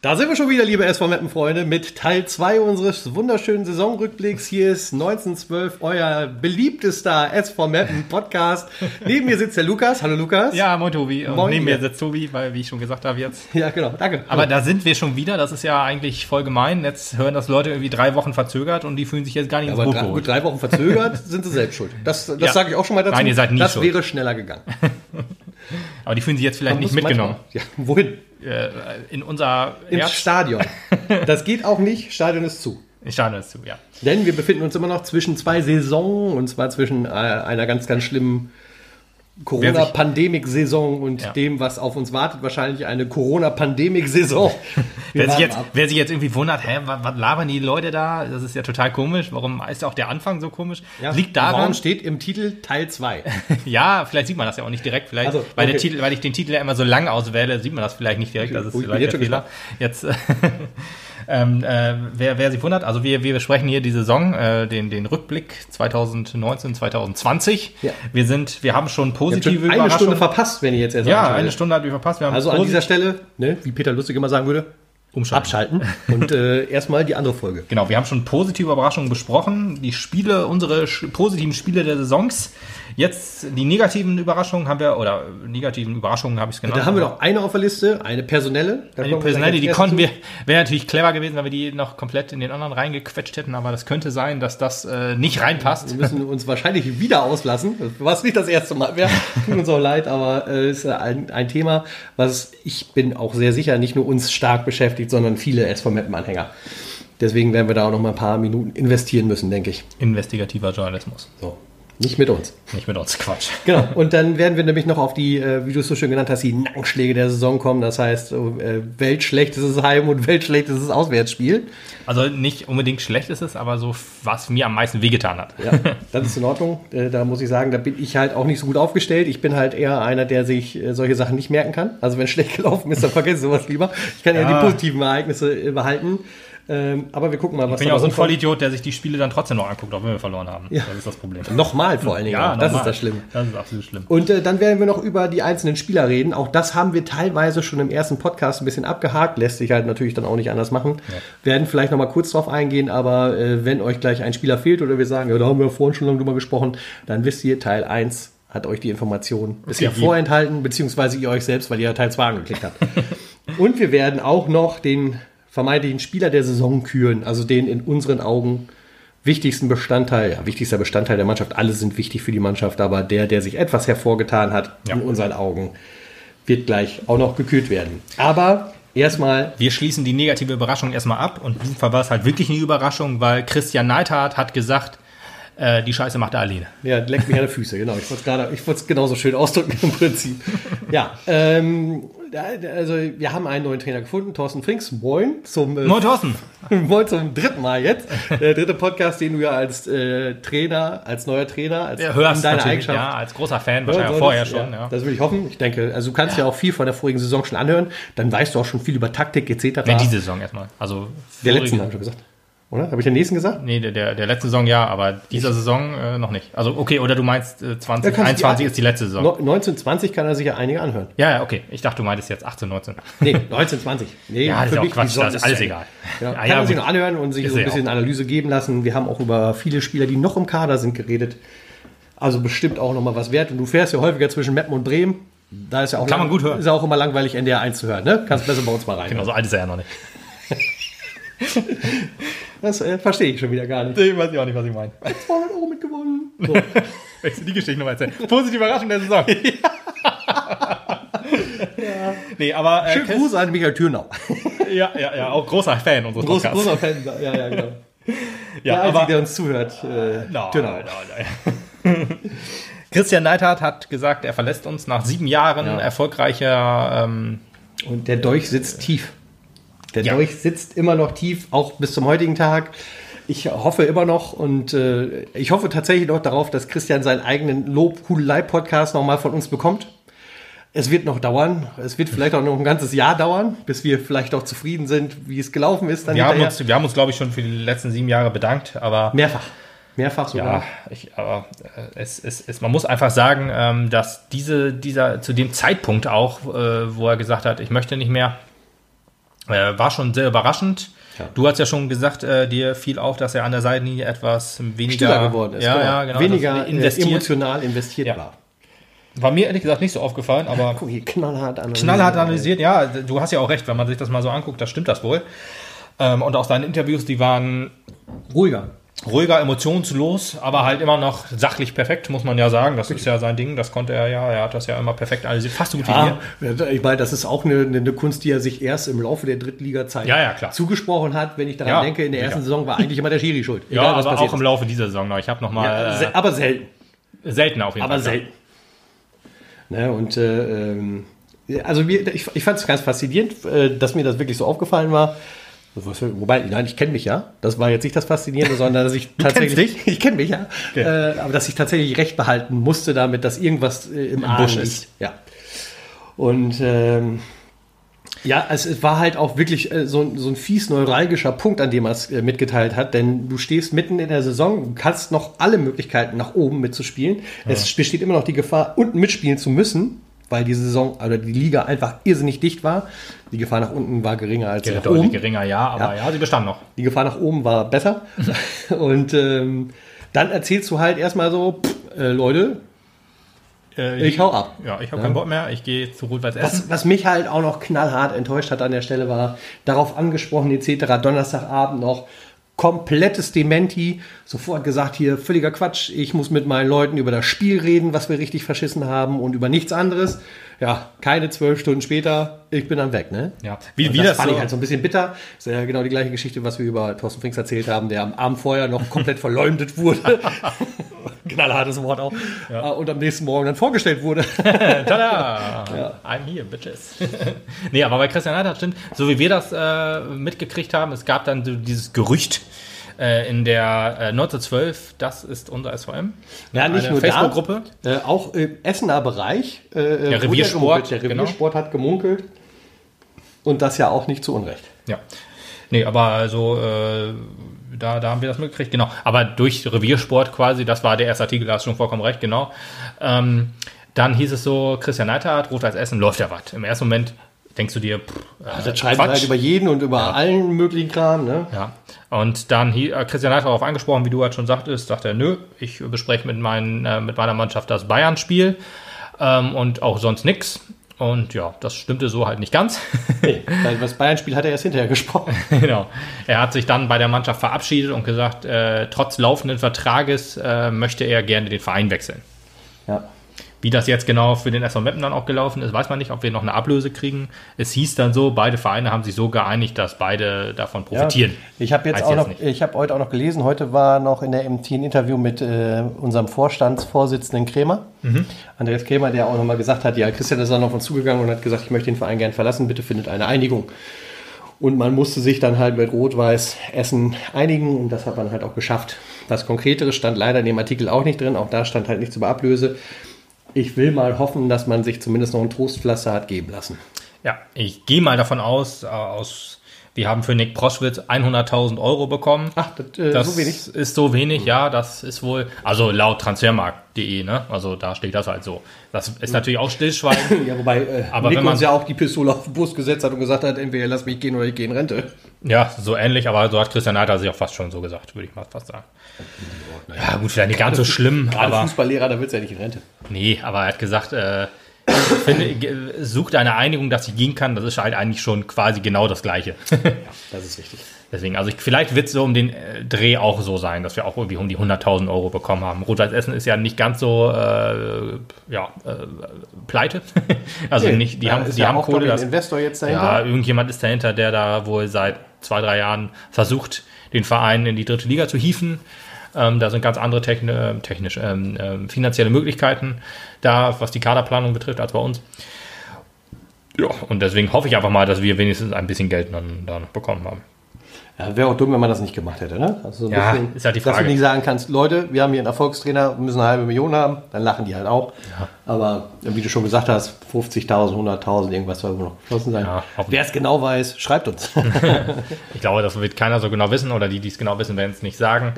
Da sind wir schon wieder, liebe SV Meppen Freunde, mit Teil 2 unseres wunderschönen Saisonrückblicks. Hier ist 1912, euer beliebtester SV Meppen Podcast. Neben mir sitzt der Lukas. Hallo Lukas. Ja, moin Tobi. Moin. neben mir sitzt Tobi, weil, wie ich schon gesagt habe jetzt. Ja, genau. Danke. Aber da sind wir schon wieder. Das ist ja eigentlich voll gemein. Jetzt hören das Leute irgendwie drei Wochen verzögert und die fühlen sich jetzt gar nicht ins Aber Boot geholt. gut, drei Wochen verzögert sind sie selbst schuld. Das, das Ja. sage ich auch schon mal dazu. Nein, ihr seid nie das schuld. wäre schneller gegangen. Aber die fühlen sich jetzt vielleicht nicht mitgenommen. manchmal- Ja, wohin? Äh, in unser Ins Herz. Stadion. Das geht auch nicht. Stadion ist zu. Schaue das zu, ja. Denn wir befinden uns immer noch zwischen zwei Saisonen und zwar zwischen äh, einer ganz, ganz schlimmen Corona-Pandemik-Saison und Ja. dem, was auf uns wartet, wahrscheinlich eine Corona-Pandemik-Saison. Wer sich, jetzt, wer sich jetzt irgendwie wundert, hä, was, was labern die Leute da? Das ist ja total komisch. Warum ist auch der Anfang so komisch? Ja, Liegt Warum daran, steht im Titel Teil 2? ja, vielleicht sieht man das ja auch nicht direkt. Vielleicht, Also, weil, der okay. Titel, weil ich den Titel ja immer so lang auswähle, sieht man das vielleicht nicht direkt. Das ist Oh, vielleicht der Fehler. Jetzt, ähm, äh, wer, wer sich wundert, also wir, wir besprechen hier die Saison, äh, den, den Rückblick 2019, 2020. Ja. Wir sind, wir haben schon habt positive eine Stunde verpasst, wenn ihr jetzt erst Ja, eine Stunde hat wir verpasst. Wir haben Also an dieser Stelle, ne, wie Peter Lustig immer sagen würde, Umschalten. abschalten und äh, erstmal die andere Folge. Genau, wir haben schon positive Überraschungen besprochen. Die Spiele, unsere positiven Spiele der Saisons. Jetzt die negativen Überraschungen haben wir, oder äh, negativen Überraschungen habe ich es genannt. Da haben wir noch eine auf der Liste, eine personelle. Da Eine personelle, die konnten zu. wir, wäre natürlich clever gewesen, wenn wir die noch komplett in den anderen reingequetscht hätten, aber das könnte sein, dass das äh, nicht reinpasst. Wir müssen uns wahrscheinlich wieder auslassen, was nicht das erste Mal wäre. Tut uns auch leid, aber es äh, ist ein, ein Thema, was ich bin auch sehr sicher nicht nur uns stark beschäftigt, sondern viele SV Meppen-Anhänger. Deswegen werden wir da auch noch mal ein paar Minuten investieren müssen, denke ich. Investigativer Journalismus. So. Nicht mit uns. Nicht mit uns, Quatsch. Genau. Und dann werden wir nämlich noch auf die, äh, wie du es so schön genannt hast, die Nackenschläge der Saison kommen. Das heißt, äh, weltschlechtestes Heim- und weltschlechtestes Auswärtsspiel. Also nicht unbedingt schlecht ist es, aber so, was mir am meisten wehgetan hat. Ja, das ist in Ordnung. Äh, Da muss ich sagen, da bin ich halt auch nicht so gut aufgestellt. Ich bin halt eher einer, der sich solche Sachen nicht merken kann. Also wenn schlecht gelaufen ist, dann vergesse ich sowas lieber. Ich kann ja, Ja. die positiven Ereignisse behalten. Ähm, aber wir gucken mal, was Ich bin ja auch so ein. Vollidiot, der sich die Spiele dann trotzdem noch anguckt, auch wenn wir verloren haben. Das ist das Problem. Nochmal vor allen Dingen. auch. das ist das Schlimme. Das ist absolut schlimm. Und äh, dann werden wir noch über die einzelnen Spieler reden. Auch das haben wir teilweise schon im ersten Podcast ein bisschen abgehakt. Lässt sich halt natürlich dann auch nicht anders machen. Werden vielleicht noch mal kurz drauf eingehen, aber äh, wenn euch gleich ein Spieler fehlt oder wir sagen, ja, da haben wir vorhin schon lange drüber gesprochen, dann wisst ihr, Teil 1 hat euch die Information bisher Okay. vorenthalten, beziehungsweise ihr euch selbst, weil ihr Teil 2 angeklickt habt. Und wir werden auch noch den vermeintlichen Spieler der Saison küren, also den in unseren Augen wichtigsten Bestandteil, ja, wichtigster Bestandteil der Mannschaft. Alle sind wichtig für die Mannschaft, aber der, der sich etwas hervorgetan hat, Ja. in unseren Augen, wird gleich auch noch gekürt werden. Aber erstmal, Wir schließen die negative Überraschung erstmal ab und in diesem Fall war es halt wirklich eine Überraschung, weil Christian Neidhardt hat gesagt, äh, die Scheiße macht er alleine. ja, leckt mich an der Füße, genau. Ich wollte es gerade, ich wollte es genauso schön ausdrücken im Prinzip. Ja, ähm, also wir haben einen neuen Trainer gefunden, Thorsten Frings. Moin zum äh, Moin Thorsten! Moin zum dritten Mal jetzt. Der dritte Podcast, den du ja als äh, Trainer, als neuer Trainer, als Ja, hörst natürlich, Eigenschaft ja, als großer Fan, wahrscheinlich vorher schon. Ja, Ja. Das würde ich hoffen. Ich denke, also du kannst ja. auch viel von der vorigen Saison schon anhören. Dann weißt du auch schon viel über Taktik etc. Nee, diese Saison erstmal. Also der letzten habe ich schon gesagt. Oder? Habe ich den nächsten gesagt? Nee, der, der, der letzten Saison ja, aber dieser Saison äh, noch nicht. Also okay, oder du meinst äh, Ja, 20, kannst du die 21 an- ist die letzte Saison. No, 1920 kann er sich ja einige anhören. Ja, ja, okay. Ich dachte, du meintest jetzt 18, 19. Nee, 1920. Nee, Ja, das ist ja auch mich, Quatsch, das ist alles egal. Ja, Ja, kann ja, man sich noch anhören und sich so ein ja bisschen. Analyse geben lassen. Wir haben auch über viele Spieler, die noch im Kader sind, geredet. Also bestimmt auch nochmal was wert. Und du fährst ja häufiger zwischen Meppen und Bremen. Da ist ja auch, Kann man gut hören. Ist ja auch immer langweilig, NDR 1 zu hören. Ne? Kannst besser bei uns mal rein. Genau, so alt ist er ja noch nicht. Das äh, verstehe ich schon wieder gar nicht. Ich weiß ich auch nicht, was ich meine. 200 Euro mitgewonnen. So. Du die Geschichte noch mal erzählen? Positive Überraschung der Saison. Nee, aber äh, Schönen Gruß an Michael Thürnau. ja, ja, ja, auch großer Fan unseres Groß, Podcasts. großer Fan. Ja, ja, genau. ja, Der Einzige, aber der uns zuhört. Äh, Nein, Thürnau. nein, nein. Christian Neidhardt hat gesagt, er verlässt uns nach sieben Jahren Ja. erfolgreicher ähm, Und der Dolch sitzt tief. Der Ja. Dolch sitzt immer noch tief, auch bis zum heutigen Tag. Ich hoffe immer noch und äh, ich hoffe tatsächlich noch darauf, dass Christian seinen eigenen Lob-Hudelei-Podcast nochmal von uns bekommt. Es wird noch dauern. Es wird vielleicht auch noch ein ganzes Jahr dauern, bis wir vielleicht auch zufrieden sind, wie es gelaufen ist. Wir, haben uns, wir haben uns, glaube ich, schon für die letzten sieben Jahre bedankt, aber Mehrfach. Mehrfach sogar. Ja, ich, aber äh, es, es, es, man muss einfach sagen, ähm, dass diese, dieser zu dem Zeitpunkt auch, äh, wo er gesagt hat, ich möchte nicht mehr, äh, war schon sehr überraschend. Ja. Du hast ja schon gesagt, äh, dir fiel auf, dass er an der Seitenlinie etwas weniger Stiller geworden ist. Ja, ja, genau. Weniger er investiert. emotional investiert Ja. war. War mir ehrlich gesagt nicht so aufgefallen, aber Guck hier, knallhart analysiert. knallhart analysiert. Ja, du hast ja auch recht, wenn man sich das mal so anguckt, das stimmt das wohl. Ähm, und auch seine Interviews, die waren Ruhiger. Ruhiger, emotionslos, aber halt immer noch sachlich perfekt, muss man ja sagen. Das ist ja sein Ding, das konnte er ja, er hat das ja immer perfekt analysiert, fast so gut wie Ja, wir. ich meine, das ist auch eine, eine Kunst, die er sich erst im Laufe der Drittliga-Zeit Ja, ja, klar. zugesprochen hat. Wenn ich daran Ja, denke, in der ersten. Saison war eigentlich immer der Schiri schuld. Ja, Egal, was aber auch im Laufe dieser Saison noch. Ich habe noch ist. mal Ja, äh, aber selten. selten auf jeden Aber Fall. selten. Ne, und äh, ähm, also mir, ich, ich fand es ganz faszinierend, äh, dass mir das wirklich so aufgefallen war. Wobei, nein, ich kenne mich ja. Das war jetzt nicht das Faszinierende, sondern dass ich tatsächlich. Ich kenne mich ja. Äh, aber dass ich tatsächlich recht behalten musste damit, dass irgendwas äh, im, Argen Busch liegt. ist. Ja. Und ähm, ja, es, es war halt auch wirklich äh, so, ein- so ein fies neuralgischer Punkt, an dem er es äh, mitgeteilt hat, denn du stehst mitten in der Saison, du kannst noch alle Möglichkeiten nach oben mitzuspielen. Es besteht immer noch die Gefahr, unten mitspielen zu müssen, weil die Saison oder die Liga einfach irrsinnig dicht war. Die Gefahr nach unten war geringer als Ja, nach oben. geringer, ja, aber ja. sie bestand noch. Die Gefahr nach oben war besser. Und ähm, dann erzählst du halt erstmal so, pff, äh, Leute, Äh, ich hau ab. Ja, ich habe keinen Bock mehr. Ich gehe zu Rot-Weiß Essen. Was, was mich halt auch noch knallhart enttäuscht hat an der Stelle war, darauf angesprochen etc., Donnerstagabend noch, komplettes Dementi, sofort gesagt hier, völliger Quatsch, ich muss mit meinen Leuten über das Spiel reden, was wir richtig verschissen haben und über nichts anderes. Ja, keine zwölf Stunden später, ich bin dann weg, ne? Ja, wie, wie das, das, fand so, ich halt so ein bisschen bitter. Das ist ja genau die gleiche Geschichte, was wir über Thorsten Frings erzählt haben, der am Abend vorher noch komplett verleumdet wurde. Knallhartes Wort auch. Äh, Und am nächsten Morgen dann vorgestellt wurde. Tada! I'm here, bitches. nee, aber bei Christian Neidhardt stimmt, so wie wir das äh, mitgekriegt haben, es gab dann so dieses Gerücht äh, in der äh, 1912, das ist unser SVM. Ja, nicht nur Facebook-Gruppe. da, äh, auch im Essener Bereich. Äh, Der wurde Reviersport. Der genau. Reviersport hat gemunkelt. Und das ja auch nicht zu Unrecht. Ja. Nee, aber also äh, da, da haben wir das mitgekriegt, genau. Aber durch Reviersport quasi, das war der erste Artikel, da hast du schon vollkommen recht, genau. Ähm, dann hieß es so, Christian Neidhardt, Rot-Weiß Essen, läuft ja was. Im ersten Moment denkst du dir, pff, äh, Das schreiben wir halt über jeden und über allen möglichen Kram. Ne? Ja, und dann hier, äh, Christian Neidhardt darauf angesprochen, wie du halt schon sagtest, sagt er, nö, ich bespreche mit, meinen, äh, mit meiner Mannschaft das Bayern-Spiel ähm, und auch sonst nix. Und ja, das stimmte so halt nicht ganz. Nee, weil das Bayern-Spiel hat er erst hinterher gesprochen. genau. Er hat sich dann bei der Mannschaft verabschiedet und gesagt, äh, trotz laufenden Vertrages äh, möchte er gerne den Verein wechseln. Ja. Wie das jetzt genau für den SV Meppen dann auch gelaufen ist, weiß man nicht, ob wir noch eine Ablöse kriegen. Es hieß dann so, beide Vereine haben sich so geeinigt, dass beide davon profitieren. Ich habe jetzt Weiß auch jetzt noch, nicht. ich habe heute auch noch gelesen, heute war noch in der MT ein Interview mit äh, unserem Vorstandsvorsitzenden Krämer. Mhm. Andreas Krämer, der auch nochmal gesagt hat, ja, Christian ist dann auf uns zugegangen und hat gesagt, ich möchte den Verein gern verlassen, bitte findet eine Einigung. Und man musste sich dann halt mit Rot-Weiß Essen einigen und das hat man halt auch geschafft. Was Konkreteres stand leider in dem Artikel auch nicht drin, auch da stand halt nichts über Ablöse. Ich will mal hoffen, dass man sich zumindest noch ein Trostpflaster hat geben lassen. Ja, ich gehe mal davon aus, äh, aus wir haben für Nick Proschwitz 100.000 Euro bekommen. Ach, das, äh, das so wenig. ist so wenig, ja, das ist wohl, also laut transfermarkt.de, ne? Also da steht das halt so. Das ist natürlich auch Stillschweigen. Ja, wobei äh, Aber Nick wenn man- uns ja auch die Pistole auf den Bus gesetzt hat und gesagt hat, entweder lass mich gehen oder ich gehe in Rente. ja, so ähnlich, aber so hat Christian Neidhardt sich auch fast schon so gesagt, würde ich mal fast sagen. Ja, gut, vielleicht nicht ganz so schlimm, Gerade aber Fußballlehrer, da willst du ja nicht in Rente. nee, aber er hat gesagt, äh, finde, sucht eine Einigung, dass ich gehen kann, das ist halt eigentlich schon quasi genau das Gleiche. Das ist richtig. Deswegen, also ich, vielleicht wird es so um den äh, Dreh auch so sein, dass wir auch irgendwie um die 100.000 Euro bekommen haben. Rot-Weiß Essen ist ja nicht ganz so, äh, ja, äh, pleite. also nicht, die haben, die ja haben auch, Kohle. glaub ich, Das, ein Investor jetzt dahinter. ja, irgendjemand ist dahinter, der da wohl seit zwei, drei Jahren versucht, den Verein in die dritte Liga zu hieven. Ähm, da sind ganz andere techni technisch, ähm, ähm, finanzielle Möglichkeiten da, was die Kaderplanung betrifft, als bei uns. Ja, und deswegen hoffe ich einfach mal, dass wir wenigstens ein bisschen Geld dann da noch bekommen haben. Ja, wäre auch dumm, wenn man das nicht gemacht hätte, ne? Also Ja, ist halt die Dass Frage. du nicht sagen kannst, Leute, wir haben hier einen Erfolgstrainer, müssen eine halbe Million haben, dann lachen die halt auch. Aber wie du schon gesagt hast, 50.000, 100.000, irgendwas soll wohl noch geflossen sein. Ja. Wer es genau weiß, schreibt uns. Ich glaube, das wird keiner so genau wissen oder die, die es genau wissen, werden es nicht sagen.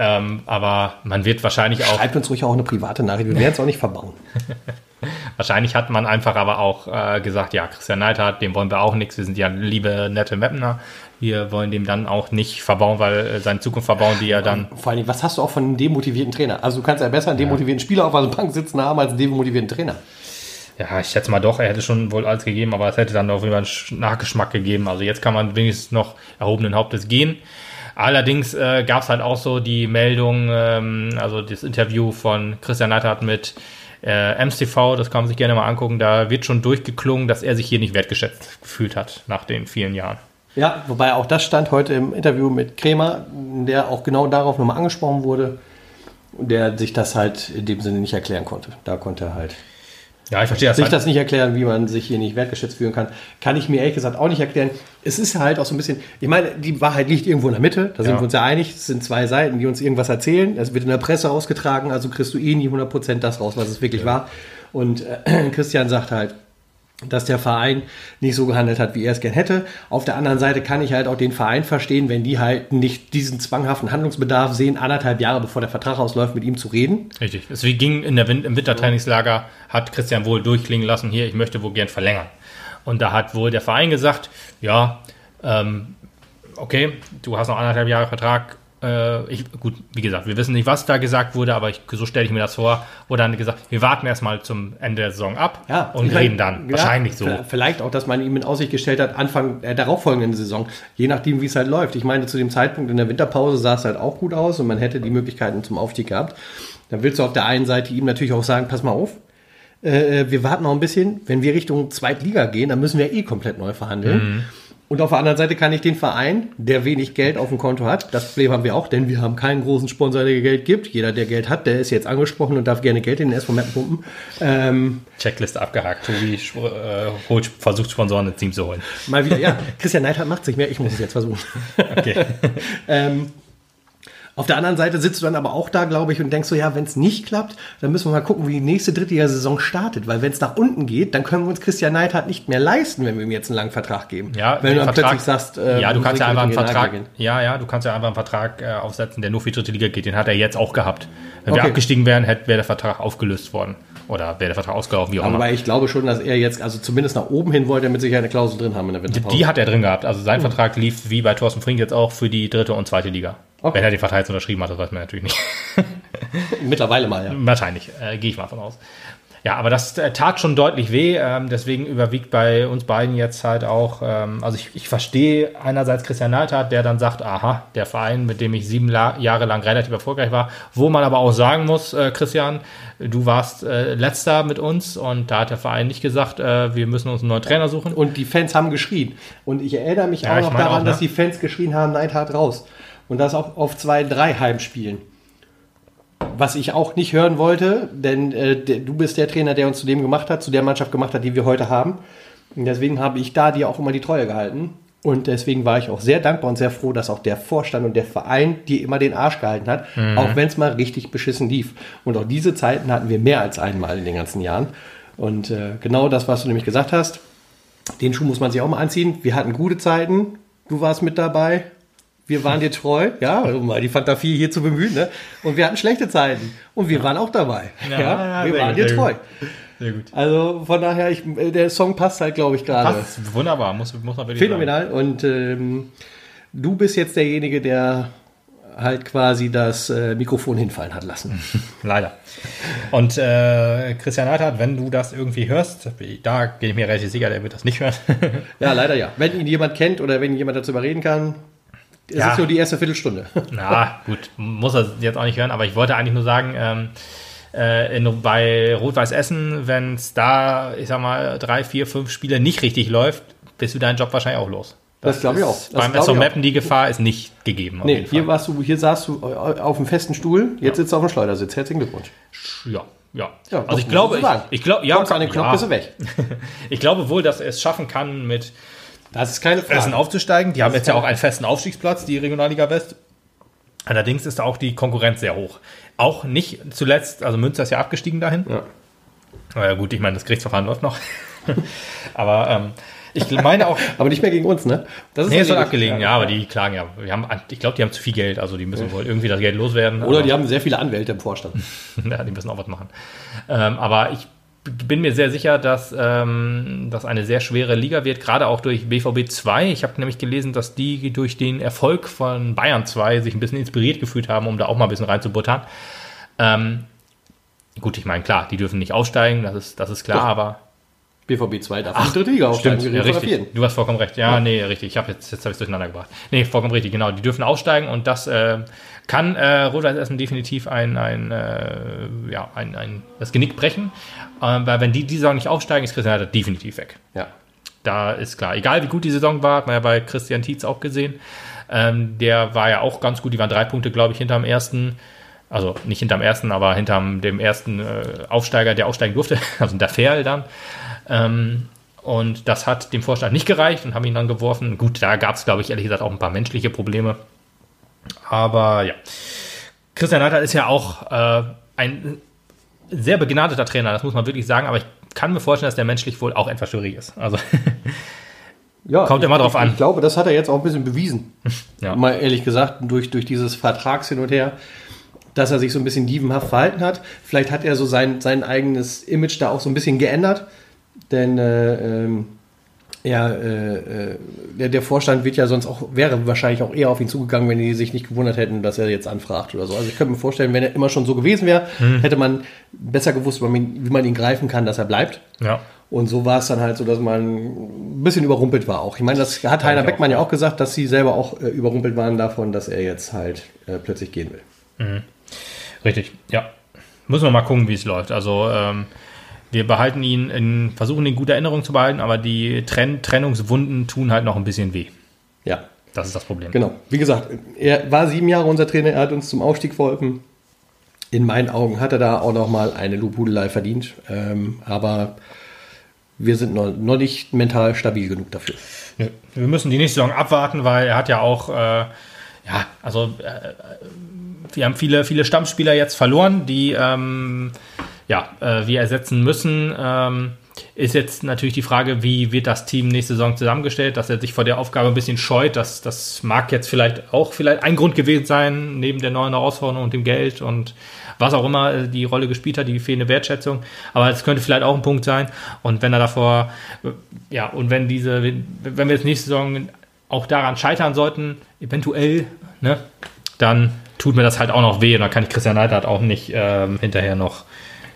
Ähm, aber man wird wahrscheinlich auch, schreibt uns ruhig auch eine private Nachricht, wir werden es auch nicht verbauen. wahrscheinlich hat man einfach aber auch äh, gesagt, ja, Christian Neidhardt, dem wollen wir auch nichts. Wir sind ja liebe, nette Mapner. Wir wollen dem dann auch nicht verbauen, weil äh, seine Zukunft verbauen, die er dann Vor allem, was hast du auch von einem demotivierten Trainer? Also du kannst ja besser einen demotivierten Spieler auf der Bank sitzen haben als einen demotivierten Trainer. Ja, ich schätze mal doch, er hätte schon wohl alles gegeben, aber es hätte dann auf jeden Fall einen Sch- Nachgeschmack gegeben. Also jetzt kann man wenigstens noch erhobenen Hauptes gehen. Allerdings äh, gab es halt auch so die Meldung, ähm, also das Interview von Christian Neidhardt mit äh, MSTV, das kann man sich gerne mal angucken. Da wird schon durchgeklungen, dass er sich hier nicht wertgeschätzt gefühlt hat nach den vielen Jahren. Ja, wobei auch das stand heute im Interview mit Kremer, der auch genau darauf nochmal angesprochen wurde, der sich das halt in dem Sinne nicht erklären konnte. Da konnte er halt Ja, ich verstehe das. sich halt. das nicht erklären, wie man sich hier nicht wertgeschätzt fühlen kann. Kann ich mir ehrlich gesagt auch nicht erklären. Es ist halt auch so ein bisschen, ich meine, die Wahrheit liegt irgendwo in der Mitte, da sind Ja. wir uns ja einig. Es sind zwei Seiten, die uns irgendwas erzählen. Es wird in der Presse ausgetragen, also kriegst du eh nie 100% das raus, was es wirklich war. Und äh, Christian sagt halt, dass der Verein nicht so gehandelt hat, wie er es gern hätte. Auf der anderen Seite kann ich halt auch den Verein verstehen, wenn die halt nicht diesen zwanghaften Handlungsbedarf sehen, anderthalb Jahre bevor der Vertrag ausläuft, mit ihm zu reden. Richtig. Es wie ging in der Win im Wintertrainingslager, hat Christian wohl durchklingen lassen, hier, ich möchte wohl gern verlängern. Und da hat wohl der Verein gesagt, ja, ähm, okay, du hast noch anderthalb Jahre Vertrag. Äh, ich, gut, wie gesagt, wir wissen nicht, was da gesagt wurde, aber ich, so stelle ich mir das vor. Wurde dann gesagt, wir warten erstmal zum Ende der Saison ab und ich meine, reden dann. ja, Wahrscheinlich so. Vielleicht auch, dass man ihm in Aussicht gestellt hat, Anfang der darauffolgenden Saison, je nachdem, wie es halt läuft. Ich meine, zu dem Zeitpunkt in der Winterpause sah es halt auch gut aus und man hätte die Möglichkeiten zum Aufstieg gehabt. Dann willst du auf der einen Seite ihm natürlich auch sagen, pass mal auf, äh, wir warten noch ein bisschen. Wenn wir Richtung Zweitliga gehen, dann müssen wir eh komplett neu verhandeln. Mhm. Und auf der anderen Seite kann ich den Verein, der wenig Geld auf dem Konto hat, das Problem haben wir auch, denn wir haben keinen großen Sponsor, der Geld gibt. Jeder, der Geld hat, der ist jetzt angesprochen und darf gerne Geld in den SV Meppen pumpen. Ähm, Checkliste abgehakt. Tobi äh, holt, versucht Sponsoren ins Team zu holen. Mal wieder, ja. Christian Neidhardt macht sich mehr, ich muss es jetzt versuchen. Okay. ähm, auf der anderen Seite sitzt du dann aber auch da, glaube ich, und denkst so, ja, wenn es nicht klappt, dann müssen wir mal gucken, wie die nächste Drittliga-Saison startet. Weil wenn es nach unten geht, dann können wir uns Christian Neidhardt nicht mehr leisten, wenn wir ihm jetzt einen langen Vertrag geben. Ja, wenn du dann Vertrag- plötzlich sagst, äh, ja, du kannst ja einfach einen Vertrag, ja, ja, du kannst ja einfach einen Vertrag äh, aufsetzen, der nur für die dritte Liga geht. Den hat er jetzt auch gehabt. Wenn wir Okay. abgestiegen wären, wäre der Vertrag aufgelöst worden oder wäre der Vertrag ausgelaufen, wie auch immer. Aber ich glaube schon, dass er jetzt, also zumindest nach oben hin wollte er mit Sicherheit eine Klausel drin haben in der Winterpause. Die hat er drin gehabt. Also sein Vertrag lief wie bei Thorsten Frink jetzt auch für die dritte und zweite Liga. Okay. Wenn er Vertrag jetzt unterschrieben hat, das weiß man natürlich nicht. Mittlerweile mal, ja. Wahrscheinlich, äh, gehe ich mal von aus. Ja, aber das äh, tat schon deutlich weh. Ähm, deswegen überwiegt bei uns beiden jetzt halt auch, ähm, also ich, ich verstehe einerseits Christian Neidhardt, der dann sagt, aha, der Verein, mit dem ich sieben La Jahre lang relativ erfolgreich war, wo man aber auch sagen muss, äh, Christian, du warst äh, letzter mit uns und da hat der Verein nicht gesagt, äh, wir müssen uns einen neuen Trainer suchen. Und die Fans haben geschrien. Und ich erinnere mich Ja, auch noch daran, auch, ne? dass die Fans geschrien haben, Neidhardt raus. Und das auch auf zwei, drei Heimspielen. Was ich auch nicht hören wollte, denn äh, du bist der Trainer, der uns zu dem gemacht hat, zu der Mannschaft gemacht hat, die wir heute haben. Und deswegen habe ich da dir auch immer die Treue gehalten. Und deswegen war ich auch sehr dankbar und sehr froh, dass auch der Vorstand und der Verein dir immer den Arsch gehalten hat, auch wenn es mal richtig beschissen lief. Und auch diese Zeiten hatten wir mehr als einmal in den ganzen Jahren. Und äh, genau das, was du nämlich gesagt hast, den Schuh muss man sich auch mal anziehen. Wir hatten gute Zeiten. Du warst mit dabei. Wir waren dir treu, ja, um mal die Fantasie hier zu bemühen, ne? Und wir hatten schlechte Zeiten. Und wir waren auch dabei. Ja, Ja, wir waren gut, dir treu. gut. Sehr gut. Also von daher, ich, der Song passt halt, glaube ich, gerade. Passt, wunderbar, muss, muss man wirklich Phänomenal. Und ähm, du bist jetzt derjenige, der halt quasi das äh, Mikrofon hinfallen hat lassen. Leider. Und äh, Christian Neidhardt, wenn du das irgendwie hörst, da bin ich mir relativ sicher, der wird das nicht hören. ja, leider ja. Wenn ihn jemand kennt oder wenn jemand dazu überreden kann, es Ja. ist nur die erste Viertelstunde. Na, gut, muss er jetzt auch nicht hören, aber ich wollte eigentlich nur sagen, ähm, äh, in, bei Rot-Weiß Essen, wenn es da, ich sag mal, drei, vier, fünf Spiele nicht richtig läuft, bist du deinen Job wahrscheinlich auch los. Das glaube ich auch. Das Beim auch. Mappen die Gefahr ist nicht gegeben. Nee, hier warst du, hier saßt du auf dem festen Stuhl, jetzt sitzt du auf dem Schleudersitz. Herzlichen Glückwunsch. Ja, ja. Ja, also ich glaube, ich, ich glaube, ja, Knopf, ja. weg. ich glaube wohl, dass er es schaffen kann mit Das ist keine Frage. aufzusteigen. Die das haben jetzt ja auch einen festen Aufstiegsplatz, die Regionalliga West. Allerdings ist da auch die Konkurrenz sehr hoch. Auch nicht zuletzt, also Münster ist ja abgestiegen dahin. Ja. Naja, gut, ich meine, das Gerichtsverfahren läuft noch. Aber ähm, ich meine auch. aber nicht mehr gegen uns, ne? Das ist nee, ist schon abgelegen, ja, aber die klagen ja. Wir haben, ich glaube, die haben zu viel Geld, also die müssen wohl irgendwie das Geld loswerden. Oder die haben sehr viele Anwälte im Vorstand. ja, die müssen auch was machen. Ähm, aber ich bin mir sehr sicher, dass ähm, das eine sehr schwere Liga wird, gerade auch durch BVB 2. Ich habe nämlich gelesen, dass die durch den Erfolg von Bayern 2 sich ein bisschen inspiriert gefühlt haben, um da auch mal ein bisschen reinzubuttern. Ähm, gut, ich meine, klar, die dürfen nicht aussteigen, das ist, das ist klar, Doch. aber BVB 2 darf Ach, dritte Liga aufsteigen. Stimmt, ja, richtig. Du hast vollkommen recht. Ja, ja. nee, richtig. Ich habe jetzt, jetzt habe ich durcheinander gebracht. Nee, vollkommen richtig, genau. Die dürfen aussteigen und das äh, kann äh, Rot-Weiß Essen definitiv ein, ein, äh, ja, ein, ein, das Genick brechen. Äh, weil wenn die die Saison nicht aufsteigen, ist Christian Heiter definitiv weg. Ja. Da ist klar. Egal wie gut die Saison war, hat man ja bei Christian Tietz auch gesehen. Ähm, der war ja auch ganz gut. Die waren drei Punkte, glaube ich, hinterm ersten also nicht hinterm ersten, aber hinterm dem ersten äh, Aufsteiger, der aufsteigen durfte, also der Ferl dann. Ähm, und das hat dem Vorstand nicht gereicht und haben ihn dann geworfen. Gut, da gab es, glaube ich, ehrlich gesagt auch ein paar menschliche Probleme. Aber ja. Christian Neidhardt ist ja auch äh, ein sehr begnadeter Trainer, das muss man wirklich sagen. Aber ich kann mir vorstellen, dass der menschlich wohl auch etwas schwierig ist. Also ja, kommt immer drauf an. Ich glaube, das hat er jetzt auch ein bisschen bewiesen. ja. Mal ehrlich gesagt, durch, durch dieses Vertrags hin und her, dass er sich so ein bisschen dievenhaft verhalten hat. Vielleicht hat er so sein, sein eigenes Image da auch so ein bisschen geändert denn äh, ähm, ja, äh, äh, der, der, Vorstand wird ja sonst auch, wäre wahrscheinlich auch eher auf ihn zugegangen, wenn die sich nicht gewundert hätten, dass er jetzt anfragt oder so. Also ich könnte mir vorstellen, wenn er immer schon so gewesen wäre, hm. hätte man besser gewusst, wie man, wie man ihn greifen kann, dass er bleibt. Ja. Und so war es dann halt so, dass man ein bisschen überrumpelt war auch. Ich meine, das hat Heiner Beckmann ja auch gesagt, dass sie selber auch äh, überrumpelt waren davon, dass er jetzt halt äh, plötzlich gehen will. Mhm. Richtig, ja. Müssen wir mal gucken, wie es läuft. Also ähm, wir behalten ihn, in, versuchen ihn in guter Erinnerung zu behalten, aber die Trenn Trennungswunden tun halt noch ein bisschen weh. Ja. Das ist das Problem. Genau. Wie gesagt, er war sieben Jahre unser Trainer, er hat uns zum Aufstieg verholfen. In meinen Augen hat er da auch noch mal eine Lobhudelei verdient. Ähm, aber wir sind noch, noch, nicht mental stabil genug dafür. Wir müssen die nächste Saison abwarten, weil er hat ja auch, äh, ja, also äh, wir haben viele, viele Stammspieler jetzt verloren, die ähm, ja, äh, wir ersetzen müssen. Ähm, ist jetzt natürlich die Frage, wie wird das Team nächste Saison zusammengestellt, dass er sich vor der Aufgabe ein bisschen scheut. Das, das mag jetzt vielleicht auch vielleicht ein Grund gewesen sein, neben der neuen Herausforderung und dem Geld und was auch immer äh, die Rolle gespielt hat, die fehlende Wertschätzung. Aber es könnte vielleicht auch ein Punkt sein. Und wenn er davor, äh, ja, und wenn diese, wenn wir jetzt nächste Saison auch daran scheitern sollten, eventuell, ne, dann tut mir das halt auch noch weh. Und dann kann ich Christian Neidhardt auch nicht ähm, hinterher noch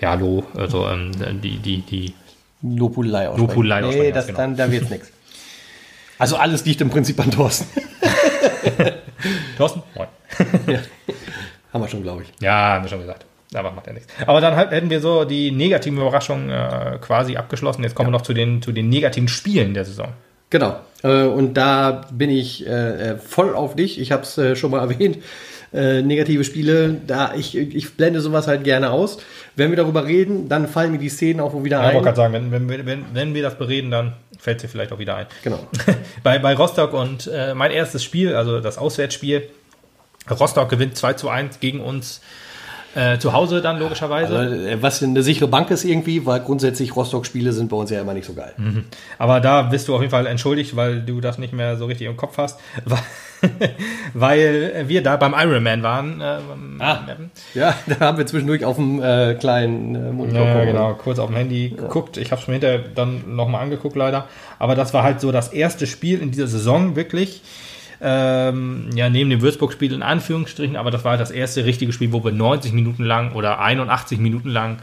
ja, Lo, also ähm, die, die, die Lobhudelei aussprechen. Lobhudelei nee, das, genau. dann, dann wird's nichts. Also alles liegt im Prinzip an Thorsten. Thorsten? Moin. ja. Haben wir schon, glaube ich. Ja, haben wir schon gesagt. Aber macht ja nichts. Aber dann hätten wir so die negativen Überraschungen äh, quasi abgeschlossen. Jetzt kommen ja. wir noch zu den, zu den negativen Spielen der Saison. Genau. Äh, und da bin ich äh, äh voll auf dich. Ich habe es äh, schon mal erwähnt äh, negative Spiele, da ich, ich blende sowas halt gerne aus. Wenn wir darüber reden, dann fallen mir die Szenen auch wieder ein. Ja, ich wollte gerade sagen, wenn, wenn, wenn, wenn wir das bereden, dann fällt es dir vielleicht auch wieder ein. Genau. bei, bei Rostock und äh, mein erstes Spiel, also das Auswärtsspiel, Rostock gewinnt 2 zu 1 gegen uns. Äh, zu Hause dann logischerweise. Also, äh, was eine sichere Bank ist irgendwie, weil grundsätzlich Rostock-Spiele sind bei uns ja immer nicht so geil. Mhm. Aber da bist du auf jeden Fall entschuldigt, weil du das nicht mehr so richtig im Kopf hast. weil wir da beim Ironman waren. Äh, ah, ja, da haben wir zwischendurch auf dem äh, kleinen äh, Monitor Ja, genau, kurz auf dem Handy ja. geguckt. Ich habe es mir hinterher dann nochmal angeguckt, leider. Aber das war halt so das erste Spiel in dieser Saison wirklich. Ähm, ja, neben dem Würzburg-Spiel in Anführungsstrichen, aber das war halt das erste richtige Spiel, wo wir 90 Minuten lang oder 81 Minuten lang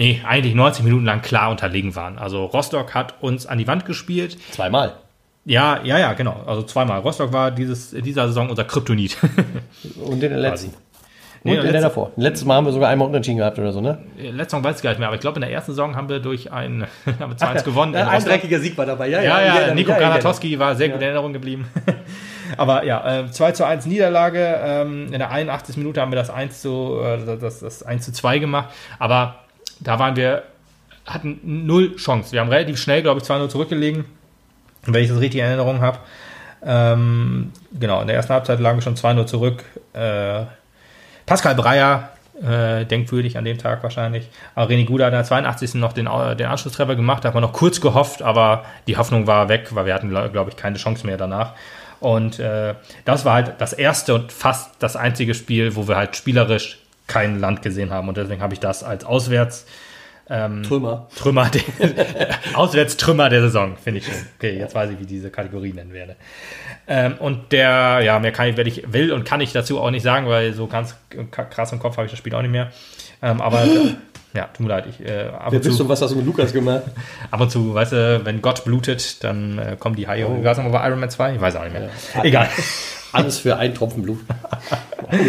Nee, eigentlich 90 Minuten lang klar unterlegen waren. Also Rostock hat uns an die Wand gespielt. Zweimal. Ja, ja, ja, genau. Also zweimal. Rostock war dieses, in dieser Saison unser Kryptonit. Und in der letzten. Nee, und in der davor. Letztes Mal haben wir sogar einmal Unentschieden gehabt oder so, ne? Letztes Mal weiß ich gar nicht mehr, aber ich glaube, in der ersten Saison haben wir durch ein, haben wir 2 ja, gewonnen. Ein dreckiger Sieg war dabei, ja, ja. Ja, ja, Nico ja, Granatowski war sehr gut in Erinnerung geblieben. aber ja, äh, 2 zu 1 Niederlage. Ähm, in der 81. Minute haben wir das 1 zu, äh, das, das 1 zu 2 gemacht. Aber da waren wir, hatten null Chance. Wir haben relativ schnell, glaube ich, 2-0 zurückgelegen wenn ich das richtig in Erinnerung habe. Ähm, genau, in der ersten Halbzeit lagen wir schon 2-0 zurück. Äh, Pascal Breyer, äh, denkwürdig an dem Tag wahrscheinlich. Aber René Guda hat in der 82. noch den, äh, den Anschlusstreffer gemacht, da hat man noch kurz gehofft, aber die Hoffnung war weg, weil wir hatten, glaube ich, keine Chance mehr danach. Und äh, das war halt das erste und fast das einzige Spiel, wo wir halt spielerisch kein Land gesehen haben. Und deswegen habe ich das als Auswärts. Ähm, Trümmer. Trümmer, Auswärtstrümmer der Saison, finde ich schön. Okay, jetzt weiß ich, wie ich diese Kategorie nennen werde. Ähm, und der, ja, mehr kann ich, werde ich, will und kann ich dazu auch nicht sagen, weil so ganz krass im Kopf habe ich das Spiel auch nicht mehr. Ähm, aber ja, tut mir leid. Ich, äh, ab Wer und bist zu, du, was hast du mit Lukas gemacht? ab und zu, weißt du, wenn Gott blutet, dann äh, kommen die Haie. Oh. War es nochmal bei Iron Man 2? Ich weiß auch nicht mehr. Egal. Alles für einen Tropfen Blut.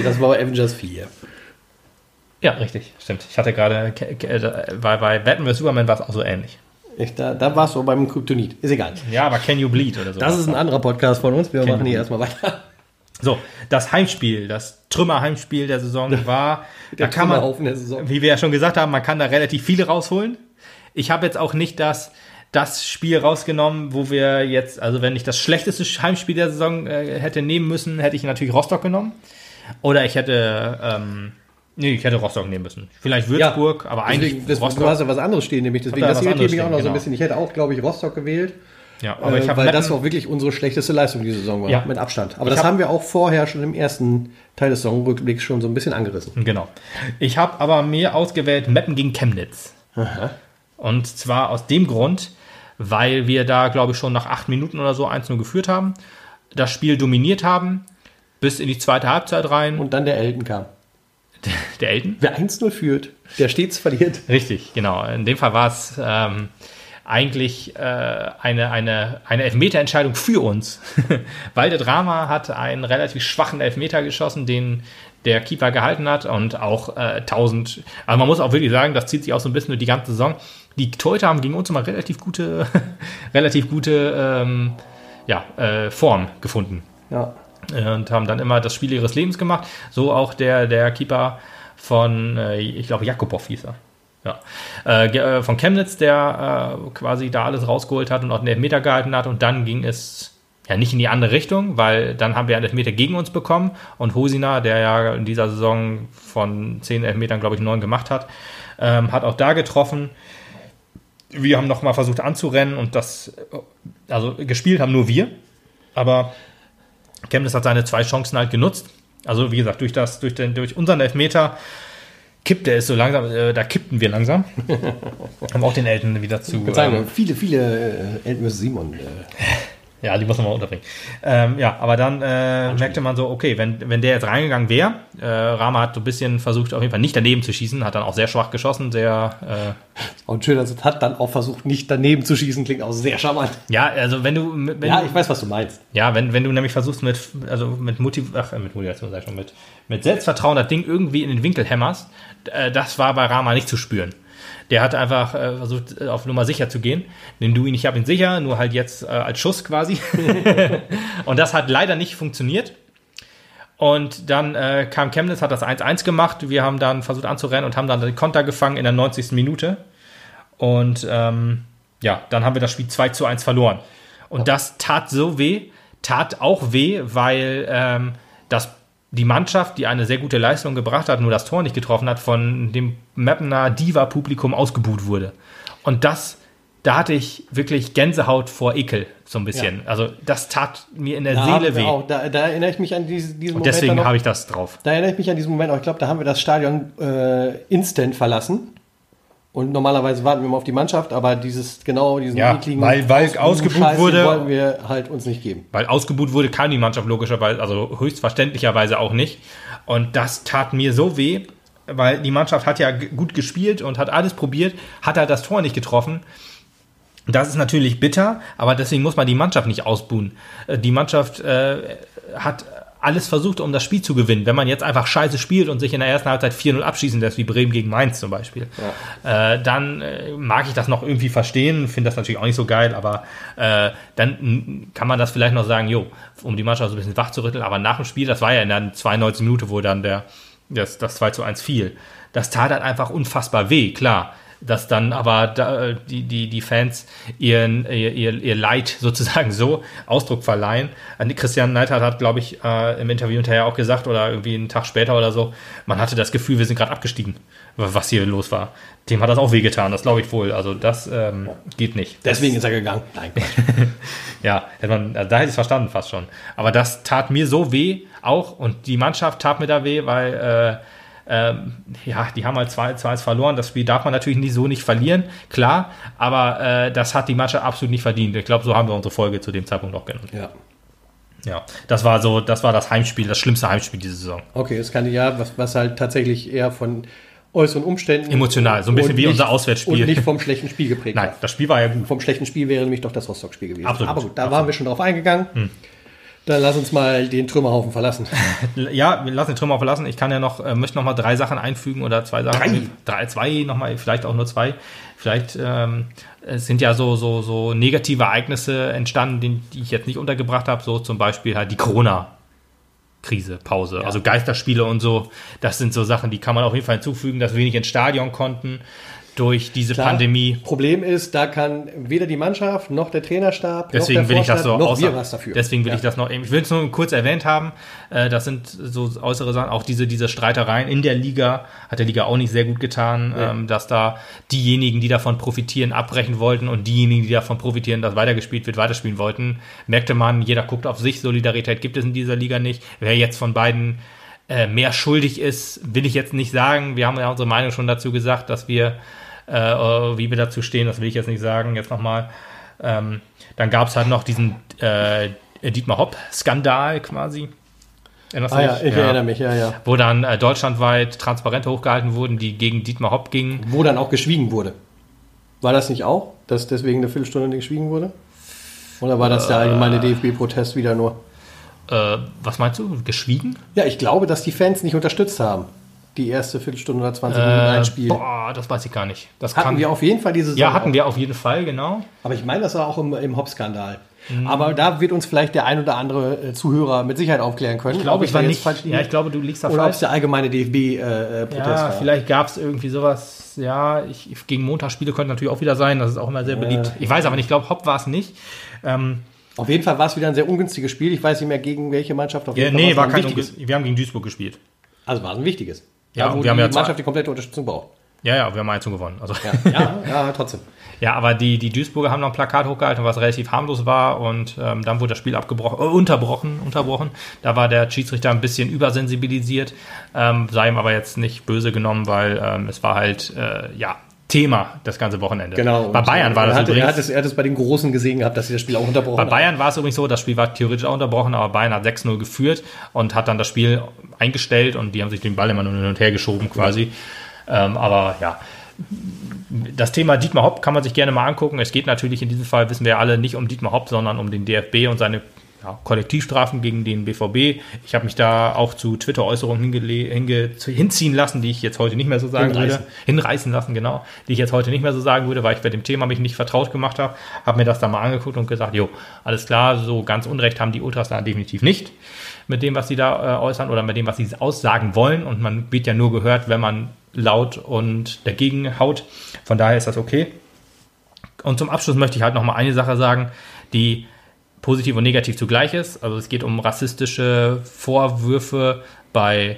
Das war bei Avengers 4. Ja, richtig, stimmt. Ich hatte gerade, ke- äh, bei, bei Batman vs. Superman war es auch so ähnlich. Ich, da, da warst du beim Kryptonit. Ist egal. Ja, aber Can You Bleed oder so. Das ist ein anderer Podcast von uns. Wir Kennen machen hier erstmal weiter. So, das Heimspiel, das Trümmer-Heimspiel der Saison war, da kann man, der Saison. wie wir ja schon gesagt haben, man kann da relativ viele rausholen. Ich habe jetzt auch nicht das, das Spiel rausgenommen, wo wir jetzt, also wenn ich das schlechteste Heimspiel der Saison äh, hätte nehmen müssen, hätte ich natürlich Rostock genommen. Oder ich hätte, ähm, nee, ich hätte Rostock nehmen müssen. Vielleicht Würzburg, aber eigentlich Deswegen, das, Rostock. du hast ja was anderes stehen, nämlich deswegen, da das irritiert mich auch noch stehen, so ein genau. bisschen. Ich hätte auch, glaube ich, Rostock gewählt, ja, aber ich äh, habe weil das Meppen- auch wirklich unsere schlechteste Leistung diese Saison war, Ja. mit Abstand. Aber Ich das hab- haben wir auch vorher schon im ersten Teil des Saisonrückblicks schon so ein bisschen angerissen. Genau. Ich habe aber mir ausgewählt Meppen gegen Chemnitz. Und zwar aus dem Grund, weil wir da, glaube ich, schon nach acht Minuten oder so 1-0 geführt haben, das Spiel dominiert haben, bis in die zweite Halbzeit rein. Und dann der Elton kam. Der Elton? Wer 1-0 führt, der stets verliert. Richtig, genau. In dem Fall war es ähm, eigentlich äh, eine, eine, eine Elfmeterentscheidung für uns. Weil der Drama hat einen relativ schwachen Elfmeter geschossen, den der Keeper gehalten hat und auch äh, 1000. Also man muss auch wirklich sagen, das zieht sich auch so ein bisschen durch die ganze Saison. Die Torhüter haben gegen uns immer relativ gute, relativ gute ähm, ja, äh, Form gefunden Ja. Äh, und haben dann immer das Spiel ihres Lebens gemacht. So auch der, der Keeper von, äh, ich glaube, Jakubow hieß er. Ja. Äh, äh, von Chemnitz, der äh, quasi da alles rausgeholt hat und auch den Elfmeter gehalten hat. Und dann ging es ja nicht in die andere Richtung, weil dann haben wir einen Elfmeter gegen uns bekommen. Und Hosina, der ja in dieser Saison von zehn Elfmetern, glaube ich, neun gemacht hat, ähm, hat auch da getroffen. Wir haben nochmal versucht anzurennen und das, also gespielt haben nur wir. Aber Chemnitz hat seine zwei Chancen halt genutzt. Also wie gesagt, durch, das, durch, den, durch unseren Elfmeter kippte es so langsam, äh, da kippten wir langsam. haben auch den Elten wieder zu. Ich würde sagen, ähm, viele, viele äh, Elton vs. Simon. Äh, ja, die muss man mal unterbringen. Ähm, ja, aber dann äh, merkte man so, okay, wenn, wenn der jetzt reingegangen wäre, äh, Rama hat so ein bisschen versucht, auf jeden Fall nicht daneben zu schießen, hat dann auch sehr schwach geschossen, sehr, und schön, dass es hat dann auch versucht, nicht daneben zu schießen, klingt auch sehr charmant. äh, ja, also wenn du, wenn Ja, ich weiß, was du meinst. Ja, wenn, wenn du nämlich versuchst mit, also mit Motiv ach, äh, mit Motivation sag ich schon, mit, mit Selbstvertrauen das Ding irgendwie in den Winkel hämmerst, äh, das war bei Rama nicht zu spüren. Der hat einfach äh, versucht, äh, auf Nummer sicher zu gehen. Nimm du ihn, ich habe ihn sicher, nur halt jetzt äh, als Schuss quasi. Und das hat leider nicht funktioniert. Und dann äh, kam Chemnitz, hat das 1-1 gemacht. Wir haben dann versucht anzurennen und haben dann den Konter gefangen in der 90. Minute. Und ähm, ja, dann haben wir das Spiel 2 zu 1 verloren. Und das tat so weh, tat auch weh, weil ähm, das, die Mannschaft, die eine sehr gute Leistung gebracht hat, nur das Tor nicht getroffen hat, von dem Mappener Diva-Publikum ausgebuht wurde. Und das, da hatte ich wirklich Gänsehaut vor Ekel, so ein bisschen. Also das tat mir in der Da, Seele weh. auch, da, da erinnere ich mich an diese, diesen Und Moment. deswegen habe ich das drauf. Da erinnere ich mich an diesen Moment auch. Ich glaube, da haben wir das Stadion äh, instant verlassen. Und normalerweise warten wir mal auf die Mannschaft, aber dieses genau diesen Ja, weil- weil Scheiß, den wurde. wollten wir halt uns nicht geben. Weil ausgebuht wurde, kam die Mannschaft logischerweise, also höchstverständlicherweise auch nicht. Und das tat mir so weh, weil die Mannschaft hat ja gut gespielt und hat alles probiert, hat halt das Tor nicht getroffen. Das ist natürlich bitter, aber deswegen muss man die Mannschaft nicht ausbuhen. Äh, Die Mannschaft äh, hat alles versucht, um das Spiel zu gewinnen. Wenn man jetzt einfach scheiße spielt und sich in der ersten Halbzeit 4-0 abschießen lässt, wie Bremen gegen Mainz zum Beispiel, äh, dann äh, mag ich das noch irgendwie verstehen, finde das natürlich auch nicht so geil, aber äh, dann kann man das vielleicht noch sagen, jo, um die Mannschaft so ein bisschen wach zu rütteln, aber nach dem Spiel, das war ja in der 92. Minute, wo dann der, das, das 2 zu 1 fiel, das tat halt einfach unfassbar weh, klar. Dass dann aber da, die, die, die Fans ihren, ihr, ihr, ihr Leid sozusagen so Ausdruck verleihen. Christian Neidhardt hat, glaube ich, äh, im Interview hinterher auch gesagt, oder irgendwie einen Tag später oder so, man hatte das Gefühl, wir sind gerade abgestiegen, was hier los war. Dem hat das auch wehgetan, das glaube ich wohl. Also das ähm, geht nicht. Deswegen ist er gegangen. Nein, ja, hätte man, also da hätte ich es verstanden fast schon. Aber das tat mir so weh auch und die Mannschaft tat mir da weh, weil äh, ähm, ja, die haben halt 2-1 verloren. Das Spiel darf man natürlich nie, so nicht verlieren, klar, aber äh, das hat die Mannschaft absolut nicht verdient. Ich glaube, so haben wir unsere Folge zu dem Zeitpunkt auch genannt. Ja. Ja, das war so, das war das Heimspiel, das schlimmste Heimspiel diese Saison. Okay, das kann ja, was, was halt tatsächlich eher von äußeren Umständen. Emotional, so ein bisschen wie nicht, unser Auswärtsspiel. Und nicht vom schlechten Spiel geprägt. Nein, das Spiel war ja gut. Vom schlechten Spiel wäre nämlich doch das Rostock-Spiel gewesen. Absolut. Aber gut, da Absolut. waren wir schon drauf eingegangen. Hm. Dann lass uns mal den Trümmerhaufen verlassen. Ja, wir lassen den Trümmer verlassen. Ich kann ja noch, äh, möchte noch mal drei Sachen einfügen oder zwei Sachen. Drei? Drei, zwei noch mal, vielleicht auch nur zwei. Vielleicht ähm, es sind ja so, so, so negative Ereignisse entstanden, die, ich jetzt nicht untergebracht habe. So zum Beispiel halt die Corona. Krise, Pause, also Geisterspiele und so, das sind so Sachen, die kann man auf jeden Fall hinzufügen, dass wir wenig ins Stadion konnten durch diese Klar, Pandemie. Problem ist, da kann weder die Mannschaft noch der Trainerstab Deswegen noch der will ich das so noch wir was dafür. Deswegen will Ja. ich das noch, ich will es nur kurz erwähnt haben. Äh, Das sind so äußere Sachen, auch diese, diese Streitereien in der Liga, hat der Liga auch nicht sehr gut getan, ähm, dass da diejenigen, die davon profitieren, abbrechen wollten und diejenigen, die davon profitieren, dass weitergespielt wird, weiterspielen wollten. Merkte man, jeder guckt auf sich, Solidarität gibt es in dieser Liga nicht. Wer jetzt von beiden äh, mehr schuldig ist, will ich jetzt nicht sagen. Wir haben ja unsere Meinung schon dazu gesagt, dass wir, äh, äh, wie wir dazu stehen, das will ich jetzt nicht sagen, jetzt nochmal. Ähm, dann gab es halt noch diesen äh, Dietmar Hopp-Skandal quasi. Erinnerst du ah ja, ich erinnere mich, ja, ja. Wo dann äh, deutschlandweit Transparente hochgehalten wurden, die gegen Dietmar Hopp gingen. Wo dann auch geschwiegen wurde. War das nicht auch, dass deswegen eine Viertelstunde geschwiegen wurde? Oder war das der allgemeine DFB-Protest wieder nur? Äh, was meinst du? Geschwiegen? Ja, ich glaube, dass die Fans nicht unterstützt haben. Die erste Viertelstunde oder 20 Minuten Äh, einspielen. boah, das weiß ich gar nicht. Das Hatten wir auf jeden Fall diese Ja, Saison hatten auch. wir auf jeden Fall, genau. Aber ich meine, das war auch im, im Hop-Skandal. Mhm. Aber da wird uns vielleicht der ein oder andere äh, Zuhörer mit Sicherheit aufklären können. Ich glaube, ob ich war nicht. falsch. Ja, ich glaube, du liegst da Oder ob falsch. es der allgemeine DFB-Protest Ja, war. vielleicht gab es irgendwie sowas, ja, ich, gegen Montagsspiele könnte natürlich auch wieder sein, das ist auch immer sehr beliebt. Ich weiß aber nicht, ich glaube, Hopp war es nicht. Ähm, Auf jeden Fall war es wieder ein sehr ungünstiges Spiel. Ich weiß nicht mehr, gegen welche Mannschaft. Auf ja, jeden Fall nee, war kein ein wichtiges. Wir haben gegen Duisburg gespielt. Also war es ein wichtiges. Ja, Da, wo wir haben die ja zwei- Mannschaft die komplette Unterstützung braucht. Ja, ja, wir haben 1 gewonnen. Also. Ja, ja, ja trotzdem. Ja, aber die, die Duisburger haben noch ein Plakat hochgehalten, was relativ harmlos war und ähm, dann wurde das Spiel abgebrochen, äh, unterbrochen, unterbrochen. Da war der Schiedsrichter ein bisschen übersensibilisiert, ähm, sei ihm aber jetzt nicht böse genommen, weil ähm, es war halt, äh, ja, Thema das ganze Wochenende. Genau. Bei Bayern war er das hatte, er, übrigens. hat es, er hat es bei den Großen gesehen gehabt, dass sie das Spiel auch unterbrochen Bei haben. Bayern war es übrigens so, das Spiel war theoretisch auch unterbrochen, aber Bayern hat 6-0 geführt und hat dann das Spiel eingestellt und die haben sich den Ball immer nur hin und her geschoben quasi. Ähm, aber ja, das Thema Dietmar Hopp kann man sich gerne mal angucken. Es geht natürlich in diesem Fall, wissen wir alle, nicht um Dietmar Hopp, sondern um den DFB und seine ja, Kollektivstrafen gegen den BVB. Ich habe mich da auch zu Twitter-Äußerungen hinziehen lassen, die ich jetzt heute nicht mehr so sagen Hinreißen. würde. Hinreißen lassen, genau. Die ich jetzt heute nicht mehr so sagen würde, weil ich bei dem Thema mich nicht vertraut gemacht habe. Habe mir das dann mal angeguckt und gesagt, jo, alles klar, so ganz Unrecht haben die Ultras da definitiv nicht mit dem, was sie da äh, äußern oder mit dem, was sie aussagen wollen. Und man wird ja nur gehört, wenn man laut und dagegen haut. Von daher ist das okay. Und zum Abschluss möchte ich halt noch mal eine Sache sagen, die positiv und negativ zugleich ist. Also es geht um rassistische Vorwürfe bei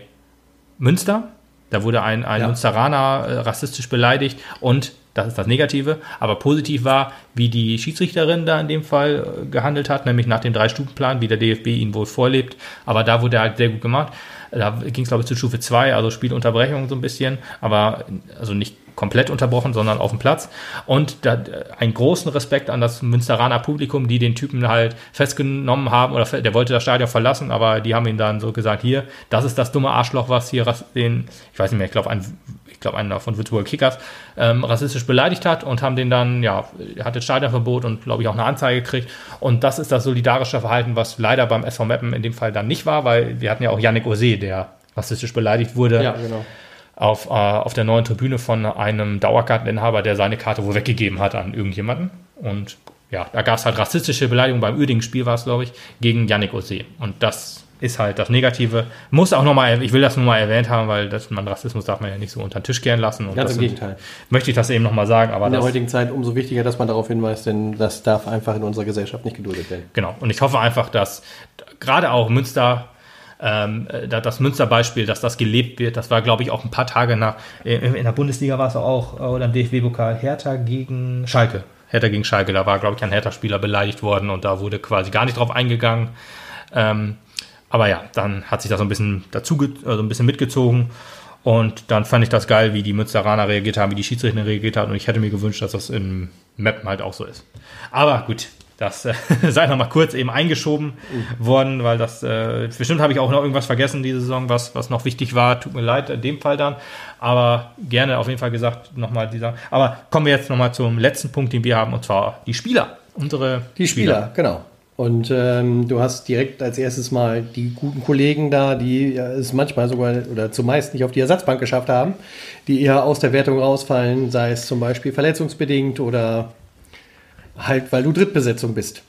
Münster. Da wurde ein, ein Ja. Münsteraner äh, rassistisch beleidigt und das ist das Negative. Aber positiv war, wie die Schiedsrichterin da in dem Fall äh, gehandelt hat, nämlich nach dem Drei-Stufen-Plan, wie der DFB ihn wohl vorlebt. Aber da wurde er halt sehr gut gemacht. Da ging es, glaube ich, zu Stufe 2, also Spielunterbrechung so ein bisschen, aber also nicht komplett unterbrochen, sondern auf dem Platz. Und da, einen großen Respekt an das Münsteraner Publikum, die den Typen halt festgenommen haben oder der wollte das Stadion verlassen, aber die haben ihn dann so gesagt, hier, das ist das dumme Arschloch, was hier den, ich weiß nicht mehr, ich glaube, ein, ich glaube, einer von Würzburger Kickers ähm, rassistisch beleidigt hat und haben den dann, ja, hatte Stadionverbot und glaube ich auch eine Anzeige gekriegt. Und das ist das solidarische Verhalten, was leider beim SV Meppen in dem Fall dann nicht war, weil wir hatten ja auch Yannick Ose, der rassistisch beleidigt wurde Ja, genau. Auf, äh, auf der neuen Tribüne von einem Dauerkarteninhaber, der seine Karte wohl weggegeben hat an irgendjemanden. Und ja, da gab es halt rassistische Beleidigungen beim Uerdingen-Spiel, war es, glaube ich, gegen Yannick Ose. Und das ist halt das Negative. Muss auch nochmal, ich will das nur mal erwähnt haben, weil das, man Rassismus darf man ja nicht so unter den Tisch gern lassen. Und Ganz das im Gegenteil. Möchte ich das eben nochmal sagen, aber In der heutigen Zeit umso wichtiger, dass man darauf hinweist, denn das darf einfach in unserer Gesellschaft nicht geduldet werden. Genau. Und ich hoffe einfach, dass gerade auch Münster, ähm, äh, da- das Münster-Beispiel, dass das gelebt wird. Das war, glaube ich, auch ein paar Tage nach. äh, In der Bundesliga war es auch, oder im DFB-Pokal, Hertha gegen Schalke. Hertha gegen Schalke, da war, glaube ich, ein Hertha-Spieler beleidigt worden und da wurde quasi gar nicht drauf eingegangen. Ähm, aber ja, dann hat sich das so ein bisschen dazu, also ein bisschen mitgezogen. Und dann fand ich das geil, wie die Münsteraner reagiert haben, wie die Schiedsrichter reagiert haben. Und ich hätte mir gewünscht, dass das im Mappen halt auch so ist. Aber gut, das äh, sei noch mal kurz eben eingeschoben worden, weil das, äh, bestimmt habe ich auch noch irgendwas vergessen diese Saison, was, was noch wichtig war. Tut mir leid, in dem Fall dann. Aber gerne auf jeden Fall gesagt nochmal dieser. Aber kommen wir jetzt nochmal zum letzten Punkt, den wir haben, und zwar die Spieler. Unsere Die Spieler, genau. Und ähm, du hast direkt als erstes mal die guten Kollegen da, die es manchmal sogar oder zumeist nicht auf die Ersatzbank geschafft haben, die eher aus der Wertung rausfallen, sei es zum Beispiel verletzungsbedingt oder halt, weil du Drittbesetzung bist.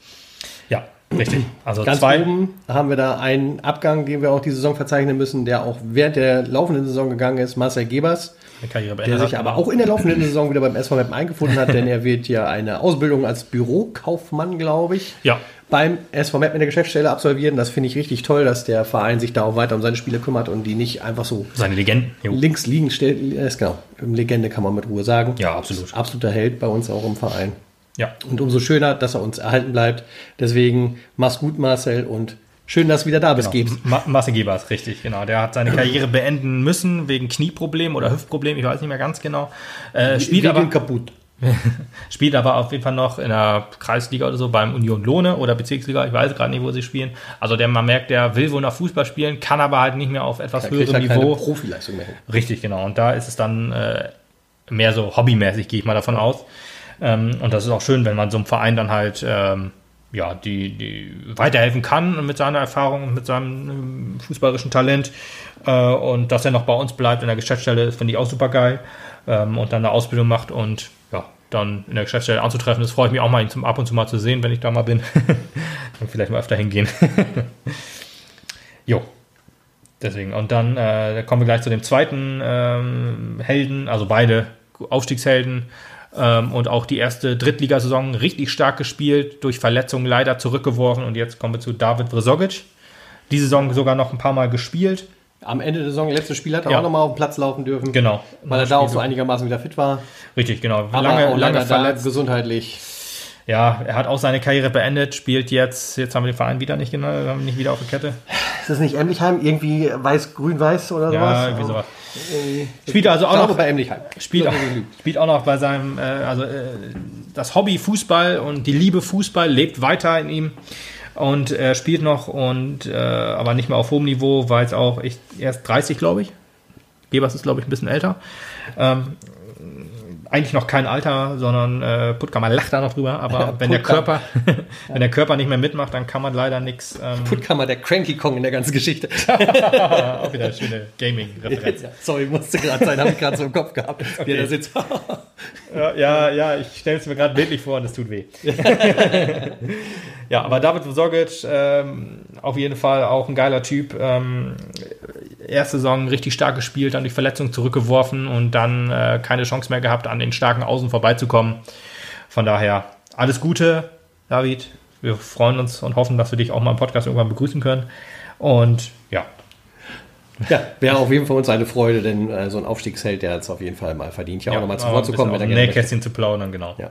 Ja, richtig. Also Ganz zwei. oben haben wir da einen Abgang, den wir auch die Saison verzeichnen müssen, der auch während der laufenden Saison gegangen ist, Marcel Gebers. Der sich aber auch in der laufenden Saison wieder beim SV Meppen eingefunden hat, denn er wird ja eine Ausbildung als Bürokaufmann, glaube ich, Ja. beim SV Meppen in der Geschäftsstelle absolvieren. Das finde ich richtig toll, dass der Verein sich da auch weiter um seine Spiele kümmert und die nicht einfach so Seine Legenden. Jo. links liegen stellt. Ist genau, Legende kann man mit Ruhe sagen. Ja, absolut. Absoluter Held bei uns auch im Verein. Ja. Und umso schöner, dass er uns erhalten bleibt. Deswegen mach's gut, Marcel, und schön, dass du wieder da bist, Genau. Gebs. Ma Marcel Gebers, richtig, genau. Der hat seine Karriere beenden müssen wegen Knieproblem oder Hüftproblem, ich weiß nicht mehr ganz genau. Äh, spielt, aber, kaputt. spielt aber auf jeden Fall noch in der Kreisliga oder so beim Union Lohne oder Bezirksliga, ich weiß gerade nicht, wo sie spielen. Also der man merkt, der will wohl noch Fußball spielen, kann aber halt nicht mehr auf etwas höherem er Niveau. Profileistung mehr hin. Richtig, genau. Und da ist es dann äh, mehr so hobbymäßig, gehe ich mal davon aus. Ähm, und das ist auch schön, wenn man so einem Verein dann halt ähm, ja, die, die weiterhelfen kann mit seiner Erfahrung und mit seinem fußballerischen Talent. Äh, und dass er noch bei uns bleibt in der Geschäftsstelle, finde ich auch super geil. Ähm, und dann eine Ausbildung macht und ja, dann in der Geschäftsstelle anzutreffen. Das freue ich mich auch mal, ihn zum, ab und zu mal zu sehen, wenn ich da mal bin. dann vielleicht mal öfter hingehen. jo. Deswegen. Und dann äh, kommen wir gleich zu dem zweiten ähm, Helden, also beide Aufstiegshelden. Ähm, und auch die erste Drittligasaison richtig stark gespielt, durch Verletzungen leider zurückgeworfen. Und jetzt kommen wir zu David Vrezogic. Die Saison sogar noch ein paar Mal gespielt. Am Ende der Saison, letztes Spiel, hat er Ja. auch nochmal auf den Platz laufen dürfen. Genau. Weil er da auch so einigermaßen wieder fit war. Richtig, genau. Aber lange, auch lange da verletzt. gesundheitlich. Ja, er hat auch seine Karriere beendet, spielt jetzt, jetzt haben wir den Verein wieder nicht genau, haben nicht wieder auf der Kette. Ist das nicht Emlichheim? Irgendwie weiß, grün-weiß oder Ja, sowas? irgendwie sowas. Spielt also auch noch bei Emlichheim. spielt auch, spielt auch noch bei seinem, äh, also äh, das Hobby Fußball und die Liebe Fußball lebt weiter in ihm und er spielt noch und äh, aber nicht mehr auf hohem Niveau, weil es auch echt erst 30, glaube ich. Gebers ist, glaube ich, ein bisschen älter. Ähm, eigentlich noch kein Alter, sondern äh, Puttkammer lacht da noch drüber, aber wenn der. Körper, wenn der Körper nicht mehr mitmacht, dann kann man leider nichts. Ähm, Puttkammer, der Cranky Kong in der ganzen Geschichte. auch wieder eine schöne Gaming-Referenz. Ja, Sorry, musste gerade sein, habe ich gerade so im Kopf gehabt. Wie er da sitzt. Ja, ja, ich stelle es mir gerade bildlich vor und es tut weh. ja, aber David Vosogic, ähm, auf jeden Fall auch ein geiler Typ. Ähm, erste Saison richtig stark gespielt, dann durch Verletzung zurückgeworfen und dann äh, keine Chance mehr gehabt, an den starken Außen vorbeizukommen. Von daher alles Gute, David. Wir freuen uns und hoffen, dass wir dich auch mal im Podcast irgendwann begrüßen können. Und ja, Ja, wäre auf jeden Fall uns eine Freude, denn äh, so ein Aufstiegsheld, der hat es auf jeden Fall mal verdient, ja, auch nochmal zu Wort zu kommen, ein er Nähkästchen zu plaudern, genau. Ja.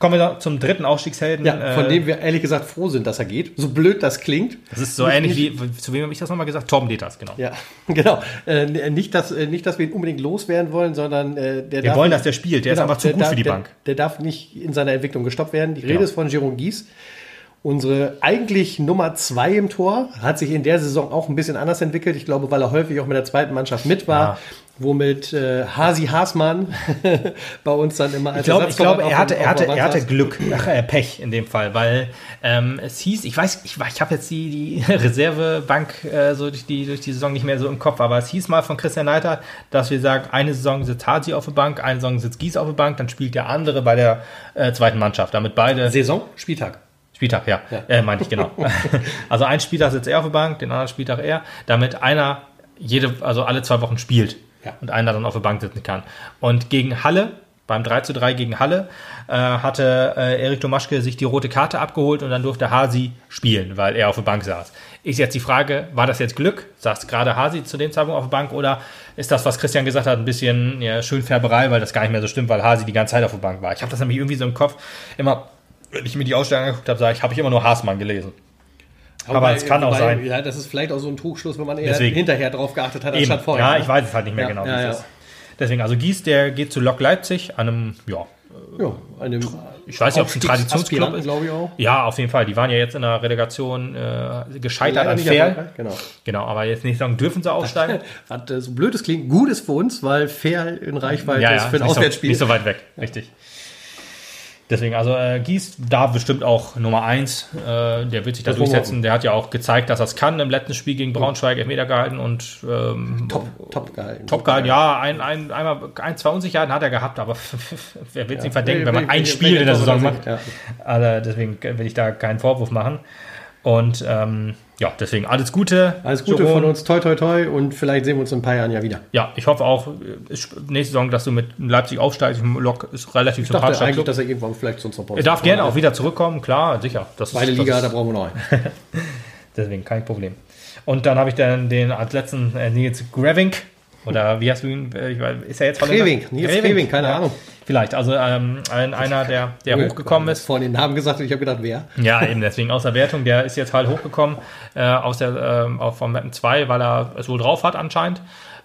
Kommen wir zum dritten Aufstiegshelden. ja, von äh, dem wir ehrlich gesagt froh sind, dass er geht. So blöd das klingt. Das ist so ähnlich wie, zu wem habe ich das nochmal gesagt? Torben Deters, genau. Ja, genau. Äh, nicht, dass, äh, nicht, dass wir ihn unbedingt loswerden wollen, sondern äh, der Wir darf wollen, nicht- dass der spielt. Der ist Genau, einfach zu gut darf- für die der, Bank. Der darf nicht in seiner Entwicklung gestoppt werden. Die Rede Genau. ist von Jérôme Gies. Unsere eigentlich Nummer zwei im Tor hat sich in der Saison auch ein bisschen anders entwickelt. Ich glaube, weil er häufig auch mit der zweiten Mannschaft mit war, Ja. womit äh, Hasi Haasmann bei uns dann immer als Ich glaube, ich glaube, Ersatztorwart er hatte, er hatte, er hatte. Glück, ach, äh, Pech in dem Fall, weil ähm, es hieß, ich weiß, ich, ich habe jetzt die, die Reservebank äh, so durch die, durch die Saison nicht mehr so im Kopf, aber es hieß mal von Christian Neiter, dass wir sagen, eine Saison sitzt Hasi auf der Bank, eine Saison sitzt Gies auf der Bank, dann spielt der andere bei der äh, zweiten Mannschaft, damit beide Saison, Spieltag. Spieltag, ja. Ja. Äh, meinte ich, genau. also ein Spieltag sitzt er auf der Bank, den anderen Spieltag er, damit einer jede, also alle zwei Wochen spielt Ja. und einer dann auf der Bank sitzen kann. Und gegen Halle, beim 3 zu 3 gegen Halle, äh, hatte äh, Erik Domaschke sich die rote Karte abgeholt und dann durfte Hasi spielen, weil er auf der Bank saß. Ist jetzt die Frage, war das jetzt Glück? Saß gerade Hasi zu dem Zeitpunkt auf der Bank oder ist das, was Christian gesagt hat, ein bisschen ja, Schönfärberei, weil das gar nicht mehr so stimmt, weil Hasi die ganze Zeit auf der Bank war? Ich habe das nämlich irgendwie so im Kopf immer, wenn ich mir die Ausstellung angeguckt habe, sage ich, habe ich immer nur Haasmann gelesen. Aber es kann auch sein. Ja, das ist vielleicht auch so ein Trugschluss, wenn man eher Deswegen. hinterher drauf geachtet hat, Eben. anstatt vorher. Ja, ne? ich weiß es halt nicht mehr Ja, genau, wie ja, es ja. ist. Deswegen, also Gies, der geht zu Lok Leipzig, einem, ja, Ja, einem ich weiß nicht, ob es ein Traditionsclub ist. glaube ich auch. Ja, auf jeden Fall. Die waren ja jetzt in der Relegation äh, gescheitert Leider an Fair. Genau. Genau, aber jetzt nicht sagen, dürfen sie aufsteigen. Hat äh, so blöd es klingt, gut ist für uns, weil Fair in Reichweite ja, ist ja, für ein nicht, so, Auswärtsspiel. nicht so weit weg, richtig. Deswegen, also äh, Gies, da bestimmt auch Nummer eins. Äh, der wird sich da Das durchsetzen. Der hat ja auch gezeigt, dass er es kann. Im letzten Spiel gegen Braunschweig Elfmeter gehalten und ähm, top, top gehalten. Top gehalten. Ja, ein, ein, einmal ein, zwei Unsicherheiten hat er gehabt, aber wer will es ihm verdenken, wenn man ein Spiel in der Saison macht. Ja. Also deswegen will ich da keinen Vorwurf machen. Und ähm, ja, deswegen alles Gute. Alles Gute Jerome. von uns, toi toi toi und vielleicht sehen wir uns in ein paar Jahren ja wieder. Ja, ich hoffe auch äh, nächste Saison, dass du mit Leipzig aufsteigst. Lok ist relativ Ich dachte eigentlich, dass er irgendwann vielleicht zu uns noch Er darf gerne auch wieder zurückkommen, klar, sicher. Das Zweite ist, Liga, das da ist, brauchen wir noch einen. deswegen kein Problem. Und dann habe ich dann den als letzten äh, Nils Gravink. Oder wie hast du ihn? äh, ich weiß- Ist er jetzt Holländer? Greving, Nils keine ja. Ahnung. Vielleicht, also ähm, ein, einer, der, der hochgekommen ist. Vorhin den Namen gesagt und ich habe gedacht, wer? Ja, eben deswegen aus der Wertung. Der ist jetzt halt hochgekommen äh, aus der, ähm, auch vom Mappen 2, weil er es wohl drauf hat anscheinend.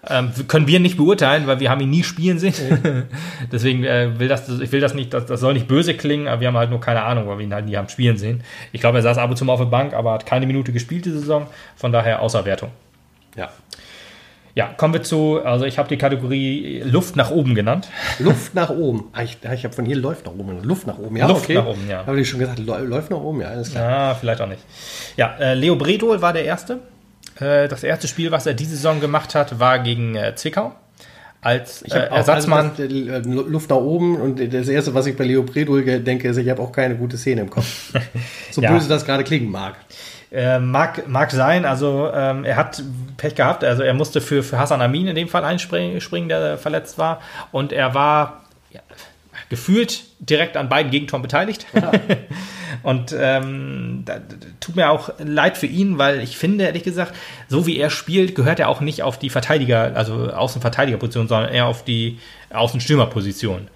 Ähm, können wir nicht beurteilen, weil wir haben ihn nie spielen sehen. deswegen äh, will das, ich will das nicht, das, das soll nicht böse klingen, aber wir haben halt nur keine Ahnung, weil wir ihn halt nie haben spielen sehen. Ich glaube, er saß ab und zu mal auf der Bank, aber hat keine Minute gespielt diese Saison. Von daher außer Wertung. Ja. Ja, kommen wir zu, also ich habe die Kategorie Luft nach oben genannt. Luft nach oben. Ah, ich ich habe von hier läuft nach oben. Luft nach oben, ja. Luft okay. nach oben, ja. Habe ich schon gesagt, läu- läuft nach oben, ja, alles klar. Ja, vielleicht auch nicht. Ja, äh, Leo Bredol war der Erste. Äh, das erste Spiel, was er diese Saison gemacht hat, war gegen äh, Zwickau. Als äh, Ersatzmann. Also das, äh, Luft nach oben und das erste, was ich bei Leo Predol denke, ist, ich habe auch keine gute Szene im Kopf. So Ja. böse das gerade klingen mag. Äh, mag, mag sein, also ähm, er hat Pech gehabt, also er musste für, für Hassan Amin in dem Fall einspringen, springen, der verletzt war. Und er war ja, gefühlt direkt an beiden Gegentoren beteiligt. Und ähm, da, tut mir auch leid für ihn, weil ich finde, ehrlich gesagt, so wie er spielt, gehört er auch nicht auf die Verteidiger, also Außenverteidigerposition, sondern eher auf die Außenstürmerposition.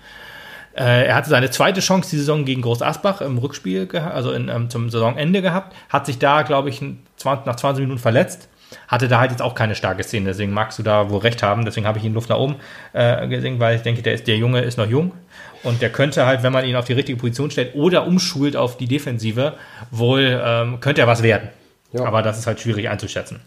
Äh, er hatte seine zweite Chance die Saison gegen Groß Asbach im Rückspiel, also in, ähm, zum Saisonende gehabt, hat sich da, glaube ich, n- 20, nach 20 Minuten verletzt. Hatte da halt jetzt auch keine starke Szene, deswegen magst du da wohl recht haben. Deswegen habe ich ihn Luft nach oben äh, gesehen, weil ich denke, der, ist, der Junge ist noch jung und der könnte halt, wenn man ihn auf die richtige Position stellt oder umschult auf die Defensive, wohl ähm, könnte er was werden. Ja. Aber das ist halt schwierig einzuschätzen.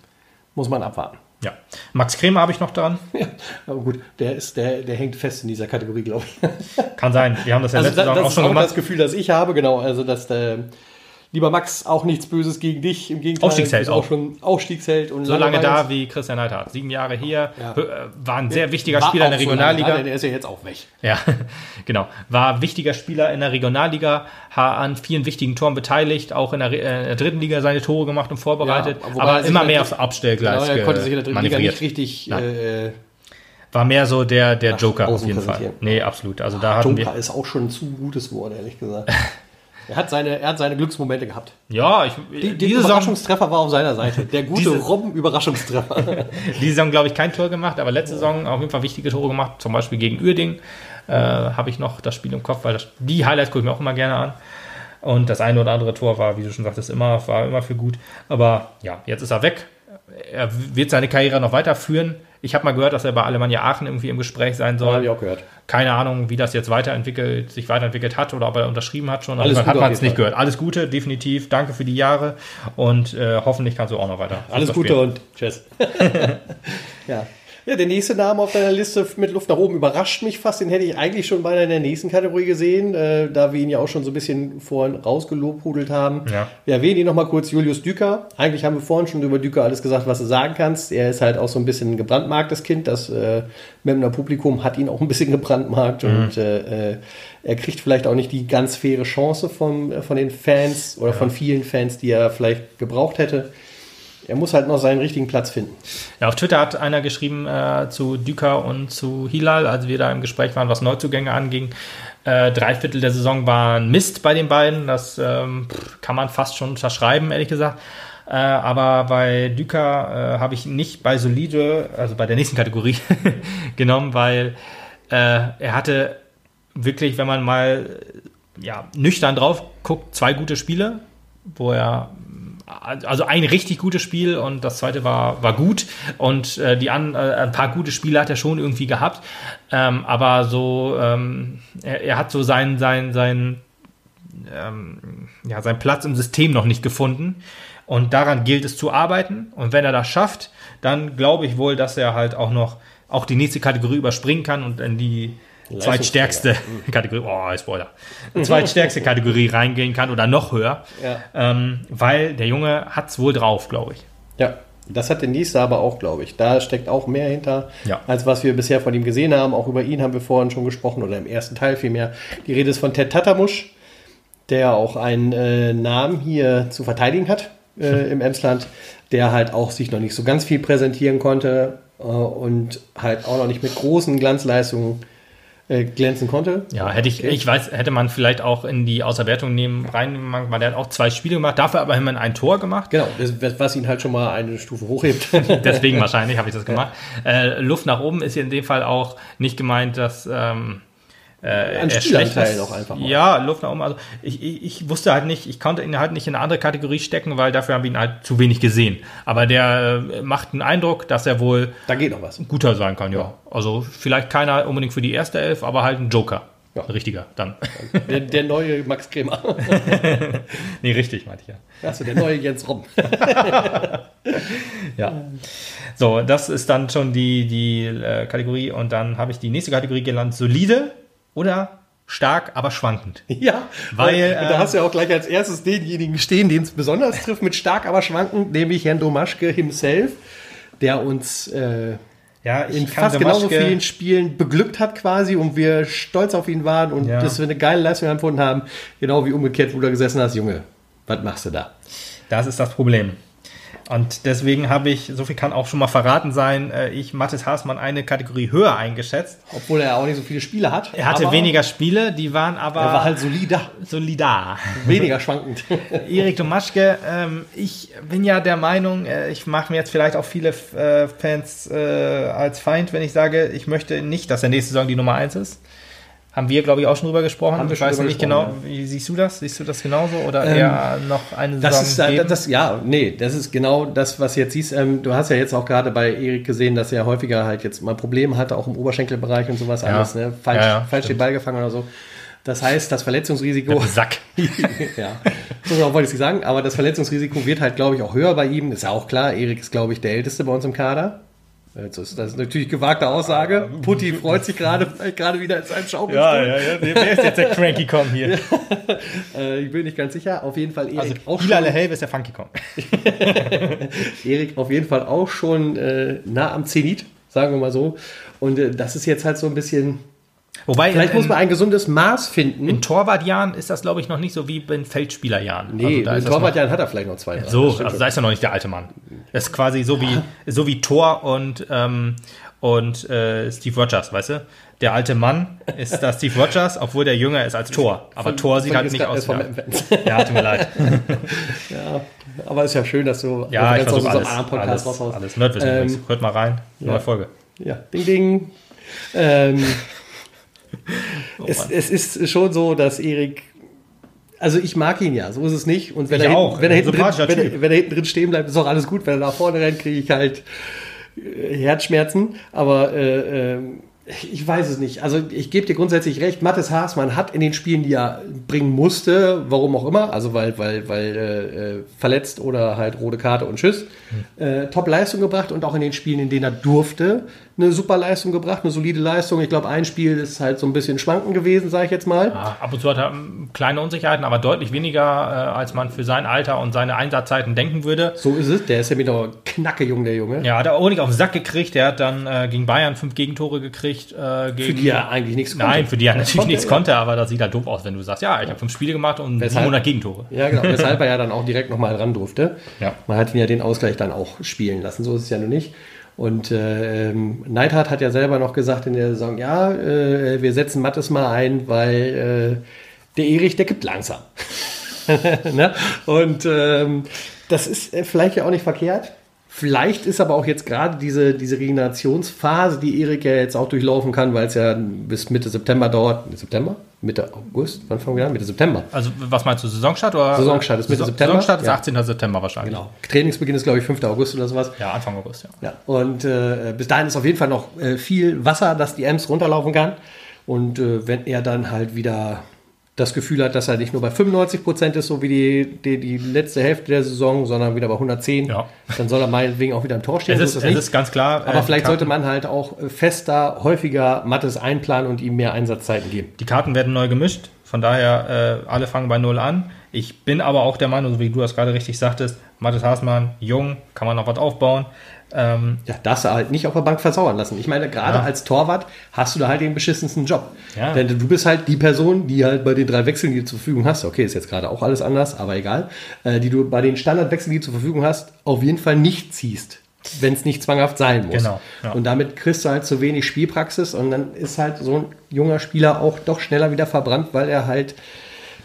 Muss man abwarten. Ja. Max Kremer habe ich noch dran. Ja, aber gut, der ist, der, der hängt fest in dieser Kategorie, glaube ich. Kann sein. Wir haben das ja Also letzte da, Saison auch ist schon auch gemacht. das Gefühl, das ich habe, genau. Also dass der lieber Max auch nichts Böses gegen dich. Im Gegenteil, Aufstiegsheld auch auch. schon Aufstiegsheld und So lange bei da wie Christian Neidhardt. Sieben Jahre hier, Ja. äh, war ein sehr wichtiger War Spieler in der so lange Regionalliga. Der ist ja jetzt auch weg. Ja, genau. War wichtiger Spieler in der Regionalliga, hat an vielen wichtigen Toren beteiligt, auch in der, äh, in der dritten Liga seine Tore gemacht und vorbereitet, Ja, er aber immer mehr aufs Abstellgleis Genau, er konnte sich in der dritten Liga nicht richtig äh, War mehr so der, der Joker auf jeden Fall. Nee, absolut. Also da hatten Joker wir. ist auch schon ein zu gutes Wort, ehrlich gesagt. er, hat seine, er hat seine Glücksmomente gehabt. Ja, ich, Die, diese, Saison, Überraschungstreffer war auf seiner Seite. Der gute Robben-Überraschungstreffer. diese Saison, glaube ich, kein Tor gemacht, aber letzte Saison auf jeden Fall wichtige Tore gemacht, zum Beispiel gegen Uerding. Äh, Habe ich noch das Spiel im Kopf, weil das, die Highlights gucke ich mir auch immer gerne an. Und das eine oder andere Tor war, wie du schon sagtest, immer, war immer für gut. Aber ja, jetzt ist er weg. Er wird seine Karriere noch weiterführen. Ich habe mal gehört, dass er bei Alemannia Aachen irgendwie im Gespräch sein soll. Habe ich auch gehört. Keine Ahnung, wie das jetzt weiterentwickelt, sich weiterentwickelt hat oder ob er unterschrieben hat schon. Alles Alles hat Gute man es nicht Fall. gehört. Alles Gute, definitiv. Danke für die Jahre und äh, hoffentlich kannst du auch noch weiter. Alles Gute spielen. und tschüss. ja. Ja, der nächste Name auf deiner Liste mit Luft nach oben überrascht mich fast. Den hätte ich eigentlich schon beinahe in der nächsten Kategorie gesehen, äh, da wir ihn ja auch schon so ein bisschen vorhin rausgelobhudelt haben. Ja. Wir erwähnen ihn nochmal kurz, Julius Düker. Eigentlich haben wir vorhin schon über Düker alles gesagt, was du sagen kannst. Er ist halt auch so ein bisschen ein gebrandmarktes Kind. Das äh, Memner Publikum hat ihn auch ein bisschen gebrandmarkt und äh, äh, er kriegt vielleicht auch nicht die ganz faire Chance von, äh, von den Fans oder von vielen Fans, die er vielleicht gebraucht hätte. Er muss halt noch seinen richtigen Platz finden. Ja, auf Twitter hat einer geschrieben äh, zu Düker und zu Hilal, als wir da im Gespräch waren, was Neuzugänge anging. Äh, drei Viertel der Saison waren Mist bei den beiden. Das ähm, kann man fast schon unterschreiben, ehrlich gesagt. Äh, aber bei Düker äh, habe ich nicht bei solide, also bei der nächsten Kategorie genommen, weil äh, er hatte wirklich, wenn man mal ja, nüchtern drauf guckt, zwei gute Spiele, wo er also ein richtig gutes Spiel und das zweite war, war gut. Und äh, die an, äh, ein paar gute Spiele hat er schon irgendwie gehabt, ähm, aber so ähm, er, er hat so seinen sein, sein, ähm, ja, seinen Platz im System noch nicht gefunden. Und daran gilt es zu arbeiten. Und wenn er das schafft, dann glaube ich wohl, dass er halt auch noch auch die nächste Kategorie überspringen kann und in die zweitstärkste Kategorie, oh, Spoiler, zweitstärkste Kategorie reingehen kann oder noch höher, Ja. ähm, weil der Junge hat es wohl drauf, glaube ich. Ja, das hat der Niester aber auch, glaube ich. Da steckt auch mehr hinter, Ja. als was wir bisher von ihm gesehen haben. Auch über ihn haben wir vorhin schon gesprochen oder im ersten Teil vielmehr. Die Rede ist von Ted Tatamusch, der auch einen äh, Namen hier zu verteidigen hat äh, im Emsland, der halt auch sich noch nicht so ganz viel präsentieren konnte äh, und halt auch noch nicht mit großen Glanzleistungen äh, glänzen konnte. Ja, hätte ich, ich weiß, hätte man vielleicht auch in die Außerwertung nehmen, reinnehmen, weil der hat auch zwei Spiele gemacht, dafür aber immerhin ein Tor gemacht. Genau, das, was ihn halt schon mal eine Stufe hochhebt. Deswegen wahrscheinlich habe ich das gemacht. Äh, Luft nach oben ist hier in dem Fall auch nicht gemeint, dass ähm, äh, schlecht ist. auch einfach mal. Ja, Luft nach oben. Also ich, ich, ich wusste halt nicht, ich konnte ihn halt nicht in eine andere Kategorie stecken, weil dafür haben wir ihn halt zu wenig gesehen. Aber der äh, macht einen Eindruck, dass er wohl da geht noch was. ein guter sein kann, ja. Also vielleicht keiner unbedingt für die erste Elf, aber halt ein Joker. Ja. Ein richtiger, dann. Der, der neue Max Kremer. nee, richtig, meinte ich ja. Achso, der neue Jens Robben. Ja. So, das ist dann schon die, die äh, Kategorie. Und dann habe ich die nächste Kategorie gelernt: solide oder stark, aber schwankend. Ja, Weil, und da äh, hast du ja auch gleich als erstes denjenigen stehen, den es besonders trifft, mit stark, aber schwankend, nämlich Herrn Domaschke himself, der uns äh, Ja, in fast genauso vielen Spielen beglückt hat quasi und wir stolz auf ihn waren und Ja. dass wir eine geile Leistung empfunden haben. Genau wie umgekehrt, wo du gesessen hast, Junge, was machst du da? Das ist das Problem. Und deswegen habe ich, so viel kann auch schon mal verraten sein, äh, ich Mathis Haasmann eine Kategorie höher eingeschätzt. Obwohl er auch nicht so viele Spiele hat. Er hatte weniger Spiele, die waren aber Er war halt solider, solidar. weniger schwankend. Erik Domaschke, ähm, ich bin ja der Meinung, äh, ich mache mir jetzt vielleicht auch viele äh, Fans äh, als Feind, wenn ich sage, ich möchte nicht, dass der nächste Saison die Nummer 1 ist. Haben wir, glaube ich, auch schon drüber gesprochen. Haben ich weiß nicht genau, gesprochen, wie siehst du das? Siehst du das genauso oder Ähm, eher noch eine Das Saison ist da- geben? das, ja, nee, das ist genau das, was jetzt siehst. Ähm, du hast ja jetzt auch gerade bei Erik gesehen, dass er häufiger halt jetzt mal Probleme hatte, auch im Oberschenkelbereich und sowas alles, ne? Falsch, Ja, ja, falsch den Ball gefangen oder so. Das heißt, das Verletzungsrisiko. Sack. ja, so genau wollte ich nicht sagen, aber das Verletzungsrisiko wird halt, glaube ich, auch höher bei ihm. Ist ja auch klar, Erik ist, glaube ich, der Älteste bei uns im Kader. Jetzt ist das ist natürlich gewagte Aussage. Putti freut sich gerade gerade wieder in seinem Schaukelstuhl. ja, ja. Wer ist jetzt der Cranky Kong hier? Äh, ich bin nicht ganz sicher. Auf jeden Fall Erik Also, auch Hilal schon, Helve ist der Funky Kong. Erik auf jeden Fall auch schon äh, nah am Zenit, sagen wir mal so. Und äh, das ist jetzt halt so ein bisschen. Wobei, Vielleicht in, muss man ein gesundes Maß finden. in Torwartjahren ist das, glaube ich, noch nicht so wie in Feldspielerjahren. nee, also, da in ist das noch- Torwartjahren hat er vielleicht noch zwei. drei. So, also da ist er noch nicht der alte Mann. Das ist quasi so wie, so wie Thor und, ähm, und äh, Steve Rogers, weißt du? Der alte Mann ist da Steve Rogers, obwohl der jünger ist als Thor. Aber Von- Thor sieht von halt nicht aus wie. Ja, tut mir leid. ja, aber ist ja schön, dass du Ja, ich aus alles, einem Podcast alles, raushaust. alles. Nerdwissen Ähm, übrigens. Hört mal rein. Neue ja. Folge. Ja, ding, ding. Ähm, Oh es, es ist schon so, dass Erik. Also ich mag ihn ja, so ist es nicht. Und wenn, Ich er, auch. hinten, wenn, er, hinten drin, wenn, er, wenn er hinten drin stehen bleibt, ist auch alles gut. Wenn er nach vorne rennt, kriege ich halt äh, Herzschmerzen. Aber äh, ähm, ich weiß es nicht. Also ich gebe dir grundsätzlich recht. Mathis Haasmann hat in den Spielen, die er bringen musste, warum auch immer, also weil, weil, weil äh, äh, verletzt oder halt rote Karte und Tschüss, Hm. äh, Top-Leistung gebracht und auch in den Spielen, in denen er durfte, eine super Leistung gebracht, eine solide Leistung. Ich glaube, ein Spiel ist halt so ein bisschen schwanken gewesen, sage ich jetzt mal. Ja, ab und zu hat er ähm, kleine Unsicherheiten, aber deutlich weniger, äh, als man für sein Alter und seine Einsatzzeiten denken würde. So ist es. Der ist ja wieder knacke jung, der Junge. Ja, hat er auch nicht auf den Sack gekriegt. Der hat dann äh, gegen Bayern fünf Gegentore gekriegt. Äh, gegen, Für die er eigentlich nichts konnte. Nein, für die er natürlich Konnte nichts konnte, aber das sieht halt doof aus, wenn du sagst, ja, ich habe fünf Spiele gemacht und Weshalb? 700 Gegentore. Ja, genau. Weshalb er ja dann auch direkt nochmal ran durfte. Ja. Man hat ihn ja den Ausgleich dann auch spielen lassen. So ist es ja nur nicht. Und äh, ähm, Neidhardt hat ja selber noch gesagt in der Saison, ja, äh, wir setzen Mattes mal ein, weil äh, der Erich, der gibt langsam. ne? Und ähm, das ist äh, vielleicht ja auch nicht verkehrt. Vielleicht ist aber auch jetzt gerade diese, diese Regenerationsphase, die Erik ja jetzt auch durchlaufen kann, weil es ja bis Mitte September dauert. September? Mitte August? Wann fangen wir an? Mitte September. Also, was meinst du, Saisonstart oder? Saisonstart ist Mitte Saison- September. Saisonstart ist Ja. 18. September wahrscheinlich. Genau. Trainingsbeginn ist, glaube ich, 5. August oder sowas. Ja, Anfang August, ja. Ja. Und äh, bis dahin ist auf jeden Fall noch äh, viel Wasser, dass die Ems runterlaufen kann. Und äh, wenn er dann halt wieder das Gefühl hat, dass er nicht nur bei 95 Prozent ist, so wie die, die, die letzte Hälfte der Saison, sondern wieder bei 110, Ja. dann soll er meinetwegen auch wieder im Tor stehen. Es ist, das es ist ganz klar. Aber äh, vielleicht sollte man halt auch äh, fester, häufiger Mattes einplanen und ihm mehr Einsatzzeiten geben. Die Karten werden neu gemischt, von daher äh, alle fangen bei Null an. Ich bin aber auch der Meinung, so wie du das gerade richtig sagtest, Mathis Hasmann, jung, kann man noch was aufbauen. Ähm, Ja, darfst du halt nicht auf der Bank versauern lassen. Ich meine, gerade Ja. als Torwart hast du da halt den beschissensten Job. Ja. Denn du bist halt die Person, die halt bei den drei Wechseln, die du zur Verfügung hast, okay, ist jetzt gerade auch alles anders, aber egal, äh, die du bei den Standardwechseln, die du zur Verfügung hast, auf jeden Fall nicht ziehst, wenn es nicht zwanghaft sein muss. Genau, ja. Und damit kriegst du halt zu wenig Spielpraxis und dann ist halt so ein junger Spieler auch doch schneller wieder verbrannt, weil er halt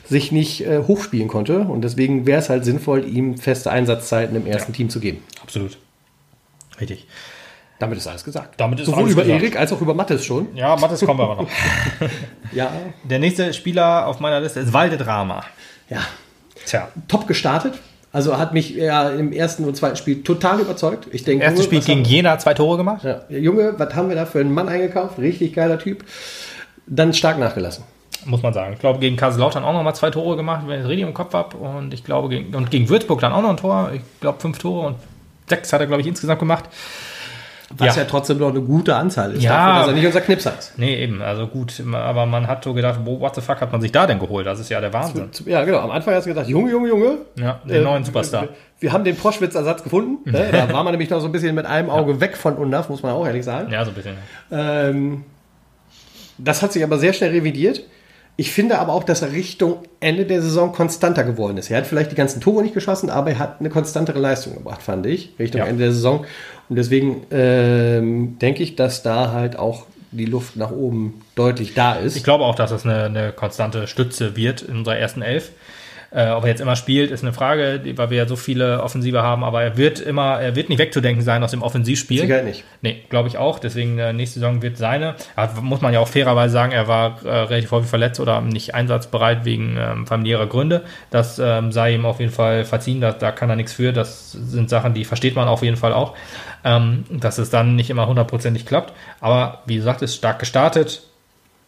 sich nicht äh, hochspielen konnte. Und deswegen wäre es halt sinnvoll, ihm feste Einsatzzeiten im ersten Team zu geben. absolut. Richtig. Damit ist alles gesagt. Damit ist Sowohl alles über gesagt. Erik als auch über Mattes schon. Ja, Mathis kommen wir aber noch. Ja, Der nächste Spieler auf meiner Liste ist Walde Drama. ja. Tja, Top gestartet. Also hat mich ja im ersten und zweiten Spiel total überzeugt. Ich denke, erstes Spiel gegen Jena, zwei Tore gemacht. Ja, Junge, was haben wir da für einen Mann eingekauft? Richtig geiler Typ. Dann stark nachgelassen. Muss man sagen. Ich glaube, gegen Kaiserslautern auch noch mal zwei Tore gemacht, wenn ich es richtig im Kopf habe. Und ich glaube, gegen, und gegen Würzburg dann auch noch ein Tor. Ich glaube, fünf Tore und sechs hat er, glaube ich, insgesamt gemacht. Was ja, Ja. trotzdem noch eine gute Anzahl ist, Ja. dafür, dass er nicht unser Knipser ist. Nee, eben, also gut, aber man hat so gedacht, wo, what the fuck hat man sich da denn geholt? Das ist ja der Wahnsinn. Ja, genau. Am Anfang hast du gesagt, Junge, Junge, Junge. Ja, den Äh, neuen Superstar. Wir, wir haben den Proschwitz-Ersatz gefunden. ne? Da war man nämlich noch so ein bisschen mit einem Auge weg von UNDAF, muss man auch ehrlich sagen. Ja, so ein bisschen. Ähm, das hat sich aber sehr schnell revidiert. Ich finde aber auch, dass er Richtung Ende der Saison konstanter geworden ist. Er hat vielleicht die ganzen Tore nicht geschossen, aber er hat eine konstantere Leistung gebracht, fand ich, Richtung Ja. Ende der Saison. Und deswegen ähm, denke ich, dass da halt auch die Luft nach oben deutlich da ist. Ich glaube auch, dass das eine, eine konstante Stütze wird in unserer ersten Elf. Äh, ob er jetzt immer spielt, ist eine Frage, weil wir ja so viele Offensive haben, aber er wird immer, er wird nicht wegzudenken sein aus dem Offensivspiel. Sicherheit nicht. Nee, glaube ich auch. Deswegen äh, nächste Saison wird seine. Aber muss man ja auch fairerweise sagen, er war äh, relativ häufig verletzt oder nicht einsatzbereit wegen ähm, familiärer Gründe. Das ähm, sei ihm auf jeden Fall verziehen. Da, da kann er nichts für. Das sind Sachen, die versteht man auf jeden Fall auch. Ähm, dass es dann nicht immer hundertprozentig klappt. Aber wie gesagt, ist stark gestartet.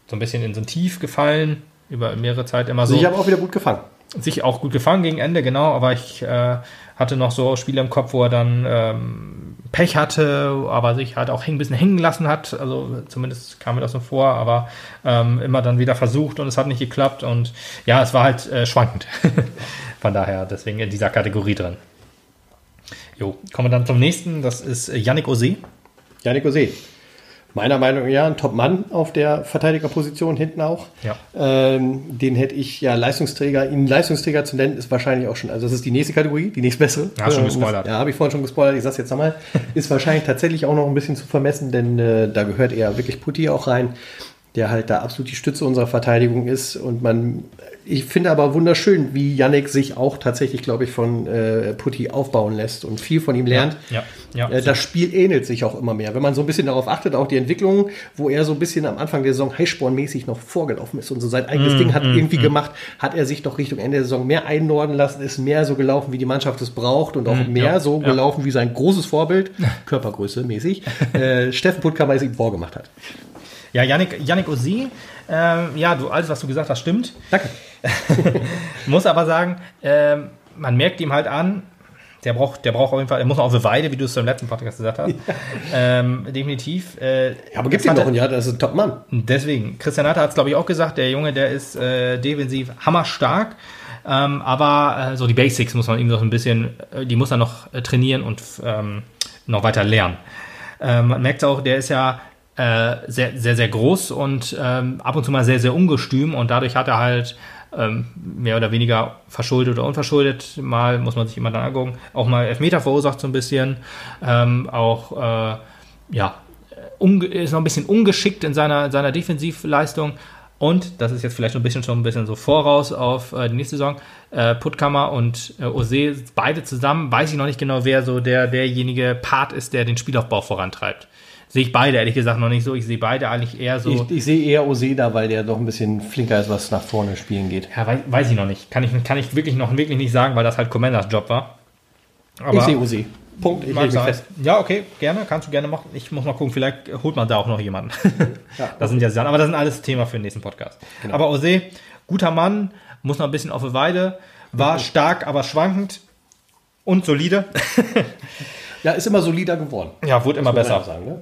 So ein bisschen in so ein Tief gefallen. Über mehrere Zeit immer so Sich aber auch wieder gut gefangen. Sich auch gut gefangen gegen Ende, genau, aber ich äh, hatte noch so Spiele im Kopf, wo er dann ähm, Pech hatte, aber sich halt auch ein bisschen hängen lassen hat. Also zumindest kam mir das so vor, aber ähm, immer dann wieder versucht und es hat nicht geklappt und ja, es war halt äh, schwankend. Von daher deswegen in dieser Kategorie drin. Jo, kommen wir dann zum nächsten, das ist äh, Yannick Ose. Janik Ose. Meiner Meinung nach ja, ein Top-Mann auf der Verteidigerposition hinten auch. Ja. Ähm, den hätte ich ja Leistungsträger, ihn Leistungsträger zu nennen, ist wahrscheinlich auch schon, also das ist die nächste Kategorie, die nächstbessere. Ja, schon Äh, gespoilert. Ja, habe ich vorhin schon gespoilert, ich sag's jetzt nochmal. Ist wahrscheinlich tatsächlich auch noch ein bisschen zu vermessen, denn äh, da gehört eher wirklich Putti auch rein, der halt da absolut die Stütze unserer Verteidigung ist und man, ich finde aber wunderschön, wie Yannick sich auch tatsächlich, glaube ich, von äh, Putti aufbauen lässt und viel von ihm lernt. Ja, ja. Äh, Das Spiel ähnelt sich auch immer mehr. Wenn man so ein bisschen darauf achtet, auch die Entwicklung, wo er so ein bisschen am Anfang der Saison Highsporn-mäßig noch vorgelaufen ist und so sein eigenes Ding hat irgendwie gemacht, hat er sich doch Richtung Ende der Saison mehr einnorden lassen, ist mehr so gelaufen, wie die Mannschaft es braucht und auch mehr ja, so ja. gelaufen, wie sein großes Vorbild, Körpergröße mäßig, äh, Steffen Puttkammer es ihm vorgemacht hat. Ja, Yannick, Yannick Ose, ähm, ja, du, alles, was du gesagt hast, stimmt. Danke. Muss aber sagen, ähm, man merkt ihm halt an, Der braucht, der braucht auf jeden Fall, der muss noch auf eine Weide, wie du es im letzten Podcast gesagt hast. Ähm, definitiv. Äh, Ja, aber gibt ihm hat doch ein Jahr, das ist ein Top-Mann. Deswegen, Christian Hatter hat es, glaube ich, auch gesagt, der Junge, der ist äh, defensiv hammerstark. Ähm, aber äh, so die Basics muss man ihm noch ein bisschen, äh, die muss er noch äh, trainieren und ähm, noch weiter lernen. Ähm, man merkt auch, der ist ja äh, sehr, sehr, sehr groß und ähm, ab und zu mal sehr, sehr ungestüm und dadurch hat er halt ähm, mehr oder weniger verschuldet oder unverschuldet, mal muss man sich immer dann angucken, auch mal Elfmeter verursacht so ein bisschen, ähm, auch äh, ja, ist noch ein bisschen ungeschickt in seiner, seiner Defensivleistung. Und, das ist jetzt vielleicht ein bisschen schon ein bisschen so voraus auf äh, die nächste Saison, äh, Puttkammer und äh, Ose, beide zusammen, weiß ich noch nicht genau, wer so der, derjenige Part ist, der den Spielaufbau vorantreibt. Sehe ich beide, ehrlich gesagt, noch nicht so. Ich sehe beide eigentlich eher so. Ich, ich sehe eher Oseda, weil der doch ein bisschen flinker ist, was nach vorne spielen geht. ja, weiß, weiß ich noch nicht. Kann ich, kann ich wirklich noch wirklich nicht sagen, weil das halt Commanders Job war. Aber ich sehe Ose. Punkt. Ich lege fest. Ja, okay, gerne, kannst du gerne machen. Ich muss mal gucken, vielleicht holt man da auch noch jemanden. Ja, das sind ja Sachen, aber das sind alles Thema für den nächsten Podcast. Aber Ose, guter Mann, muss noch ein bisschen auf die Weide, war stark, aber schwankend und solide. Ja, ist immer solider geworden. Ja, wurde immer besser. Sagen, ne?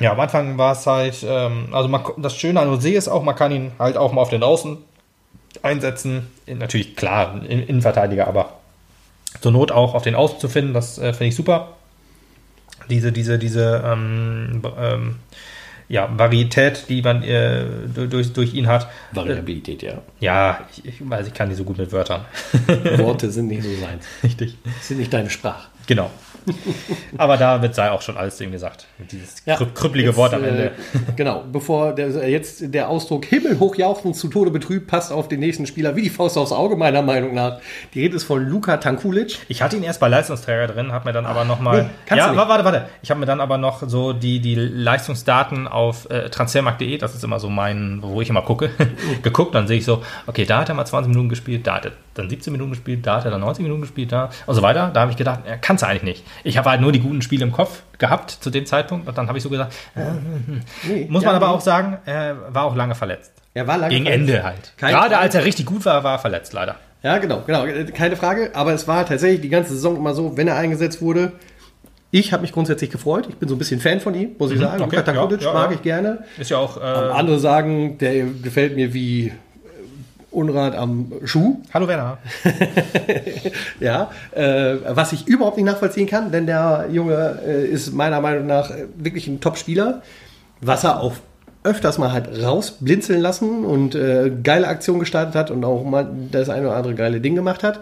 Ja. Am Anfang war es halt, ähm, also man, das Schöne an Ose ist auch, man kann ihn halt auch mal auf den Außen einsetzen. Natürlich, klar, in- Innenverteidiger, aber zur Not auch auf den Außen zu finden, das äh, finde ich super. Diese, diese, diese ähm, ähm, ja, Varietät, die man äh, du- durch, durch ihn hat. Variabilität, ja. Ja, ich, ich weiß, ich kann nicht so gut mit Wörtern. Worte sind nicht so seins. Richtig. Das sind nicht deine Sprache. Genau. Aber damit sei auch schon alles ihm gesagt. Dieses Ja. krü- krüppelige Wort am Jetzt, Ende. Äh, genau, bevor der, jetzt der Ausdruck himmelhoch jauchzend zu Tode betrübt passt auf den nächsten Spieler wie die Faust aufs Auge, meiner Meinung nach. Die Rede ist von Luka Tankulic. Ich hatte ihn erst bei Leistungsträger drin, habe mir dann aber nochmal. nee, kannst ja, warte, warte. Ich habe mir dann aber noch so die, die Leistungsdaten auf äh, transfermarkt.de, das ist immer so mein, wo ich immer gucke, geguckt. Dann sehe ich so, okay, da hat er mal 20 Minuten gespielt, da hat er dann 17 Minuten gespielt, da hat er dann 90 Minuten gespielt, da und so weiter. Da habe ich gedacht, er kann es eigentlich nicht. Ich habe halt nur die guten Spiele im Kopf gehabt zu dem Zeitpunkt und dann habe ich so gesagt, äh, Nee, muss man aber auch sagen, er war auch lange verletzt. Er war lange Gegen verletzt. Ende halt. Kein Gerade Frage. als er richtig gut war, war er verletzt, leider. Ja, genau, genau, äh, keine Frage. Aber es war tatsächlich die ganze Saison immer so, wenn er eingesetzt wurde. Ich habe mich grundsätzlich gefreut. Ich bin so ein bisschen Fan von ihm, muss ich sagen. Mhm, okay, Luka Tankulic ja, ja, mag ja. ich gerne. Ist ja auch. Äh, Andere sagen, der gefällt mir wie Unrat am Schuh. Hallo Werner. Ja, äh, was ich überhaupt nicht nachvollziehen kann, denn der Junge äh, ist meiner Meinung nach äh, wirklich ein Top-Spieler, was er auch öfters mal hat rausblinzeln lassen und äh, geile Aktionen gestartet hat und auch mal das eine oder andere geile Ding gemacht hat.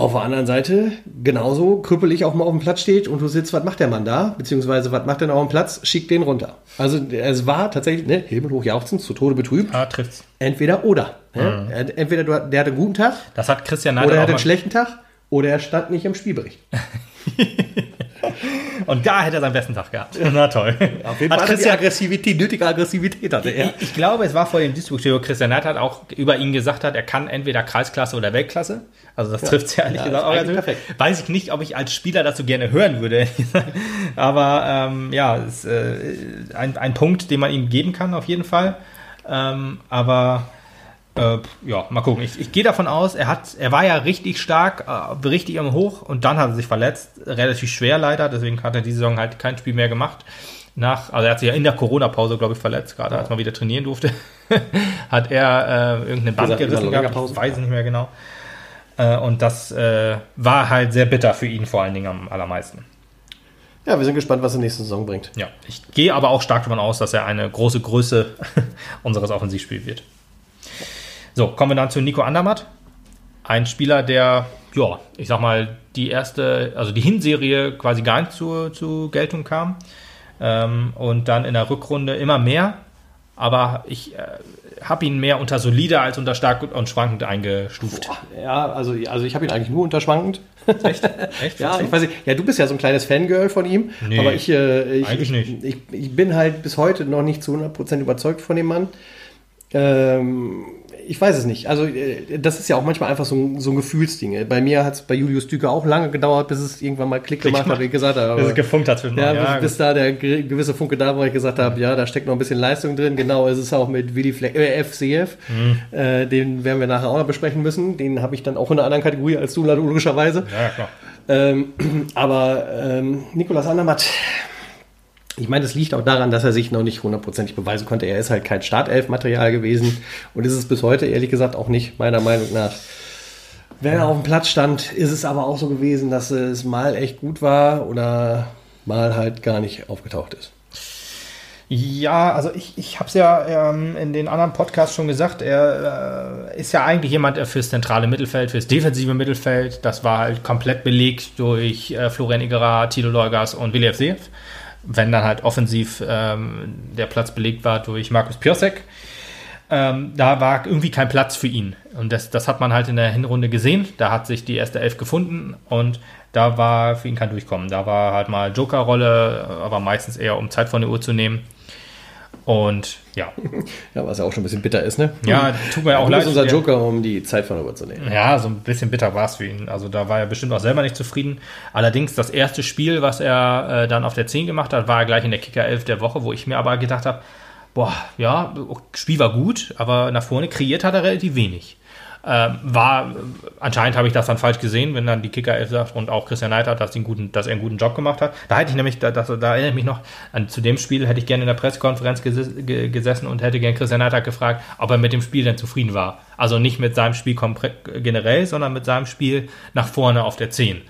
Auf der anderen Seite, genauso krüppelig auch mal auf dem Platz steht und du sitzt, was macht der Mann da? Beziehungsweise, was macht noch auf dem Platz? Schickt den runter. Also, es war tatsächlich, ne, himmelhoch jauchzend, zu Tode betrübt. Ah, trifft's. Entweder oder. Ne? Er- Entweder du, der hatte einen guten Tag Das hat Christian oder Neidl er auch hatte einen schlechten Tag oder er stand nicht im Spielbericht. Und da hätte er seinen besten Tag gehabt. Na toll. Auf jeden Hat Fall die Christian, Aggressivität, nötige Aggressivität hatte er. ich, ich glaube, es war vor dem Duisburg-Studio, Christian Neidl hat auch über ihn gesagt hat, er kann entweder Kreisklasse oder Weltklasse. Also das trifft ja ehrlich Ja, gesagt auch eigentlich ganz perfekt. Weiß ich nicht, ob ich als Spieler dazu gerne hören würde. Aber ähm, ja, ist äh, ein, ein Punkt, den man ihm geben kann, auf jeden Fall. Ähm, aber äh, ja, mal gucken. Ich, ich gehe davon aus, er hat, er war ja richtig stark, äh, richtig im Hoch und dann hat er sich verletzt, relativ schwer leider, deswegen hat er diese Saison halt kein Spiel mehr gemacht. Nach, also er hat sich ja in der Corona-Pause, glaube ich, verletzt, gerade als man wieder trainieren durfte, hat er äh, irgendeine Band gerissen gehabt, ich weiß nicht mehr genau. Äh, und das äh, war halt sehr bitter für ihn vor allen Dingen am allermeisten. Ja, wir sind gespannt, was die nächste Saison bringt. Ja, ich gehe aber auch stark davon aus, dass er eine große Größe unseres Offensivspiels wird. So, kommen wir dann zu Nico Andermatt. Ein Spieler, der, ja, ich sag mal, die erste, also die Hinserie quasi gar nicht zur, zur Geltung kam. Ähm, und dann in der Rückrunde immer mehr. Aber ich äh, habe ihn mehr unter solide als unter stark und schwankend eingestuft. Ja, also, also ich habe ihn eigentlich nur unterschwankend. Echt? Echt? Ja, ich weiß nicht. Ja, du bist ja so ein kleines Fangirl von ihm. Nee, aber ich, äh, ich, eigentlich ich, nicht. Ich, ich bin halt bis heute noch nicht zu 100% überzeugt von dem Mann. Ähm, ich weiß es nicht. Also, äh, das ist ja auch manchmal einfach so ein, so ein Gefühlsding. Bei mir hat es bei Julius Düker auch lange gedauert, bis es irgendwann mal Klick gemacht hat, wie ich gesagt habe. Aber- ist gefunkt hat Ja, ja, bis, bis da der ge- gewisse Funke da war, wo ich gesagt habe, ja, da steckt noch ein bisschen Leistung drin. Genau, ist es auch mit Willi Fleck, äh, FCF. Mhm. Äh, den werden wir nachher auch noch besprechen müssen. Den habe ich dann auch in einer anderen Kategorie als du, logischerweise. ja, klar. Ähm, aber ähm, Nikolas Andermatt, ich meine, das liegt auch daran, dass er sich noch nicht hundertprozentig beweisen konnte. Er ist halt kein Startelf-Material gewesen und ist es bis heute ehrlich gesagt auch nicht, meiner Meinung nach. Wenn er auf dem Platz stand, ist es aber auch so gewesen, dass es mal echt gut war oder mal halt gar nicht aufgetaucht ist. Ja, also ich, ich habe es ja ähm, in den anderen Podcasts schon gesagt, er äh, ist ja eigentlich jemand fürs zentrale Mittelfeld, fürs defensive Mittelfeld. Das war halt komplett belegt durch äh, Florian Igera, Tilo Leugas und Willi Seev. Wenn dann halt offensiv ähm, der Platz belegt war durch Markus Piosek. Ähm, da war irgendwie kein Platz für ihn. Und das, das hat man halt in der Hinrunde gesehen. Da hat sich die erste Elf gefunden und da war für ihn kein Durchkommen. Da war halt mal Joker-Rolle, aber meistens eher um Zeit von der Uhr zu nehmen. Und ja. Ja, was ja auch schon ein bisschen bitter ist, ne? Ja, tut mir auch leid. ist unser Joker, um die Zeit von der Uhr zu nehmen. Ja, so ein bisschen bitter war es für ihn. Also da war er bestimmt auch selber nicht zufrieden. Allerdings das erste Spiel, was er äh, dann auf der 10 gemacht hat, war er gleich in der Kicker 11 der Woche, wo ich mir aber gedacht habe, boah, ja, Spiel war gut, aber nach vorne kreiert hat er relativ wenig. Ähm, war, anscheinend habe ich das dann falsch gesehen, wenn dann die Kicker 11 sagt und auch Christian Neidhardt, dass, dass er einen guten Job gemacht hat. Da hätte ich nämlich, da, das, da erinnere ich mich noch, an, zu dem Spiel hätte ich gerne in der Pressekonferenz ges gesessen und hätte gerne Christian Neidhardt gefragt, ob er mit dem Spiel denn zufrieden war. Also nicht mit seinem Spiel generell, sondern mit seinem Spiel nach vorne auf der 10.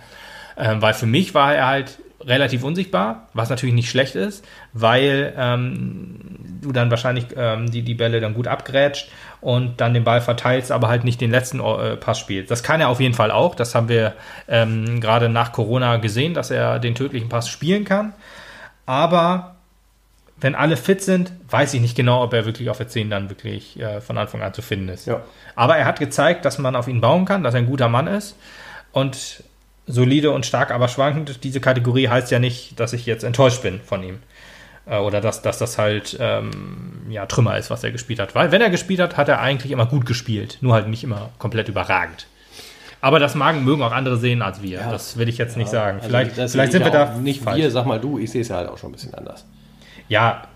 Ähm, weil für mich war er halt relativ unsichtbar, was natürlich nicht schlecht ist, weil ähm, du dann wahrscheinlich ähm, die, die Bälle dann gut abgrätscht und dann den Ball verteilst, aber halt nicht den letzten äh, Pass spielst. Das kann er auf jeden Fall auch. Das haben wir ähm, gerade nach Corona gesehen, dass er den tödlichen Pass spielen kann. Aber wenn alle fit sind, weiß ich nicht genau, ob er wirklich auf der 10 dann wirklich äh, von Anfang an zu finden ist. Ja. Aber er hat gezeigt, dass man auf ihn bauen kann, dass er ein guter Mann ist. Und solide und stark, aber schwankend. Diese Kategorie heißt ja nicht, dass ich jetzt enttäuscht bin von ihm. Äh, oder dass, dass das halt ähm, ja, Trümmer ist, was er gespielt hat. Weil wenn er gespielt hat, hat er eigentlich immer gut gespielt. Nur halt nicht immer komplett überragend. Aber das magen, mögen auch andere sehen als wir. Ja. Das will ich jetzt ja, nicht sagen. Also vielleicht, vielleicht sind wir da. Nicht falsch. wir, sag mal du, ich sehe es ja halt auch schon ein bisschen anders. Ja,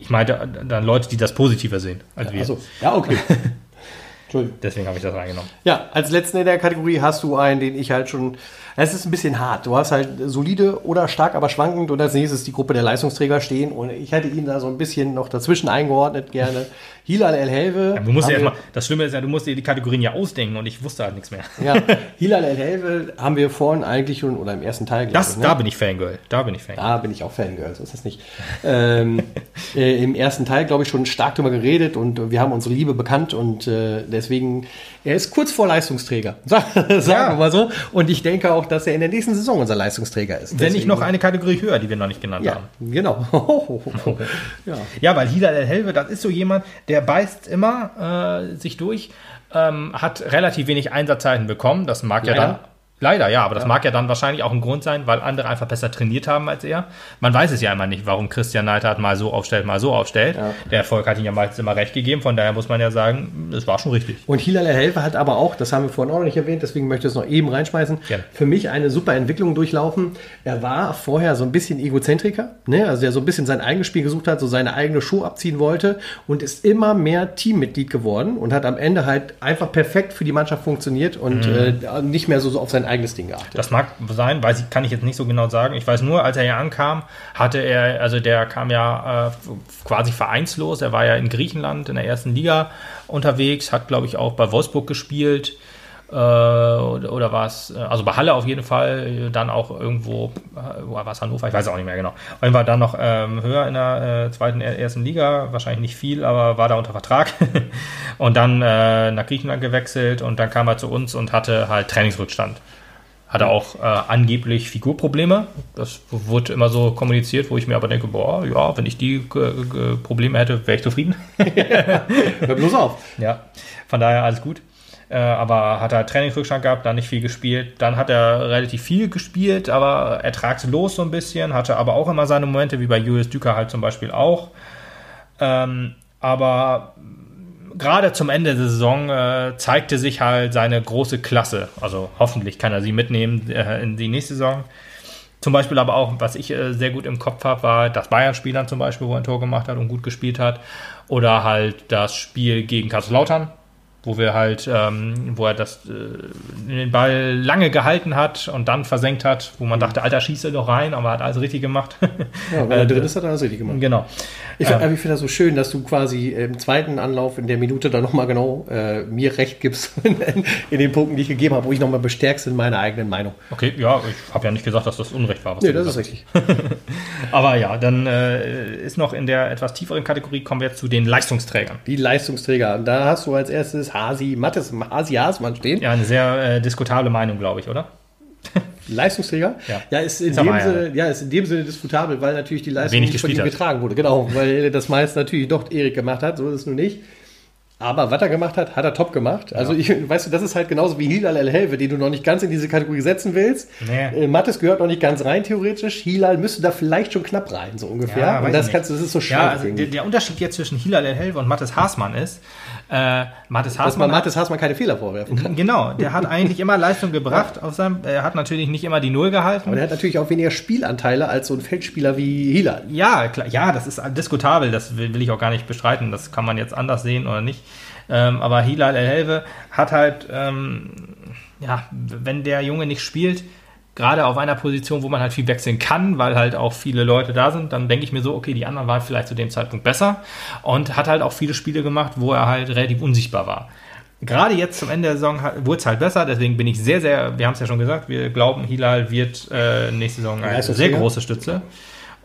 ich meinte dann Leute, die das positiver sehen als ja, wir. Also, ja, okay. Entschuldigung. Deswegen habe ich das reingenommen. Ja, als letzten in der Kategorie hast du einen, den ich halt schon. Es ist ein bisschen hart. Du hast halt solide oder stark, aber schwankend und als nächstes die Gruppe der Leistungsträger stehen. Und ich hätte ihn da so ein bisschen noch dazwischen eingeordnet gerne. Hilal El Helve. Ja, du musst ja erstmal, das Schlimme ist ja, du musst dir die Kategorien ja ausdenken und ich wusste halt nichts mehr. Ja, Hilal El Helve haben wir vorhin eigentlich schon, oder im ersten Teil, das, ich, ne? Da bin ich Fangirl. Da bin ich Fangirl. Da bin ich auch Fangirl, so ist das nicht. ähm, äh, Im ersten Teil, glaube ich, schon stark drüber geredet und wir haben unsere Liebe bekannt und äh, deswegen, er ist kurz vor Leistungsträger. Sagen ja. wir mal so. Und ich denke auch, dass er in der nächsten Saison unser Leistungsträger ist. Wenn deswegen, nicht noch eine Kategorie höher, die wir noch nicht genannt ja, haben. Genau. ja. ja, weil Hilal El Helve, das ist so jemand, der beißt immer äh, sich durch, ähm, hat relativ wenig Einsatzzeiten bekommen. Das mag Leider. ja dann Leider, ja, aber das ja. mag ja dann wahrscheinlich auch ein Grund sein, weil andere einfach besser trainiert haben als er. Man weiß es ja immer nicht, warum Christian Neidhardt mal so aufstellt, mal so aufstellt. Ja. Der Erfolg hat ihm ja meistens immer recht gegeben, von daher muss man ja sagen, das war schon richtig. Und Hilal Helfer hat aber auch, das haben wir vorhin auch noch nicht erwähnt, deswegen möchte ich es noch eben reinschmeißen, Gerne. für mich eine super Entwicklung durchlaufen. Er war vorher so ein bisschen Egozentriker, ne? also der so ein bisschen sein eigenes Spiel gesucht hat, so seine eigene Show abziehen wollte und ist immer mehr Teammitglied geworden und hat am Ende halt einfach perfekt für die Mannschaft funktioniert und mhm. äh, nicht mehr so, so auf sein eigenes Ding geachtet. Das mag sein, weiß ich, kann ich jetzt nicht so genau sagen. Ich weiß nur, als er hier ankam, hatte er, also der kam ja äh, quasi vereinslos. Er war ja in Griechenland in der ersten Liga unterwegs, hat, glaube ich, auch bei Wolfsburg gespielt. Äh, oder, oder war es, äh, also bei Halle auf jeden Fall, dann auch irgendwo, äh, war es Hannover, ich weiß auch nicht mehr genau. Jeden Fall dann noch ähm, höher in der äh, zweiten, ersten Liga, wahrscheinlich nicht viel, aber war da unter Vertrag. und dann äh, nach Griechenland gewechselt und dann kam er zu uns und hatte halt Trainingsrückstand. Hatte auch äh, angeblich Figurprobleme. Das wurde immer so kommuniziert, wo ich mir aber denke, boah, ja, wenn ich die äh, Probleme hätte, wäre ich zufrieden. Hör bloß auf. Ja, von daher alles gut. Äh, aber hat er Trainingsrückstand gehabt, dann nicht viel gespielt. Dann hat er relativ viel gespielt, aber ertragslos so ein bisschen. Hatte aber auch immer seine Momente, wie bei Julius Düker halt zum Beispiel auch. Ähm, aber gerade zum Ende der Saison äh, zeigte sich halt seine große Klasse. Also hoffentlich kann er sie mitnehmen äh, in die nächste Saison. Zum Beispiel aber auch, was ich äh, sehr gut im Kopf habe, war das Bayern-Spiel dann zum Beispiel, wo er ein Tor gemacht hat und gut gespielt hat. Oder halt das Spiel gegen Kaiserslautern, wo wir halt, ähm, wo er das, äh, den Ball lange gehalten hat und dann versenkt hat, wo man dachte, Alter, schieße doch rein, aber er hat alles richtig gemacht. Ja, weil er drin ist, hat er das richtig gemacht. genau. Ich, aber ich finde das so schön, dass du quasi im zweiten Anlauf in der Minute dann nochmal genau äh, mir recht gibst in, in den Punkten, die ich gegeben habe, wo ich nochmal bestärkst in meiner eigenen Meinung. Okay, ja, ich habe ja nicht gesagt, dass das Unrecht war. Was Nee, das ist richtig. Aber ja, dann äh, ist noch in der etwas tieferen Kategorie, kommen wir jetzt zu den Leistungsträgern. Die Leistungsträger. Da hast du als erstes Hasi, Mattes, Hasi Hasmann stehen. Ja, eine sehr äh, diskutable Meinung, glaube ich, oder? Leistungsträger? Ja. ist in Sag dem ja. Sinne, ja, ist in dem Sinne diskutabel, weil natürlich die Leistung Wenig nicht von ihm hat. getragen wurde. Genau, weil das meist natürlich doch Erik gemacht hat, so ist es nun nicht. Aber was er gemacht hat, hat er top gemacht. Also, ich, weißt du, das ist halt genauso wie Hilal El Helve, den du noch nicht ganz in diese Kategorie setzen willst. Nee. Äh, Mattes gehört noch nicht ganz rein, theoretisch. Hilal müsste da vielleicht schon knapp rein, so ungefähr. Ja, Und das kannst das ist so Ja, schade. also irgendwie. der, der Unterschied jetzt zwischen Hilal El Helve und Mattes Haasmann ist, äh, Mattes dass man Mattes Hasmann keine Fehler vorwerfen kann. genau, der hat eigentlich immer Leistung gebracht auf seinem, er hat natürlich nicht immer die Null gehalten. Aber der hat natürlich auch weniger Spielanteile als so ein Feldspieler wie Hilal. Ja, klar, ja, das ist diskutabel, das will, will ich auch gar nicht bestreiten, das kann man jetzt anders sehen oder nicht. Ähm, aber Hilal El Helve hat halt, ähm, ja, wenn der Junge nicht spielt, gerade auf einer Position, wo man halt viel wechseln kann, weil halt auch viele Leute da sind, dann denke ich mir so, okay, die anderen waren vielleicht zu dem Zeitpunkt besser und hat halt auch viele Spiele gemacht, wo er halt relativ unsichtbar war. Gerade jetzt zum Ende der Saison wurde es halt besser, deswegen bin ich sehr, sehr, wir haben es ja schon gesagt, wir glauben, Hilal wird äh, nächste Saison eine sehr Leistungsträger. große Stütze.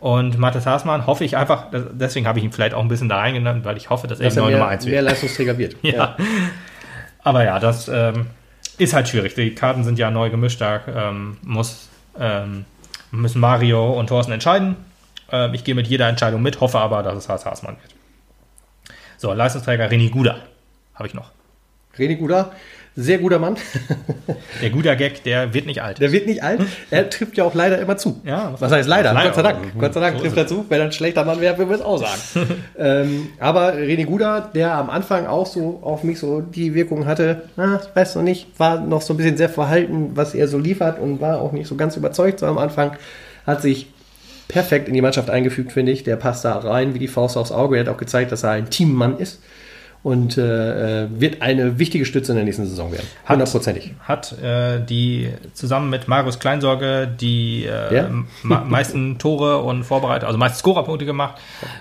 Und Mathis Haasmann hoffe ich einfach, deswegen habe ich ihn vielleicht auch ein bisschen da reingenommen, weil ich hoffe, dass er Dass er mehr, Nummer 1 mehr wird. Leistungsträger wird. Ja. Aber ja, das ähm, ist halt schwierig. Die Karten sind ja neu gemischt, da ähm, muss, ähm, müssen Mario und Thorsten entscheiden. Ähm, ich gehe mit jeder Entscheidung mit, hoffe aber, dass es Haas Haasmann wird. So, Leistungsträger René Guda habe ich noch. René Guda, sehr guter Mann. Der Guda Gag, der wird nicht alt. Der wird nicht alt. Er trifft ja auch leider immer zu. Ja, Was heißt leider? Leider. Gott sei Dank. Gott sei Dank So trifft er zu. Wenn er ein schlechter Mann wäre, würden wir es auch sagen. ähm, aber René Guda, der am Anfang auch so auf mich so die Wirkung hatte, ich weiß noch nicht, war noch so ein bisschen sehr verhalten, was er so liefert und war auch nicht so ganz überzeugt so am Anfang, hat sich perfekt in die Mannschaft eingefügt, finde ich. Der passt da rein wie die Faust aufs Auge. Er hat auch gezeigt, dass er ein Teammann ist und äh, äh, wird eine wichtige Stütze in der nächsten Saison werden. Hat- Hundertprozentig. hat äh, die zusammen mit Marius Kleinsorge die äh, Ja. meisten Tore und Vorbereitet, also meisten Scorerpunkte gemacht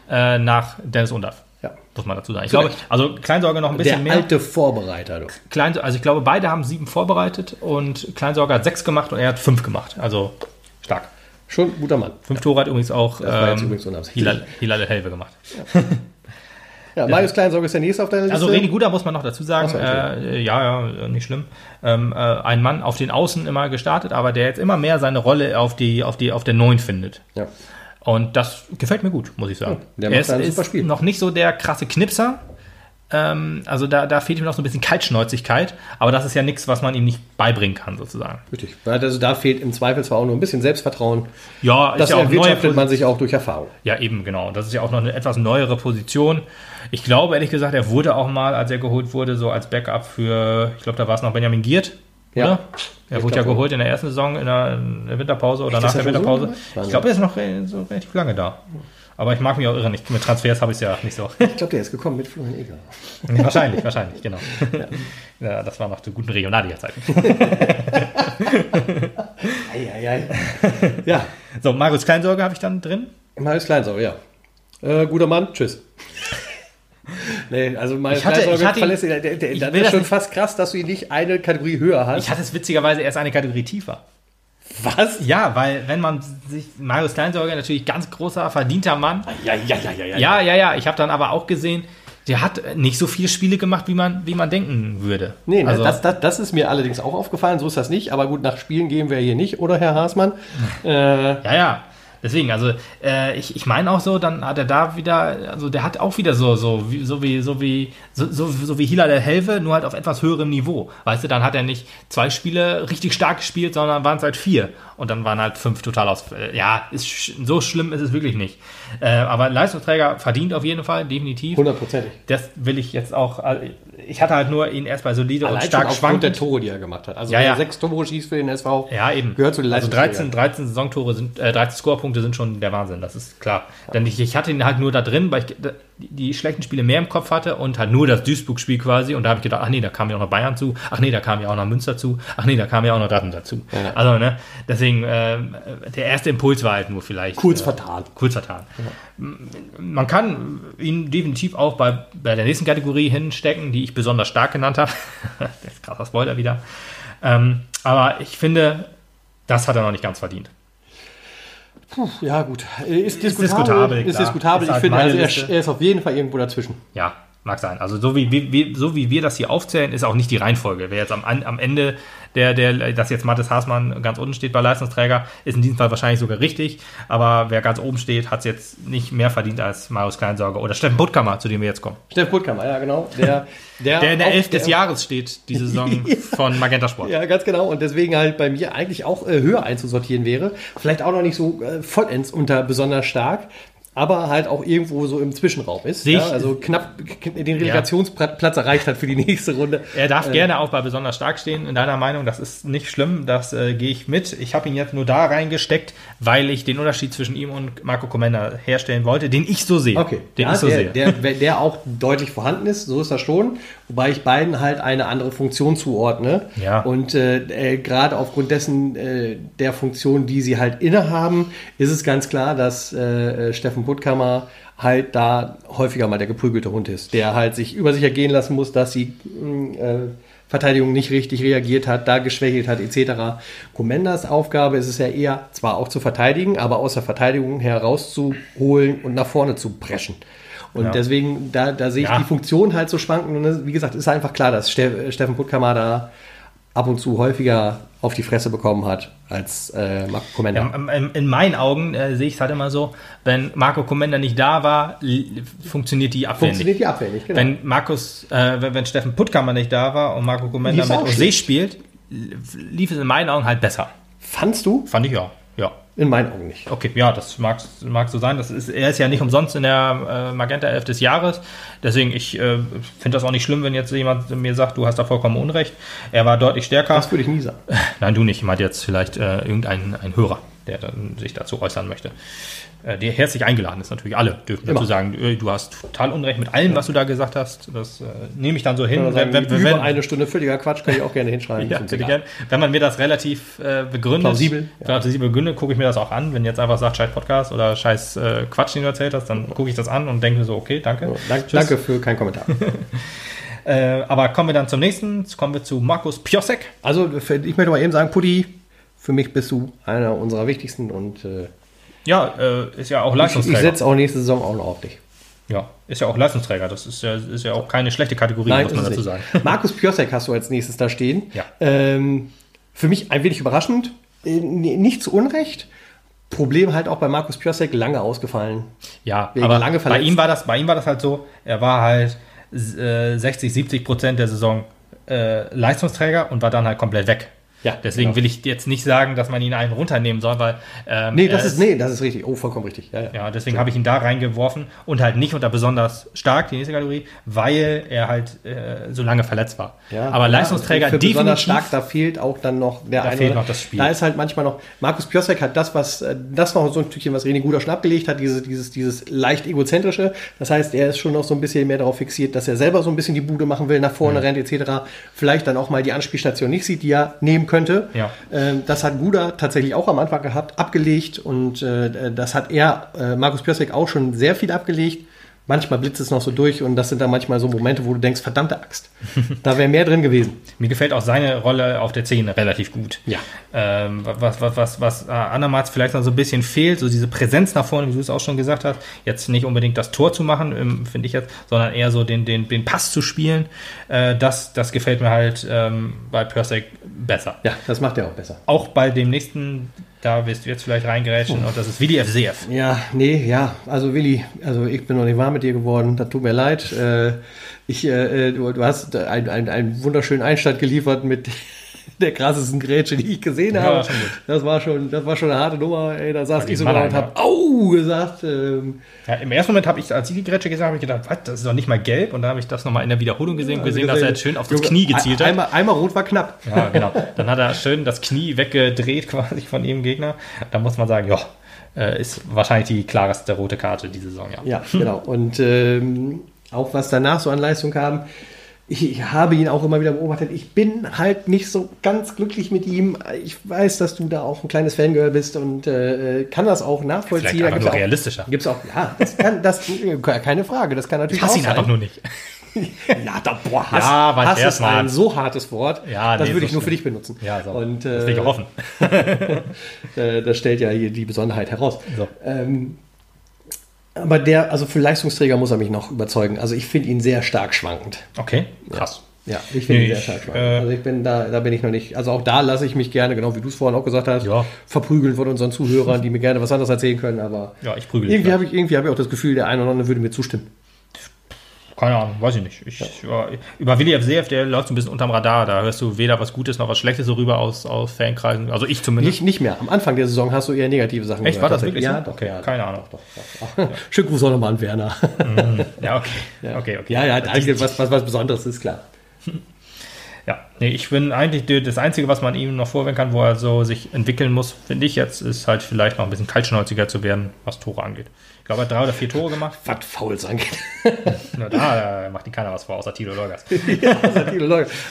äh, nach Dennis Undaff. Ja. Muss man dazu sagen. Ich Zu glaube, also Kleinsorge noch ein Der bisschen mehr. alte Vorbereiter, du. Klein, also ich glaube, beide haben sieben vorbereitet und Kleinsorge hat sechs gemacht und er hat fünf gemacht. Also stark. Schon ein guter Mann. Fünf Tore hat übrigens auch ähm. Hilal, Hilal Helve gemacht. Ja, Marius Kleinsorge ist der nächste auf deiner Liste. Also René Guda muss man noch dazu sagen, so, okay. äh, ja, ja, nicht schlimm. Ähm, äh, ein Mann auf den Außen immer gestartet, aber der jetzt immer mehr seine Rolle auf die, auf die, auf der Neun findet. Ja. Und das gefällt mir gut, muss ich sagen. der er macht ist, ein ist super Spiel. noch nicht so der krasse Knipser. Ähm, also da, da fehlt ihm noch so ein bisschen Kaltschnäuzigkeit, aber das ist ja nichts, was man ihm nicht beibringen kann, sozusagen. Richtig. Weil Also da fehlt im Zweifel zwar auch nur ein bisschen Selbstvertrauen. Ja, Das ist ja auch erwirtschaftet man sich auch durch Erfahrung. Ja, eben, genau. Das ist ja auch noch eine etwas neuere Position. Ich glaube, ehrlich gesagt, er wurde auch mal, als er geholt wurde, so als Backup für, ich glaube, da war es noch Benjamin Giert, Ja. oder? Er Ich wurde ja geholt in der ersten Saison, in der, in der Winterpause oder Echt, nach der er so Winterpause. lange? ich glaube, er ist noch so relativ lange da. Aber ich mag mich auch irre nicht. Mit Transfers habe ich es ja nicht so. Ich glaube, der ist gekommen mit Florian Eger. wahrscheinlich, wahrscheinlich, genau. Ja. das war noch zu guten Regionalliga-Zeiten. Eieiei. ja, So, Marius Kleinsorge habe ich dann drin. Marius Kleinsorge, ja. Äh, guter Mann, tschüss. nee, also Marius Ich hatte- Kleinsorge ich hatte ihn- verlässt der, der, der, ich das ist schon nicht- fast krass, dass du ihn nicht eine Kategorie höher hast. Ich hatte es witzigerweise erst eine Kategorie tiefer. Was? Ja, weil wenn man sich Marius Kleinsorge natürlich ganz großer, verdienter Mann. Ja, ja, ja, ja, ja. Ja, ja, ja. Ich habe dann aber auch gesehen, der hat nicht so viele Spiele gemacht, wie man, wie man denken würde. Nee, also, das, das, das ist mir allerdings auch aufgefallen, so ist das nicht. Aber gut, nach Spielen gehen wir hier nicht, oder Herr Haasmann? Äh, ja, ja. Deswegen, also äh, ich, ich meine auch so, dann hat er da wieder, also der hat auch wieder so, so wie, so wie, so wie, so, so, so wie Hila der Helve, nur halt auf etwas höherem Niveau. Weißt du, dann hat er nicht zwei Spiele richtig stark gespielt, sondern waren es halt vier. Und dann waren halt fünf total aus. Äh, ja, ist, so schlimm ist es wirklich nicht. Äh, aber Leistungsträger verdient auf jeden Fall, definitiv. hundertprozentig. Das will ich jetzt auch. äh, Ich hatte halt nur ihn erst bei solide und Allein schon stark aufgrund der schwankend. Tore, die er gemacht hat. Also Ja, ja. sechs Tore schießt für den SV, Ja, eben. gehört zu den Also Leistungsträgern. 13, 13 Saisontore sind, äh, 13 Scorerpunkte Punkte sind schon der Wahnsinn, das ist klar. Denn ich, ich hatte ihn halt nur da drin, weil ich die, schlechten Spiele mehr im Kopf hatte und halt nur das Duisburg-Spiel quasi. Und da habe ich gedacht, ach nee, da kam ja auch noch Bayern zu, ach nee, da kam ja auch noch Münster zu, ach nee, da kam ja auch noch Dortmund dazu. Ja. Also, ne, deswegen, äh, der erste Impuls war halt nur vielleicht. Kurz äh, vertan. Kurz vertan. Man kann ihn definitiv auch bei, bei der nächsten Kategorie hinstecken, die ich besonders stark genannt habe. das ist krasser Spoiler wieder. Ähm, aber ich finde, das hat er noch nicht ganz verdient. Puh, ja, gut. Ist diskutabel. diskutabel, ist diskutabel. Ist ich halt finde, also er, er ist auf jeden Fall irgendwo dazwischen. Ja, mag sein. Also so wie, wie, wie, so wie wir das hier aufzählen, ist auch nicht die Reihenfolge. Wer jetzt am, am Ende, der, der, dass jetzt Mathis Haasmann ganz unten steht bei Leistungsträger, ist in diesem Fall wahrscheinlich sogar richtig. Aber wer ganz oben steht, hat es jetzt nicht mehr verdient als Marius Kleinsorger oder Steffen Puttkammer, zu dem wir jetzt kommen. Steff Puttkammer, ja, genau. Der, der, Der in der Elf des Jahres steht, diese Saison von Magenta Sport. Ja, ganz genau. Und deswegen halt bei mir eigentlich auch äh, höher einzusortieren wäre. Vielleicht auch noch nicht so äh, vollends unter besonders stark, aber halt auch irgendwo so im Zwischenraum ist. Ja, also knapp den Relegationsplatz erreicht hat für die nächste Runde. Er darf gerne auch bei besonders stark stehen, in deiner Meinung. Das ist nicht schlimm, das äh, gehe ich mit. Ich habe ihn jetzt nur da reingesteckt, weil ich den Unterschied zwischen ihm und Marco Comenda herstellen wollte, den ich so sehe. Okay, Den ja, ich so der, sehe. Der, der auch deutlich vorhanden ist, so ist das schon. Wobei ich beiden halt eine andere Funktion zuordne. Ja. Und äh, äh, gerade aufgrund dessen äh, der Funktion, die sie halt innehaben, ist es ganz klar, dass äh, äh, Steffen Puttkammer halt da häufiger mal der geprügelte Hund ist, der halt sich über sich ergehen lassen muss, dass die mh, äh, Verteidigung nicht richtig reagiert hat, da geschwächelt hat, etc. Komendas Aufgabe ist es ja eher, zwar auch zu verteidigen, aber aus der Verteidigung herauszuholen und nach vorne zu preschen. Und Ja. deswegen, da, da sehe ich Ja. die Funktion halt so schwanken. Und wie gesagt, ist einfach klar, dass Ste Steffen Puttkammer da ab und zu häufiger auf die Fresse bekommen hat als äh, Marco Komenda. Ja, in, in meinen Augen äh, sehe ich es halt immer so, wenn Marco Comenda nicht da war, funktioniert die Abwehr Funktioniert nicht. die Abwehr nicht, genau. Wenn Markus, äh, wenn, wenn Steffen Puttkammer nicht da war und Marco Comenda mit auch Ose schlecht. spielt, lief es in meinen Augen halt besser. Fandst du? Fand ich ja. Ja. In meinen Augen nicht. Okay, ja, das mag, mag so sein. Das ist, er ist ja nicht umsonst in der äh, Magenta 11 des Jahres. Deswegen, ich äh, finde das auch nicht schlimm, wenn jetzt jemand mir sagt, du hast da vollkommen Unrecht. Er war deutlich stärker. Das würde ich nie sagen. Nein, du nicht. Ich meinte jetzt vielleicht äh, irgendein ein Hörer, der dann sich dazu äußern möchte. Äh, der herzlich eingeladen ist natürlich. Alle dürfen dazu Immer. sagen, äh, du hast total Unrecht mit allem, was du da gesagt hast. Das äh, nehme ich dann so hin. Wenn, Wenn, wenn, wenn, eine Stunde völliger Quatsch kann ich auch gerne hinschreiben. ja, Ist uns bitte egal. gern. wenn man mir das relativ äh, begründet, Plausibel, ja. plausibel begründet, gucke ich mir das auch an. Wenn jetzt einfach sagt, scheiß Podcast oder scheiß äh, Quatsch, den du erzählt hast, dann gucke ich das an und denke mir so, okay, danke. So, dank, danke für keinen Kommentar. Äh, aber kommen wir dann zum nächsten. Jetzt kommen wir zu Markus Piosek. Also, ich möchte mal eben sagen, Putti, für mich bist du einer unserer wichtigsten und Ja, äh, ist ja auch ich, ich Leistungsträger. setze auch nächste Saison auch noch auf dich. Ja, ist ja auch Leistungsträger. Das ist ja, ist ja auch keine schlechte Kategorie, Nein, muss man dazu es sagen. nicht. Markus Piosek hast du als nächstes da stehen. Ja. Ähm, für mich ein wenig überraschend, äh, nicht zu Unrecht. Problem halt auch bei Markus Piosek lange ausgefallen. Ja, Wegen aber lange bei verletzt. ihm, war das, bei ihm war das halt so, er war halt äh, 60, 70 Prozent der Saison äh, Leistungsträger und war dann halt komplett weg. Ja, Deswegen genau. will ich jetzt nicht sagen, dass man ihn einen runternehmen soll, weil ähm, Nee, das ist, nee, das ist richtig. Oh, vollkommen richtig. Ja, ja. Ja, deswegen habe ich ihn da reingeworfen und halt nicht unter besonders stark, die nächste Kategorie, weil er halt äh, so lange verletzt war. Ja, Aber ja, Leistungsträger besonders definitiv. stark, da fehlt auch dann noch der Da eine fehlt oder- noch das Spiel. Da ist halt manchmal noch, Markus Piosek hat das, was, äh, das noch so ein Stückchen, was René Guder schon abgelegt hat, dieses, dieses, dieses leicht egozentrische. Das heißt, er ist schon noch so ein bisschen mehr darauf fixiert, dass er selber so ein bisschen die Bude machen will, nach vorne rennt, etc. Vielleicht dann auch mal die Anspielstation nicht sieht, die er nehmen könnte. Ja. Ähm, das hat Guder tatsächlich auch am Anfang gehabt, abgelegt und äh, das hat er, äh, Markus Piosek, auch schon sehr viel abgelegt. Manchmal blitzt es noch so durch und das sind dann manchmal so Momente, wo du denkst, verdammte Axt, da wäre mehr drin gewesen. Mir gefällt auch seine Rolle auf der 10 relativ gut. Ja. Ähm, was, was, was, was äh, andermals vielleicht noch so ein bisschen fehlt, so diese Präsenz nach vorne, wie du es auch schon gesagt hast, jetzt nicht unbedingt das Tor zu machen, ähm, finde ich jetzt, sondern eher so den, den, den Pass zu spielen, äh, das, das gefällt mir halt ähm, bei Persek besser. Ja, das macht er auch besser. Auch bei dem nächsten, da wirst du jetzt vielleicht reingerätschen, und das ist Willi FCF. Ja, nee, ja, also Willi, also ich bin noch nicht warm mit dir geworden, das tut mir leid. Äh, ich, äh, du, du hast einen, einen wunderschönen Einstand geliefert mit der krassesten Grätsche, die ich gesehen Ja, habe. Das war schon, das war schon eine harte Nummer, ey, da saß ich sogar und Mannheimer. hab Au gesagt. Ähm, Ja, Im ersten Moment habe ich, als ich die Grätsche gesehen habe, habe ich gedacht, was, das ist doch nicht mal gelb. Und dann habe ich das nochmal in der Wiederholung gesehen und gesehen, dass er jetzt schön auf das Knie gezielt hat. Einmal, einmal rot war knapp. Ja, genau. Dann hat er schön das Knie weggedreht quasi von ihrem Gegner. Da muss man sagen, ja, äh, ist wahrscheinlich die klarste rote Karte diese Saison, ja. Ja, genau. Und ähm, auch was danach so an Leistung kam, ich, ich habe ihn auch immer wieder beobachtet. Ich bin halt nicht so ganz glücklich mit ihm. Ich weiß, dass du da auch ein kleines Fangirl bist und äh, kann das auch nachvollziehen. Vielleicht einfach gibt's nur auch- realistischer. Gibt's auch, ja, das kann, das, keine Frage, das kann Ich natürlich hasse auch ihn sein. einfach nur nicht. Ja, da, boah, Hass, Ja, Hass ist Scherzmann. ein so hartes Wort. Ja, das nee, würde so ich nur für dich benutzen. Ja, so. Und, das will ich auch äh, hoffen. äh, das stellt ja hier die Besonderheit heraus. So. Ähm, aber der, also für Leistungsträger muss er mich noch überzeugen. Also ich finde ihn sehr stark schwankend. Okay, krass. Ja, ich finde Nee, ihn sehr stark schwankend. äh, also ich bin da, da bin ich noch nicht. Also auch da lasse ich mich gerne, genau wie du es vorhin auch gesagt hast, Ja. verprügeln von unseren Zuhörern, die mir gerne was anderes erzählen können. Aber Ja, ich prügel irgendwie habe ich, irgendwie habe ich auch das Gefühl, der eine oder andere würde mir zustimmen. Keine Ahnung, weiß ich nicht. Ich, ja. Über Willi Seev, der läuft so ein bisschen unterm Radar. Da hörst du weder was Gutes noch was Schlechtes so rüber aus, aus Fankreisen. Also ich zumindest. Nicht, nicht mehr. Am Anfang der Saison hast du eher negative Sachen Echt, war das wirklich? Ja, doch. Okay, ja, keine Ahnung. Doch, doch, doch. Schönen Gruß auch nochmal an Werner. Ja, okay. Okay, okay. Ja, ja, eigentlich was, was, was Besonderes, ist klar. Ja, nee, ich bin eigentlich das Einzige, was man ihm noch vorwerfen kann, wo er so sich entwickeln muss, finde ich jetzt, ist halt vielleicht noch ein bisschen kaltschnäuziger zu werden, was Tore angeht. Ich glaube, hat drei oder vier Tore gemacht. Was Fouls angeht. Na, da äh, macht ihm keiner was vor, außer Tilo Lorgas. ja.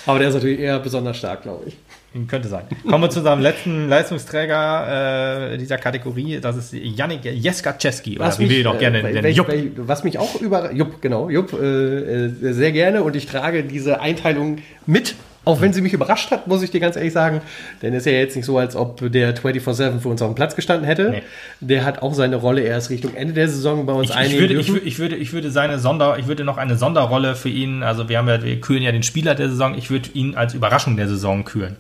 Aber der ist natürlich eher besonders stark, glaube ich. Könnte sein. Kommen wir zu unserem letzten Leistungsträger äh, dieser Kategorie. Das ist Yannick Jeskaczewski. Oder wie wir ihn auch gerne äh, welch- Jupp. welch- was mich auch über Jupp, genau, Jupp, äh, äh, sehr gerne und ich trage diese Einteilung mit. Auch wenn sie mich überrascht hat, muss ich dir ganz ehrlich sagen, denn es ist ja jetzt nicht so, als ob der 24-7 für uns auf dem Platz gestanden hätte. Nee. Der hat auch seine Rolle erst Richtung Ende der Saison bei uns Ich, ich, einnehmen würde, ich, dürfen. wür- ich, würde, ich würde seine Sonder, ich würde noch eine Sonderrolle für ihn, also wir haben ja, wir kühlen ja den Spieler der Saison, ich würde ihn als Überraschung der Saison kühlen.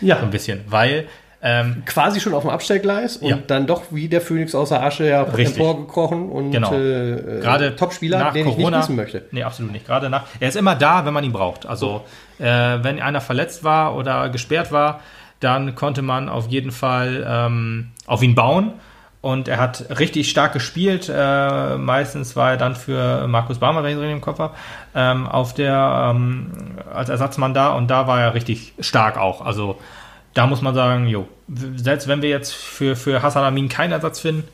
ja, So ein bisschen. Weil ähm, quasi schon auf dem Abstellgleis und Ja. dann doch wie der Phönix aus der Asche ja Richtig. emporgekrochen und Genau. äh, gerade Topspieler, nach den ich Corona, nicht missen möchte. Nee, absolut nicht. Gerade nach. Er ist immer da, wenn man ihn braucht. Also, äh, wenn einer verletzt war oder gesperrt war, dann konnte man auf jeden Fall ähm, auf ihn bauen. Und er hat richtig stark gespielt. Äh, meistens war er dann für Markus Barmer, wenn ich es richtig im Kopf habe, ähm, auf der, ähm, als Ersatzmann da. Und da war er richtig stark auch. Also, da muss man sagen, jo, selbst wenn wir jetzt für, für Hassan Amin keinen Ersatz finden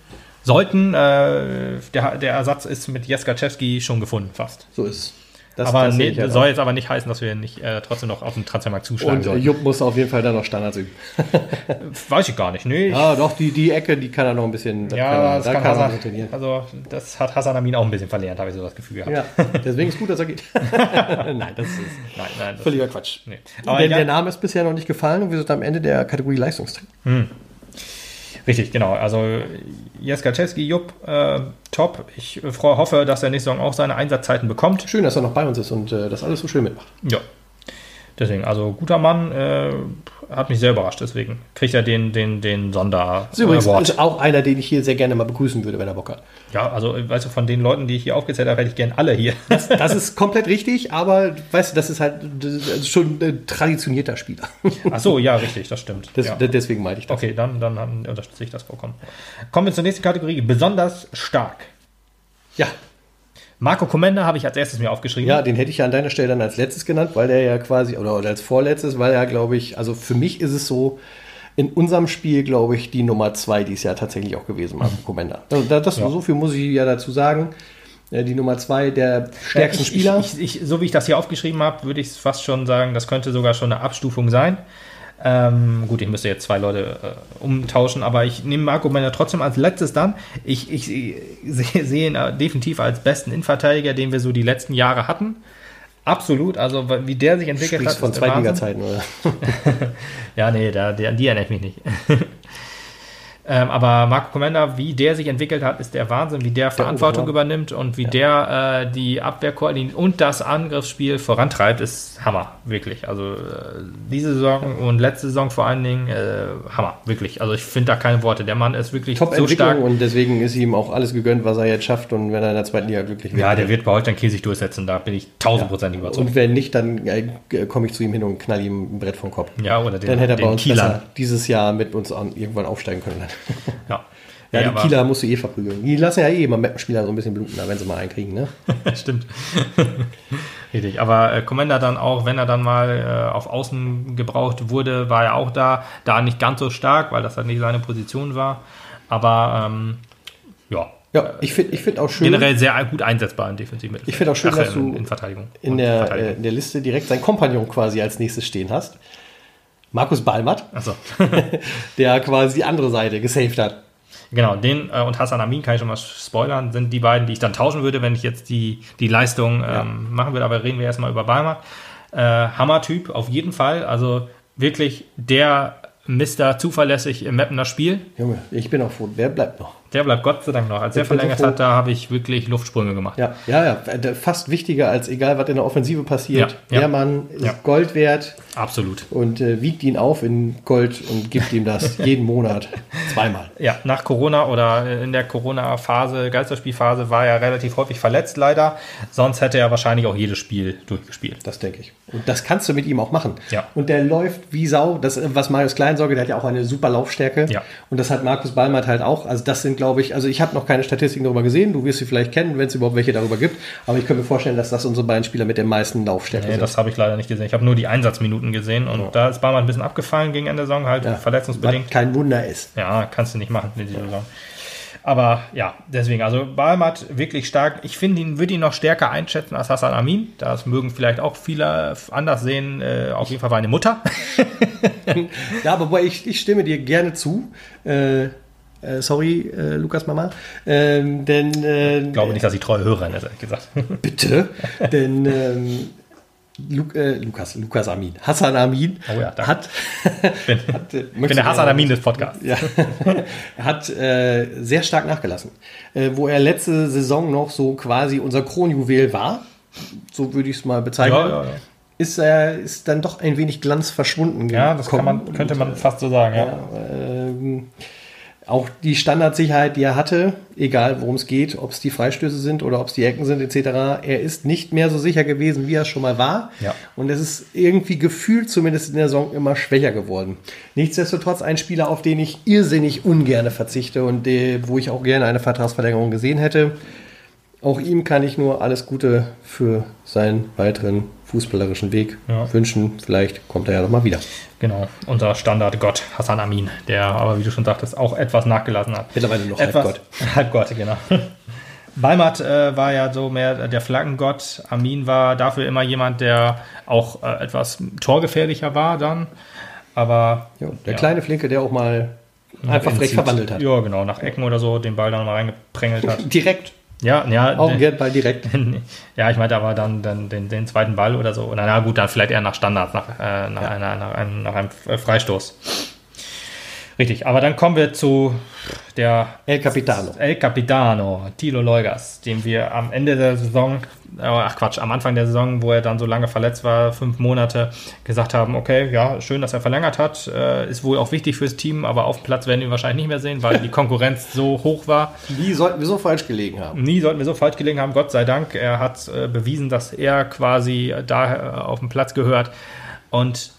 sollten, äh, der, der Ersatz ist mit Jeskaczewski schon gefunden fast. So ist es. Das, aber das nee, ich halt soll jetzt aber nicht heißen, dass wir nicht äh, trotzdem noch auf dem Transfermarkt zuschlagen Und sollten. Jupp muss auf jeden Fall dann noch Standards üben. Weiß ich gar nicht. Nee, Ja, doch, die, die Ecke, die kann er noch ein bisschen, das ja, kann er, das da kann kann er noch Hassan, bisschen trainieren. also das hat Hassan Amin auch ein bisschen verlernt, habe ich so das Gefühl gehabt. Ja, deswegen ist gut, dass er geht. Nein, das ist Nein, nein, das, völliger Quatsch. nee. Aber Denn ja, der Name ist bisher noch nicht gefallen und wir sind am Ende der Kategorie Leistungsträger. Richtig, genau. Also Jeskaczewski, Jupp, äh, top. Ich äh, hoffe, dass er nächste Saison auch seine Einsatzzeiten bekommt. Schön, dass er noch bei uns ist und äh, das alles so schön mitmacht. Ja. Deswegen, also guter Mann, äh, hat mich sehr überrascht, deswegen kriegt er den, den, den Sonder Das ist übrigens Award. auch einer, den ich hier sehr gerne mal begrüßen würde, wenn er Bock hat. Ja, also weißt du, von den Leuten, die ich hier aufgezählt habe, hätte ich gern alle hier. Das ist komplett richtig, aber weißt du, das ist halt das ist schon ein traditionierter Spieler. Ach so, ja, richtig, das stimmt. Das, ja. Deswegen meinte ich das. Okay, dann, dann unterstütze ich das vollkommen. Kommen wir zur nächsten Kategorie. Besonders stark. Ja, Marco Comenda habe ich als erstes mir aufgeschrieben. Ja, den hätte ich ja an deiner Stelle dann als letztes genannt, weil der ja quasi, oder, oder als vorletztes, weil er, glaube ich, also für mich ist es so, in unserem Spiel, glaube ich, die Nummer zwei dieses Jahr tatsächlich auch gewesen, Marco Comenda. Also, da- das, Ja. So viel muss ich ja dazu sagen. Äh, Die Nummer zwei der stärksten ich, Spieler. Ich, ich, so wie ich das hier aufgeschrieben habe, würde ich fast schon sagen, das könnte sogar schon eine Abstufung sein. Ähm, gut, ich müsste jetzt zwei Leute äh, umtauschen, aber ich nehme Marco Mender trotzdem als letztes dann. Ich, ich, sehe sehe ihn äh, definitiv als besten Innenverteidiger, den wir so die letzten Jahre hatten. Absolut, also wie der sich entwickelt Sprichst hat. von Wahnsinn. Zweitliga-Zeiten, oder? Ja, nee, da, der, an die erinnere ich mich nicht. ähm, aber Marco Comenda, wie der sich entwickelt hat, ist der Wahnsinn, wie der Verantwortung Hammer. übernimmt und wie der äh, die Abwehr koordiniert und das Angriffsspiel vorantreibt, ist Hammer, wirklich. Also äh, diese Saison und letzte Saison vor allen Dingen, äh, Hammer, wirklich. Also ich finde da keine Worte. Der Mann ist wirklich so Top-Entwicklung stark. und deswegen ist ihm auch alles gegönnt, was er jetzt schafft und wenn er in der zweiten Liga glücklich wird. Ja, der wird bei Holstein Kiel sich durchsetzen, da bin ich tausendprozentig überzeugt. Und wenn nicht, dann äh, komme ich zu ihm hin und knall ihm ein Brett vom Kopf. Ja, oder den, Dann hätte er bei uns dieses Jahr mit uns an, irgendwann aufsteigen können. Ja, Ja, Nee, die Kieler musst du eh verprügeln. Die lassen ja eh immer Mappenspieler so ein bisschen bluten, wenn sie mal einen kriegen, ne? Stimmt. Richtig. Aber äh, Commander dann auch, wenn er dann mal äh, auf Außen gebraucht wurde, war er auch da. Da nicht ganz so stark, weil das halt nicht seine Position war. Aber ähm, ja, Ja, ich finde ich find auch schön. generell sehr gut einsetzbar in Defensivmittelfeld. Ich finde auch schön, Ach, dass in, du in Verteidigung. in der, Verteidigung. äh, in der Liste direkt seinen Kompagnon quasi als nächstes stehen hast. Markus Balmert, Achso. der quasi die andere Seite gesaved hat. Genau, den äh, und Hassan Amin kann ich schon mal spoilern, sind die beiden, die ich dann tauschen würde, wenn ich jetzt die, die Leistung ähm, machen würde. Aber reden wir erstmal über Balmer. Äh, Hammer-Typ, auf jeden Fall. Also wirklich der Mister zuverlässig im Mappener Spiel. Junge, ich bin auch froh. Wer bleibt noch? Der bleibt Gott sei Dank noch. Als er so verlängert hat, da habe ich wirklich Luftsprünge gemacht. Ja, ja, ja. äh, Fast wichtiger als egal, was in der Offensive passiert. Ja, ja. Der Mann ist Ja. Gold wert Absolut. und äh, wiegt ihn auf in Gold und gibt ihm das jeden Monat zweimal. Ja, nach Corona oder in der Corona-Phase, Geisterspielphase, war er relativ häufig verletzt, leider. Sonst hätte er wahrscheinlich auch jedes Spiel durchgespielt. Das denke ich. Und das kannst du mit ihm auch machen. Ja. Und der läuft wie Sau. Das, was Marius Klein sorge, der hat ja auch eine super Laufstärke. Ja. Und das hat Markus Ballmert halt auch. Also das sind, glaube ich, also ich habe noch keine Statistiken darüber gesehen. Du wirst sie vielleicht kennen, wenn es überhaupt welche darüber gibt. Aber ich könnte mir vorstellen, dass das unsere beiden Spieler mit der meisten Laufstärke Nee, sind. das habe ich leider nicht gesehen. Ich habe nur die Einsatzminuten gesehen und da ist Barmann ein bisschen abgefallen gegen Ende der Saison, halt Ja. verletzungsbedingt. Was kein Wunder ist. Ja, kannst du nicht machen in dieser Saison. Aber ja, deswegen, also Balmat wirklich stark. Ich finde ihn, würde ihn noch stärker einschätzen als Hassan Amin. Das mögen vielleicht auch viele anders sehen. Äh, auf jeden Fall war eine Mutter. Ja, aber ich, ich stimme dir gerne zu. Äh, äh, sorry, äh, Lukas Mama. Ähm, denn äh, Ich glaube nicht, dass sie treue Hörerin ist, ehrlich gesagt. bitte. denn ähm, Lu äh, Lukas, Lukas Amin, Hassan Amin Oh ja, hat, bin, hat äh, bin der Hassan Amin des Podcasts. Ja, hat äh, sehr stark nachgelassen. Äh, wo er letzte Saison noch so quasi unser Kronjuwel war, so würde ich es mal bezeichnen, Ja, ja. Ist, er ist dann doch ein wenig Glanz verschwunden. Ja, das man, könnte man fast so sagen, ja. Auch die Standardsicherheit, die er hatte, egal worum es geht, ob es die Freistöße sind oder ob es die Ecken sind etc., er ist nicht mehr so sicher gewesen, wie er schon mal war. Ja. Und es ist irgendwie gefühlt zumindest in der Saison immer schwächer geworden. Nichtsdestotrotz ein Spieler, auf den ich irrsinnig ungerne verzichte und äh, wo ich auch gerne eine Vertragsverlängerung gesehen hätte. Auch ihm kann ich nur alles Gute für seinen weiteren fußballerischen Weg Ja. wünschen. Vielleicht kommt er ja noch mal wieder. Genau, unser Standardgott Hassan Amin, der aber, wie du schon sagtest, auch etwas nachgelassen hat. Mittlerweile noch etwas, Halbgott. Halbgott, genau. Balmat äh, war ja so mehr der Flaggengott. Amin war dafür immer jemand, der auch äh, etwas torgefährlicher war dann. Aber Ja, der Ja. kleine Flinke, der auch mal einfach frech verwandelt hat. Ja, genau, nach Ecken oder so den Ball dann mal reingeprängelt hat. Direkt. Ja, ja. Auch ein Ball direkt. Ja, ich meinte aber dann, dann den, den zweiten Ball oder so. Oder na gut, dann vielleicht eher nach Standard, nach, äh, nach, einer, nach, einem, nach einem Freistoß. Richtig, aber dann kommen wir zu der El Capitano. El Capitano, Tilo Leugas, dem wir am Ende der Saison, äh, ach Quatsch, am Anfang der Saison, wo er dann so lange verletzt war, fünf Monate, gesagt haben, okay, ja, schön, dass er verlängert hat, äh, ist wohl auch wichtig fürs Team, aber auf dem Platz werden wir ihn wahrscheinlich nicht mehr sehen, weil die Konkurrenz so hoch war. Wie sollten wir so falsch gelegen haben? Nie sollten wir so falsch gelegen haben, Gott sei Dank. Er hat äh, bewiesen, dass er quasi da auf dem Platz gehört und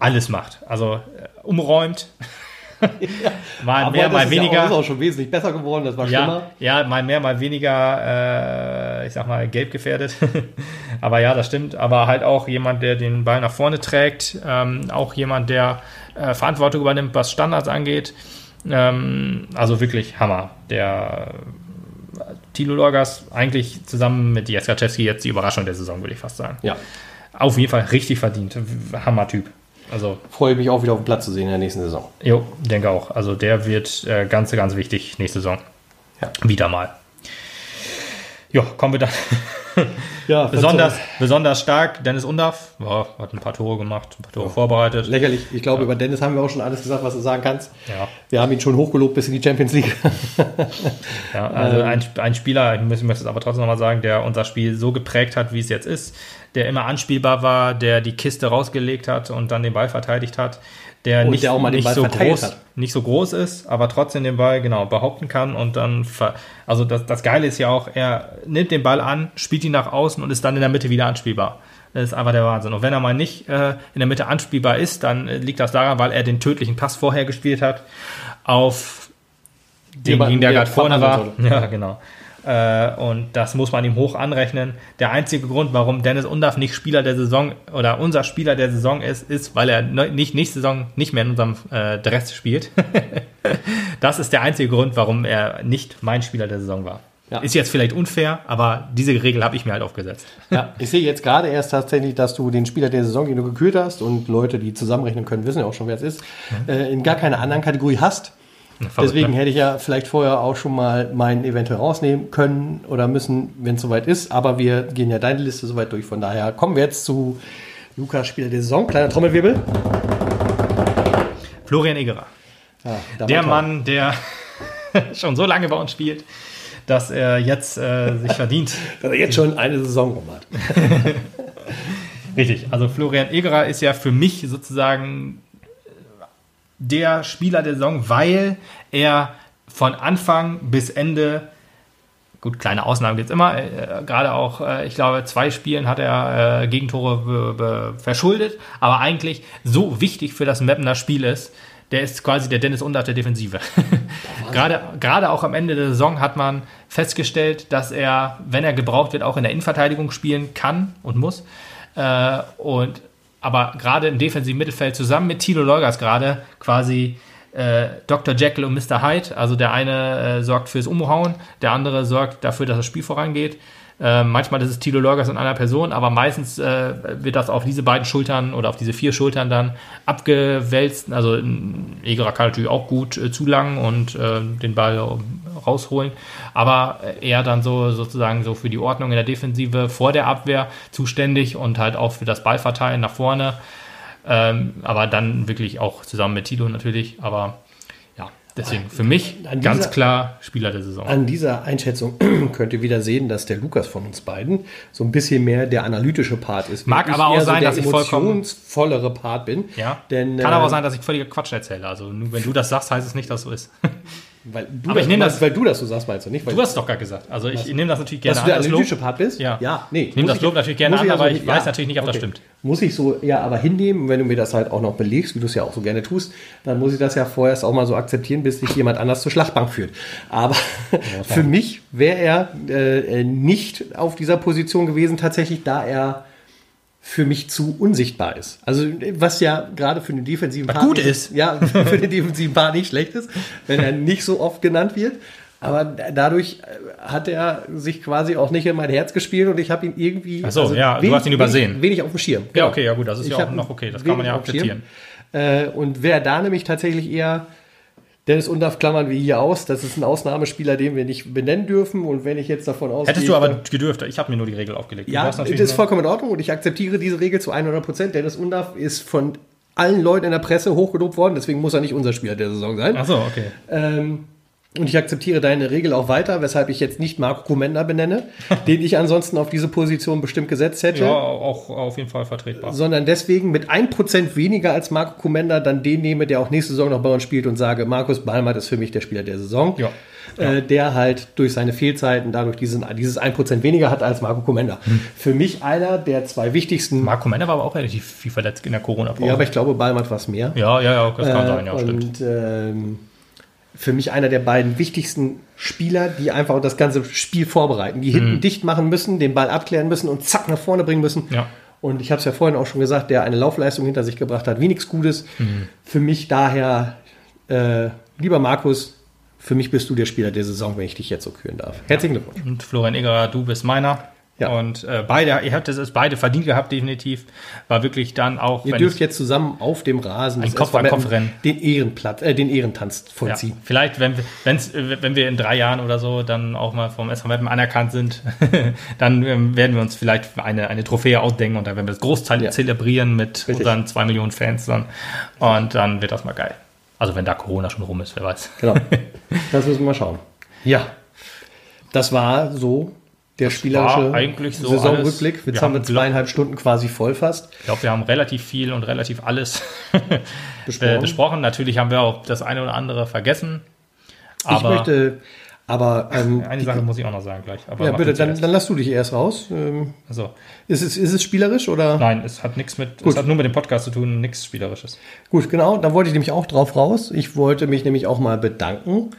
alles macht. Also äh, umräumt. mal Aber mehr, das mal ist Ja weniger. auch, ist auch schon wesentlich besser geworden, das war Ja, schlimmer. ja, mal mehr, mal weniger, äh, ich sag mal, gelb gefährdet. Aber ja, das stimmt. Aber halt auch jemand, der den Ball nach vorne trägt. Ähm, auch jemand, der äh, Verantwortung übernimmt, was Standards angeht. Ähm, also wirklich Hammer. Der äh, Tilo Lorgas eigentlich zusammen mit Jaskaczewski jetzt die Überraschung der Saison, würde ich fast sagen. Ja. Auf jeden Fall richtig verdient. Hammer-Typ. Also, Freue mich auch wieder auf den Platz zu sehen in der nächsten Saison. jo, denke auch. Also der wird äh, ganz, ganz wichtig nächste Saison. Ja. Wieder mal. Ja, kommen wir dann. Ja, besonders, besonders stark, Dennis Undaff. Ja, hat ein paar Tore gemacht, ein paar Tore vorbereitet. Lächerlich. Ich glaube, über Dennis haben wir auch schon alles gesagt, was du sagen kannst. Ja, Wir haben ihn schon hochgelobt bis in die Champions League. ja also ein, ein Spieler, ich möchte es aber trotzdem nochmal sagen, der unser Spiel so geprägt hat, wie es jetzt ist, der immer anspielbar war, der die Kiste rausgelegt hat und dann den Ball verteidigt hat, der Und nicht, der auch mal den Ball so groß, hat. nicht so groß ist, aber trotzdem den Ball genau behaupten kann und dann, ver also das, das Geile ist ja auch, er nimmt den Ball an, spielt ihn nach außen und ist dann in der Mitte wieder anspielbar. Das ist einfach der Wahnsinn. Und wenn er mal nicht äh, in der Mitte anspielbar ist, dann äh, liegt das daran, weil er den tödlichen Pass vorher gespielt hat auf Jemanden, denjenigen, der der gerade vorne war. Ja, genau. Äh, und das muss man ihm hoch anrechnen. Der einzige Grund, warum Dennis Undaff nicht Spieler der Saison oder unser Spieler der Saison ist, ist, weil er ne, nicht nächste Saison nicht mehr in unserem äh, Dress spielt. das ist der einzige Grund, warum er nicht mein Spieler der Saison war. Ja. Ist jetzt vielleicht unfair, aber diese Regel habe ich mir halt aufgesetzt. Ja, ich sehe jetzt gerade erst tatsächlich, dass du den Spieler der Saison, den du gekürt hast, und Leute, die zusammenrechnen können, wissen ja auch schon, wer es ist, äh, in gar keiner anderen Kategorie hast. Deswegen ne? hätte ich ja vielleicht vorher auch schon mal meinen eventuell rausnehmen können oder müssen, wenn es soweit ist. Aber wir gehen ja deine Liste soweit durch. Von daher kommen wir jetzt zu Lukas Spieler der Saison. Kleiner Trommelwirbel. Florian Egerer. Ja, da Der. Mann, der schon so lange bei uns spielt, dass er jetzt äh, sich verdient. Dass er jetzt schon eine Saison rum hat. Richtig, also Florian Egerer ist ja für mich sozusagen der Spieler der Saison, weil er von Anfang bis Ende, gut, kleine Ausnahmen gibt es immer, äh, gerade auch, äh, ich glaube, zwei Spielen hat er äh, Gegentore verschuldet, aber eigentlich so wichtig für das Mappener Spiel ist, der ist quasi der Dennis Undaff der Defensive. gerade, gerade auch am Ende der Saison hat man festgestellt, dass er, wenn er gebraucht wird, auch in der Innenverteidigung spielen kann und muss. Äh, und aber gerade im defensiven Mittelfeld zusammen mit Tilo Leugas gerade quasi äh, Dr. Jekyll und Mr. Hyde. Also der eine äh, sorgt fürs Umhauen, der andere sorgt dafür, dass das Spiel vorangeht. Äh, manchmal ist es Tilo Leugas in einer Person, aber meistens äh, wird das auf diese beiden Schultern oder auf diese vier Schultern dann abgewälzt. Also ähm, Egerer kann natürlich auch gut äh, zulangen und äh, den Ball rausholen, aber er dann so sozusagen so für die Ordnung in der Defensive vor der Abwehr zuständig und halt auch für das Ballverteilen nach vorne. Ähm, aber dann wirklich auch zusammen mit Tilo natürlich. Aber deswegen für mich An ganz dieser- klar Spieler der Saison. An dieser Einschätzung könnt ihr wieder sehen, dass der Lukas von uns beiden so ein bisschen mehr der analytische Part ist. Mag aber auch sein, der dass ich vollkommen- emotionsvollere Part bin. Ja, Denn, kann äh, aber auch sein, dass ich völliger Quatsch erzähle. Also nur wenn du das sagst, heißt es nicht, dass so ist. Weil du, Aber ich das, nehme weil, das- weil du das so sagst, meinst du nicht? Weil Du hast es doch gerade gesagt. Also ich nehme das natürlich gerne dass du der an, das Lob. analytische Part bist? Ja. ja nee. Ich nehme das Lob natürlich gerne an, also aber ich nicht- weiß natürlich nicht, ob das stimmt. Muss ich so ja aber hinnehmen, wenn du mir das halt auch noch belegst, wie du es ja auch so gerne tust, dann muss ich das ja vorerst auch mal so akzeptieren, bis sich jemand anders zur Schlachtbank führt. Aber für mich wäre er äh, nicht auf dieser Position gewesen, tatsächlich, da er für mich zu unsichtbar ist. Also was ja gerade für den defensiven Was Part gut nicht- ist. Ja, für den defensiven Part nicht schlecht ist, wenn er nicht so oft genannt wird. Aber da- dadurch äh, hat er sich quasi auch nicht in mein Herz gespielt und ich habe ihn irgendwie. Ach so, ja, du hast ihn übersehen. Wenig, wenig auf dem Schirm. Ja, okay, ja gut, das ist Ich ja auch noch okay. Das wenig kann man ja akzeptieren. Äh, und wer da nämlich tatsächlich eher Dennis Undaff klammern wir hier aus. Das ist ein Ausnahmespieler, den wir nicht benennen dürfen. Und wenn ich jetzt davon ausgehe. Hättest du aber gedürft, ich habe mir nur die Regel aufgelegt. Du Ja, das ist vollkommen in Ordnung und ich akzeptiere diese Regel zu 100 Prozent. Dennis Undaff ist von allen Leuten in der Presse hochgelobt worden, deswegen muss er nicht unser Spieler der Saison sein. Ach so, okay. Ähm, und ich akzeptiere deine Regel auch weiter, weshalb ich jetzt nicht Marco Komenda benenne, den ich ansonsten auf diese Position bestimmt gesetzt hätte. Ja, auch auf jeden Fall vertretbar. Sondern deswegen mit 1% weniger als Marco Komenda dann den nehme, der auch nächste Saison noch bei uns spielt und sage, Markus Balmert ist für mich der Spieler der Saison. Ja. Äh, der halt durch seine Fehlzeiten dadurch diesen, dieses 1% weniger hat als Marco Komenda. Hm. Für mich einer der zwei wichtigsten. Marco Männer war aber auch relativ viel verletzt in der Corona-Pause. ja, aber ich glaube, Balmert war es mehr. ja, ja, ja, das kann Äh, sein, ja, stimmt. und ähm, für mich einer der beiden wichtigsten Spieler, die einfach das ganze Spiel vorbereiten, die hinten dicht machen müssen, den Ball abklären müssen und zack nach vorne bringen müssen. Ja. Und ich habe es ja vorhin auch schon gesagt, der eine Laufleistung hinter sich gebracht hat, wie nichts Gutes. Mhm. Für mich daher, äh, lieber Markus, für mich bist du der Spieler der Saison, wenn ich dich jetzt so küren darf. Herzlichen Glückwunsch. Und Florian Egerer, du bist meiner. Ja. Und äh, beide, ihr habt es beide verdient gehabt, definitiv. War wirklich dann auch. Ihr dürft jetzt zusammen auf dem Rasen Ein Kopf an Kopf rennen. den Ehrenplatz, äh, den Ehrentanz ja, vollziehen. vielleicht, wenn, wir- wenn's, äh, wenn wir in drei Jahren oder so dann auch mal vom SV Meppen anerkannt sind, dann ähm, werden wir uns vielleicht eine, eine Trophäe ausdenken und dann werden wir das Großteil Ja. zelebrieren mit Richtig. unseren zwei Millionen Fans dann. Und dann wird das mal geil. Also wenn da Corona schon rum ist, wer weiß. Genau. Das müssen wir mal schauen. Ja. Das war so der spielerische war eigentlich so Saisonrückblick. alles. Jetzt Wir haben wir zweieinhalb Stunden quasi voll fast. Ich glaube, wir haben relativ viel und relativ alles Besprochen. äh, besprochen. Natürlich haben wir auch das eine oder andere vergessen. ich Aber möchte, aber ähm, eine Sache muss ich auch noch sagen gleich. Aber ja, bitte, dann, dann lass du dich erst raus. Ähm, Also, ist, es, ist es spielerisch oder? nein, es hat nichts mit, Gut. es hat nur mit dem Podcast zu tun, nichts Spielerisches. Gut, genau, da wollte ich nämlich auch drauf raus. Ich wollte mich nämlich auch mal bedanken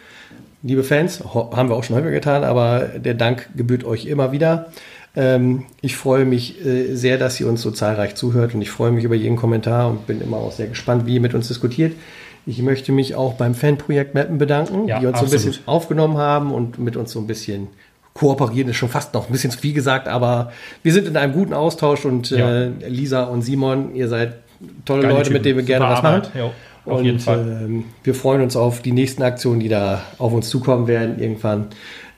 liebe Fans, haben wir auch schon häufiger getan, aber der Dank gebührt euch immer wieder. Ähm, ich freue mich äh, sehr, dass ihr uns so zahlreich zuhört und ich freue mich über jeden Kommentar und bin immer auch sehr gespannt, wie ihr mit uns diskutiert. Ich möchte mich auch beim Fanprojekt Mappen bedanken, Ja, die uns so ein absolut. bisschen aufgenommen haben und mit uns so ein bisschen kooperieren, ist schon fast noch ein bisschen zu viel gesagt, aber wir sind in einem guten Austausch und Ja. äh, Lisa und Simon, ihr seid tolle Geile Leute, mit Typen. denen wir gerne Super was Arbeit. machen. Jo, auf und jeden Fall. Ähm, wir freuen uns auf die nächsten Aktionen, die da auf uns zukommen werden irgendwann.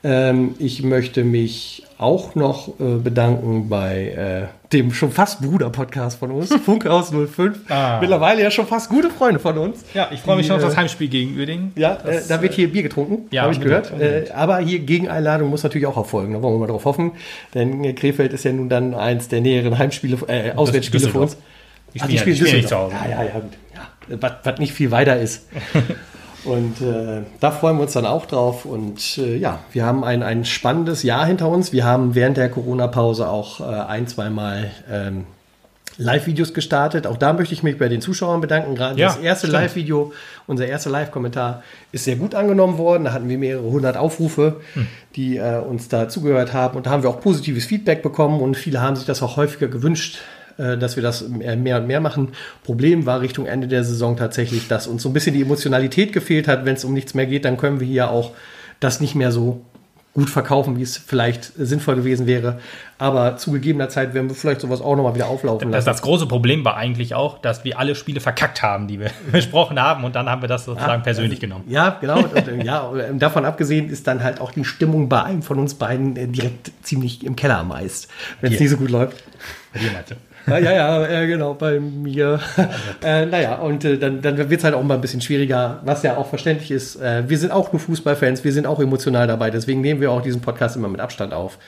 Ähm, ich möchte mich auch noch äh, bedanken bei äh, dem schon fast Bruder-Podcast von uns, Funkhaus 05. Ah. Mittlerweile ja schon fast gute Freunde von uns. Ja, ich freue mich schon auf das äh, Heimspiel gegen Uerdingen. Ja, äh, Das, da wird hier Bier getrunken, ja, habe ich gehört. Äh, aber hier Gegeneinladung muss natürlich auch erfolgen. Da wollen wir mal drauf hoffen. Denn äh, Krefeld ist ja nun dann eins der näheren Heimspiele, äh, Auswärtsspiele für uns. Die Ach, spielen, ja- die spielen Hause. Ja, ja, ja, gut. Was, nicht viel weiter ist. und äh, da freuen wir uns dann auch drauf. Und äh, ja, wir haben ein, ein spannendes Jahr hinter uns. Wir haben während der Corona-Pause auch äh, ein, zweimal ähm, Live-Videos gestartet. Auch da möchte ich mich bei den Zuschauern bedanken. Gerade Ja, das erste. Live-Video, unser erster Live-Kommentar ist sehr gut angenommen worden. Da hatten wir mehrere hundert Aufrufe, Hm. die äh, uns da zugehört haben. Und da haben wir auch positives Feedback bekommen und viele haben sich das auch häufiger gewünscht, dass wir das mehr und mehr machen. Problem war Richtung Ende der Saison tatsächlich, dass uns so ein bisschen die Emotionalität gefehlt hat. Wenn es um nichts mehr geht, dann können wir hier auch das nicht mehr so gut verkaufen, wie es vielleicht sinnvoll gewesen wäre. Aber zu gegebener Zeit werden wir vielleicht sowas auch nochmal wieder auflaufen Das, lassen. das große Problem war eigentlich auch, dass wir alle Spiele verkackt haben, die wir besprochen haben und dann haben wir das sozusagen persönlich genommen. Ja, genau. Und, und, ja, und davon abgesehen ist dann halt auch die Stimmung bei einem von uns beiden äh, direkt ziemlich im Keller meist, wenn es nicht so gut läuft. Bei dir, Mathe. Ja, ja, ja, äh, genau, bei mir. äh, naja, und äh, dann, dann wird es halt auch mal ein bisschen schwieriger, was ja auch verständlich ist. Äh, wir sind auch nur Fußballfans, wir sind auch emotional dabei, deswegen nehmen wir auch diesen Podcast immer mit Abstand auf.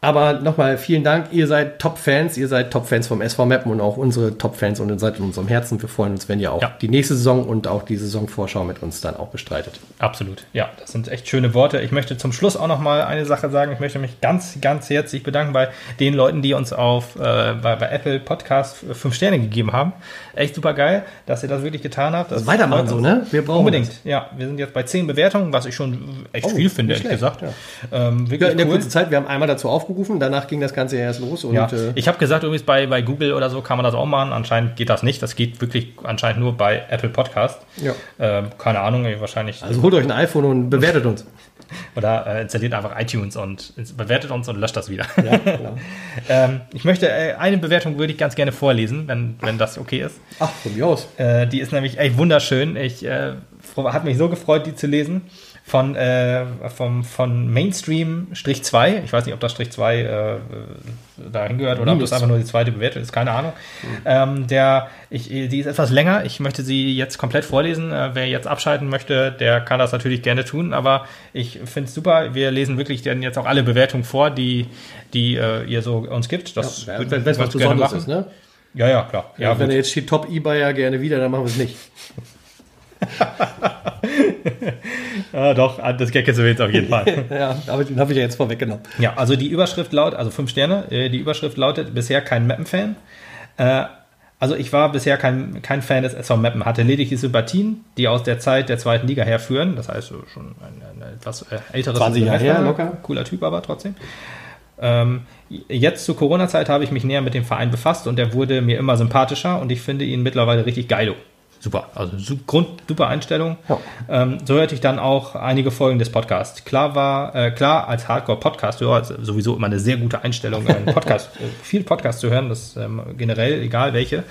Aber nochmal vielen Dank, ihr seid Top-Fans, ihr seid Top-Fans vom SV Mappen und auch unsere Top-Fans und ihr seid in unserem Herzen. Wir freuen uns, wenn ihr auch Ja. die nächste Saison und auch die Saisonvorschau mit uns dann auch bestreitet. Absolut. Ja, das sind echt schöne Worte. Ich möchte zum Schluss auch noch mal eine Sache sagen. Ich möchte mich ganz, ganz herzlich bedanken bei den Leuten, die uns auf äh, bei, bei Apple Podcast fünf Sterne gegeben haben. Echt super geil, dass ihr das wirklich getan habt. Das Weitermachen so, ne? Wir brauchen Unbedingt. Ja, wir sind jetzt bei zehn Bewertungen, was ich schon echt Oh, viel finde, ehrlich gesagt. Ähm, wirklich Ja, in der cool. kurzen Zeit, wir haben einmal dazu aufgerufen, danach ging das Ganze ja erst los und Ja, äh, ich habe gesagt, übrigens bei, bei Google oder so kann man das auch machen. Anscheinend geht das nicht. Das geht wirklich anscheinend nur bei Apple Podcast. Ja. Ähm, keine Ahnung, wahrscheinlich. also holt euch ein iPhone und bewertet uns. Oder äh, installiert einfach iTunes und bewertet uns und löscht das wieder. Ja, genau. ähm, ich möchte, äh, eine Bewertung würde ich ganz gerne vorlesen, wenn, wenn das okay ist. Ach, von mir aus. Äh, die ist nämlich echt wunderschön. Ich äh, hat mich so gefreut, die zu lesen. Von, äh, vom, von Mainstream-2. Ich weiß nicht, ob das Strich 2 äh, dahin gehört oder ob das einfach nur die zweite Bewertung ist. Keine Ahnung. Ähm, der, ich, die ist etwas länger. Ich möchte sie jetzt komplett vorlesen. Äh, wer jetzt abschalten möchte, der kann das natürlich gerne tun. Aber ich finde es super. Wir lesen wirklich dann jetzt auch alle Bewertungen vor, die, die äh, ihr so uns gibt. Das Ja, wenn es was Besonderes machen. ist, ne? Ja, ja, klar. Ja, Ja, wenn gut. er jetzt steht Top E-Buyer gerne wieder, dann machen wir es nicht. Ja, doch, das Gag ist jetzt auf jeden Fall. Ja, aber den habe ich ja jetzt vorweggenommen. Ja, also die Überschrift lautet, also fünf Sterne, äh, die Überschrift lautet, bisher kein Mappen-Fan. Äh, also ich war bisher kein, kein Fan des SV Mappen, hatte lediglich Sympathien, die aus der Zeit der zweiten Liga herführen. Das heißt schon ein, ein etwas äh, älteres 20 Jahre her, locker. Cooler Typ aber trotzdem. Ähm, jetzt zur Corona-Zeit habe ich mich näher mit dem Verein befasst und er wurde mir immer sympathischer und ich finde ihn mittlerweile richtig geilo. Super, also Grund, super Einstellung. Ja. Ähm, so hörte ich dann auch einige Folgen des Podcasts. Klar war, äh, klar als Hardcore-Podcast-Hörer ist sowieso immer eine sehr gute Einstellung, einen Podcast, äh, viel Podcast zu hören, das ist ähm, generell, egal welche.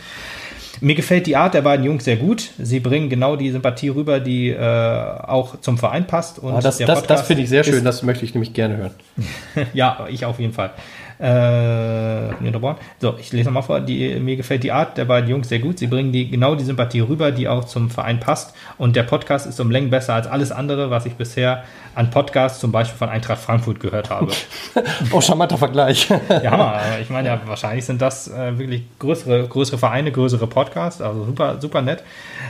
Mir gefällt die Art der beiden Jungs sehr gut. Sie bringen genau die Sympathie rüber, die äh, auch zum Verein passt. Und Aber das, das, das finde ich sehr schön, das möchte ich nämlich gerne hören. ja, ich auf jeden Fall. Äh, unterbrochen. so, ich lese nochmal vor. Die, mir gefällt die Art der beiden Jungs sehr gut. Sie bringen die, genau die Sympathie rüber, die auch zum Verein passt. Und der Podcast ist um Längen besser als alles andere, was ich bisher an Podcasts, zum Beispiel von Eintracht Frankfurt, gehört habe. Oh, charmanter Vergleich. ja, Hammer. Ich meine, ja, wahrscheinlich sind das äh, wirklich größere, größere Vereine, größere Podcasts. Also super, super nett.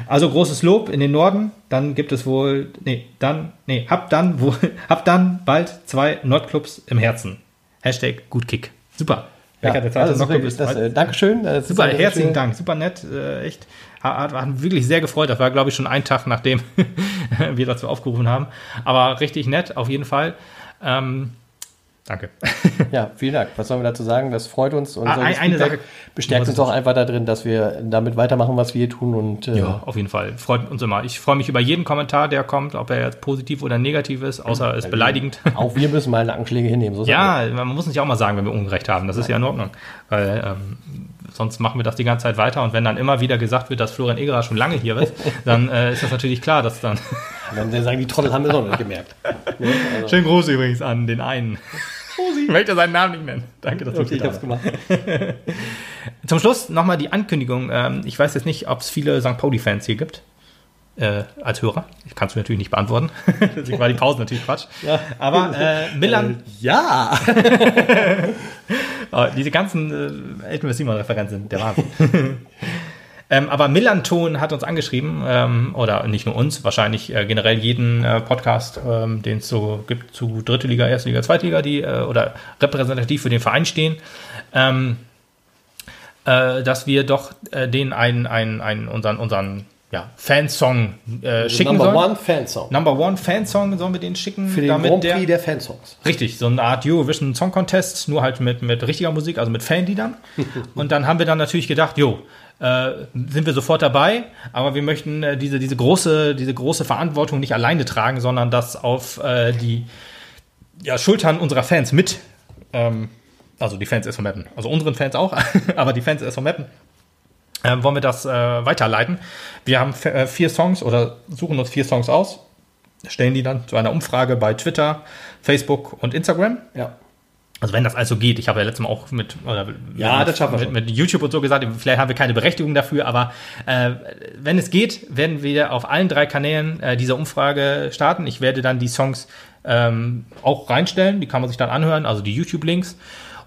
Also großes Lob in den Norden. Dann gibt es wohl, nee, dann, nee, hab dann, wohl, hab dann bald zwei Nordclubs im Herzen. Hashtag Gutkick. Super. Ja, der Zeit also hat das noch ist wirklich, das, äh, Dankeschön. Das ist Super, herzlichen schöne- Dank, super nett, äh, echt. Hat, hat, hat wirklich sehr gefreut. Das war, glaube ich, schon ein Tag, nachdem wir dazu aufgerufen haben. Aber richtig nett, auf jeden Fall. Ähm, danke. Ja, vielen Dank. Was sollen wir dazu sagen? Das freut uns und Ah, eine Sache- bestärkt uns auch einfach darin, dass wir damit weitermachen, was wir hier tun und äh, Ja, auf jeden Fall. Freut uns immer. Ich freue mich über jeden Kommentar, der kommt, ob er jetzt positiv oder negativ ist, außer ist beleidigend. auch wir müssen mal Nackenschläge hinnehmen. So. Ja, man muss nicht auch mal sagen, wenn wir Unrecht haben. Das ist ja in Ordnung. Weil ähm, sonst machen wir das die ganze Zeit weiter. Und wenn dann immer wieder gesagt wird, dass Florian Egerer schon lange hier ist, dann äh, ist das natürlich klar, dass dann. Dann sagen die Trottel haben wir noch nicht gemerkt. Ne? Also, Schönen Gruß übrigens an den einen. Ich möchte seinen Namen nicht nennen. Danke, dass du okay, ich hab's gemacht. hast. Zum Schluss nochmal die Ankündigung. Ähm, ich weiß jetzt nicht, ob es viele St. Pauli-Fans hier gibt. Äh, als Hörer. Ich kann es mir natürlich nicht beantworten. Deswegen war die Pause natürlich Quatsch. Ja. Aber äh, Milan, Ja! Oh, diese ganzen äh, Elton Simon-Referenzen der Wahnsinn. Ähm, aber Millanton hat uns angeschrieben, ähm, oder nicht nur uns, wahrscheinlich äh, generell jeden äh, Podcast, ähm, den es so gibt zu dritte Liga, erste Liga, zweite Liga, die äh, oder repräsentativ für den Verein stehen, ähm, äh, dass wir doch äh, denen einen, einen, einen, unseren, unseren ja, Fansong äh, schicken Number sollen. One Fansong. Number One Fansong sollen wir den schicken, Für den damit Grand der Prix der Fansongs. Richtig, so eine Art Eurovision Song Contest, nur halt mit, mit richtiger Musik, also mit Fanliedern. Und dann haben wir dann natürlich gedacht, jo, äh, sind wir sofort dabei, aber wir möchten äh, diese, diese, große, diese große Verantwortung nicht alleine tragen, sondern das auf äh, die ja, Schultern unserer Fans mit, ähm, also die Fans erst von Meppen, also unseren Fans auch, aber die Fans erst von Meppen, ähm, wollen wir das äh, weiterleiten. Wir haben äh, vier Songs oder suchen uns vier Songs aus, stellen die dann zu einer Umfrage bei Twitter, Facebook und Instagram. Ja. Also wenn das also geht, ich habe ja letztes Mal auch mit, oder Ja, das schaffen wir mit, mit YouTube und so gesagt, vielleicht haben wir keine Berechtigung dafür, aber äh, wenn es geht, werden wir auf allen drei Kanälen äh, diese Umfrage starten. Ich werde dann die Songs ähm, auch reinstellen, die kann man sich dann anhören, also die YouTube-Links.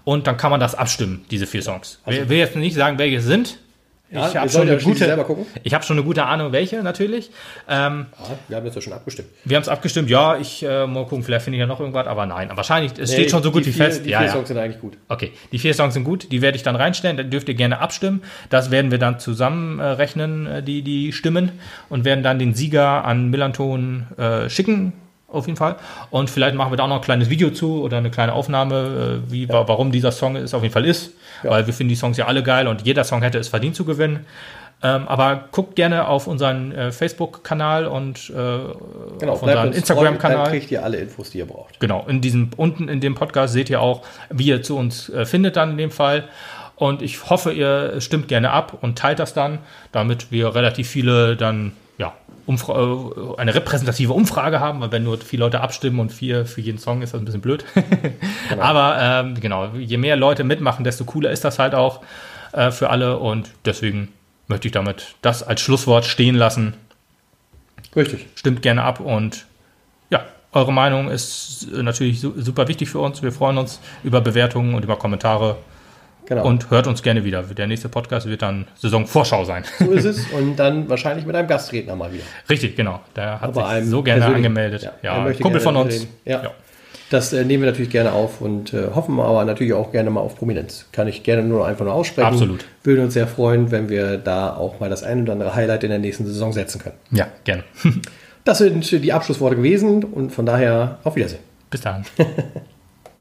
Und dann kann man das abstimmen, diese vier Songs. Ich will jetzt nicht sagen, welche es sind. Ja, ich habe schon, eine gute- ich hab schon eine gute Ahnung, welche natürlich. Ähm, Ja, wir haben jetzt ja schon abgestimmt. wir haben es abgestimmt, ja, ich äh, mal gucken, vielleicht finde ich ja noch irgendwas, aber nein. Aber wahrscheinlich, es steht Nee, schon so gut wie vier, fest. Die ja, vier. Songs sind eigentlich gut. Okay, die vier Songs sind gut, die werde ich dann reinstellen, dann dürft ihr gerne abstimmen. Das werden wir dann zusammenrechnen, äh, die, die Stimmen, und werden dann den Sieger an Millanton äh, schicken, auf jeden Fall. Und vielleicht machen wir da auch noch ein kleines Video zu oder eine kleine Aufnahme, äh, wie, wa- warum dieser Song es auf jeden Fall ist. Ja. Weil wir finden die Songs ja alle geil und jeder Song hätte es verdient zu gewinnen. Ähm, aber guckt gerne auf unseren äh, Facebook-Kanal und äh, Genau, auf unseren uns treu, Dann Instagram-Kanal. kriegt ihr alle Infos, die ihr braucht. Genau, in diesem, unten in dem Podcast seht ihr auch, wie ihr zu uns äh, findet dann in dem Fall. Und ich hoffe, ihr stimmt gerne ab und teilt das dann, damit wir relativ viele dann, ja, Umfra äh, eine repräsentative Umfrage haben, weil wenn nur vier Leute abstimmen und vier für jeden Song ist das ein bisschen blöd. Aber ähm, genau, je mehr Leute mitmachen, desto cooler ist das halt auch äh, für alle und deswegen möchte ich damit das als Schlusswort stehen lassen Richtig. stimmt gerne ab und ja, eure Meinung ist äh, natürlich su super wichtig für uns. Wir freuen uns über Bewertungen und über Kommentare Genau. und hört uns gerne wieder. Der nächste Podcast wird dann Saisonvorschau sein. so ist es. Und dann wahrscheinlich mit einem Gastredner mal wieder. Richtig, genau. Der hat Aber sich so gerne angemeldet. ja, Ja, Kumpel von uns. mitreden. Ja. Das äh, nehmen wir natürlich gerne auf und äh, hoffen aber natürlich auch gerne mal auf Prominenz. Kann ich gerne nur einfach nur aussprechen. Absolut. Würde uns sehr freuen, wenn wir da auch mal das ein oder andere Highlight in der nächsten Saison setzen können. ja gerne. Das sind die Abschlussworte gewesen und von daher auf Wiedersehen. Bis dann.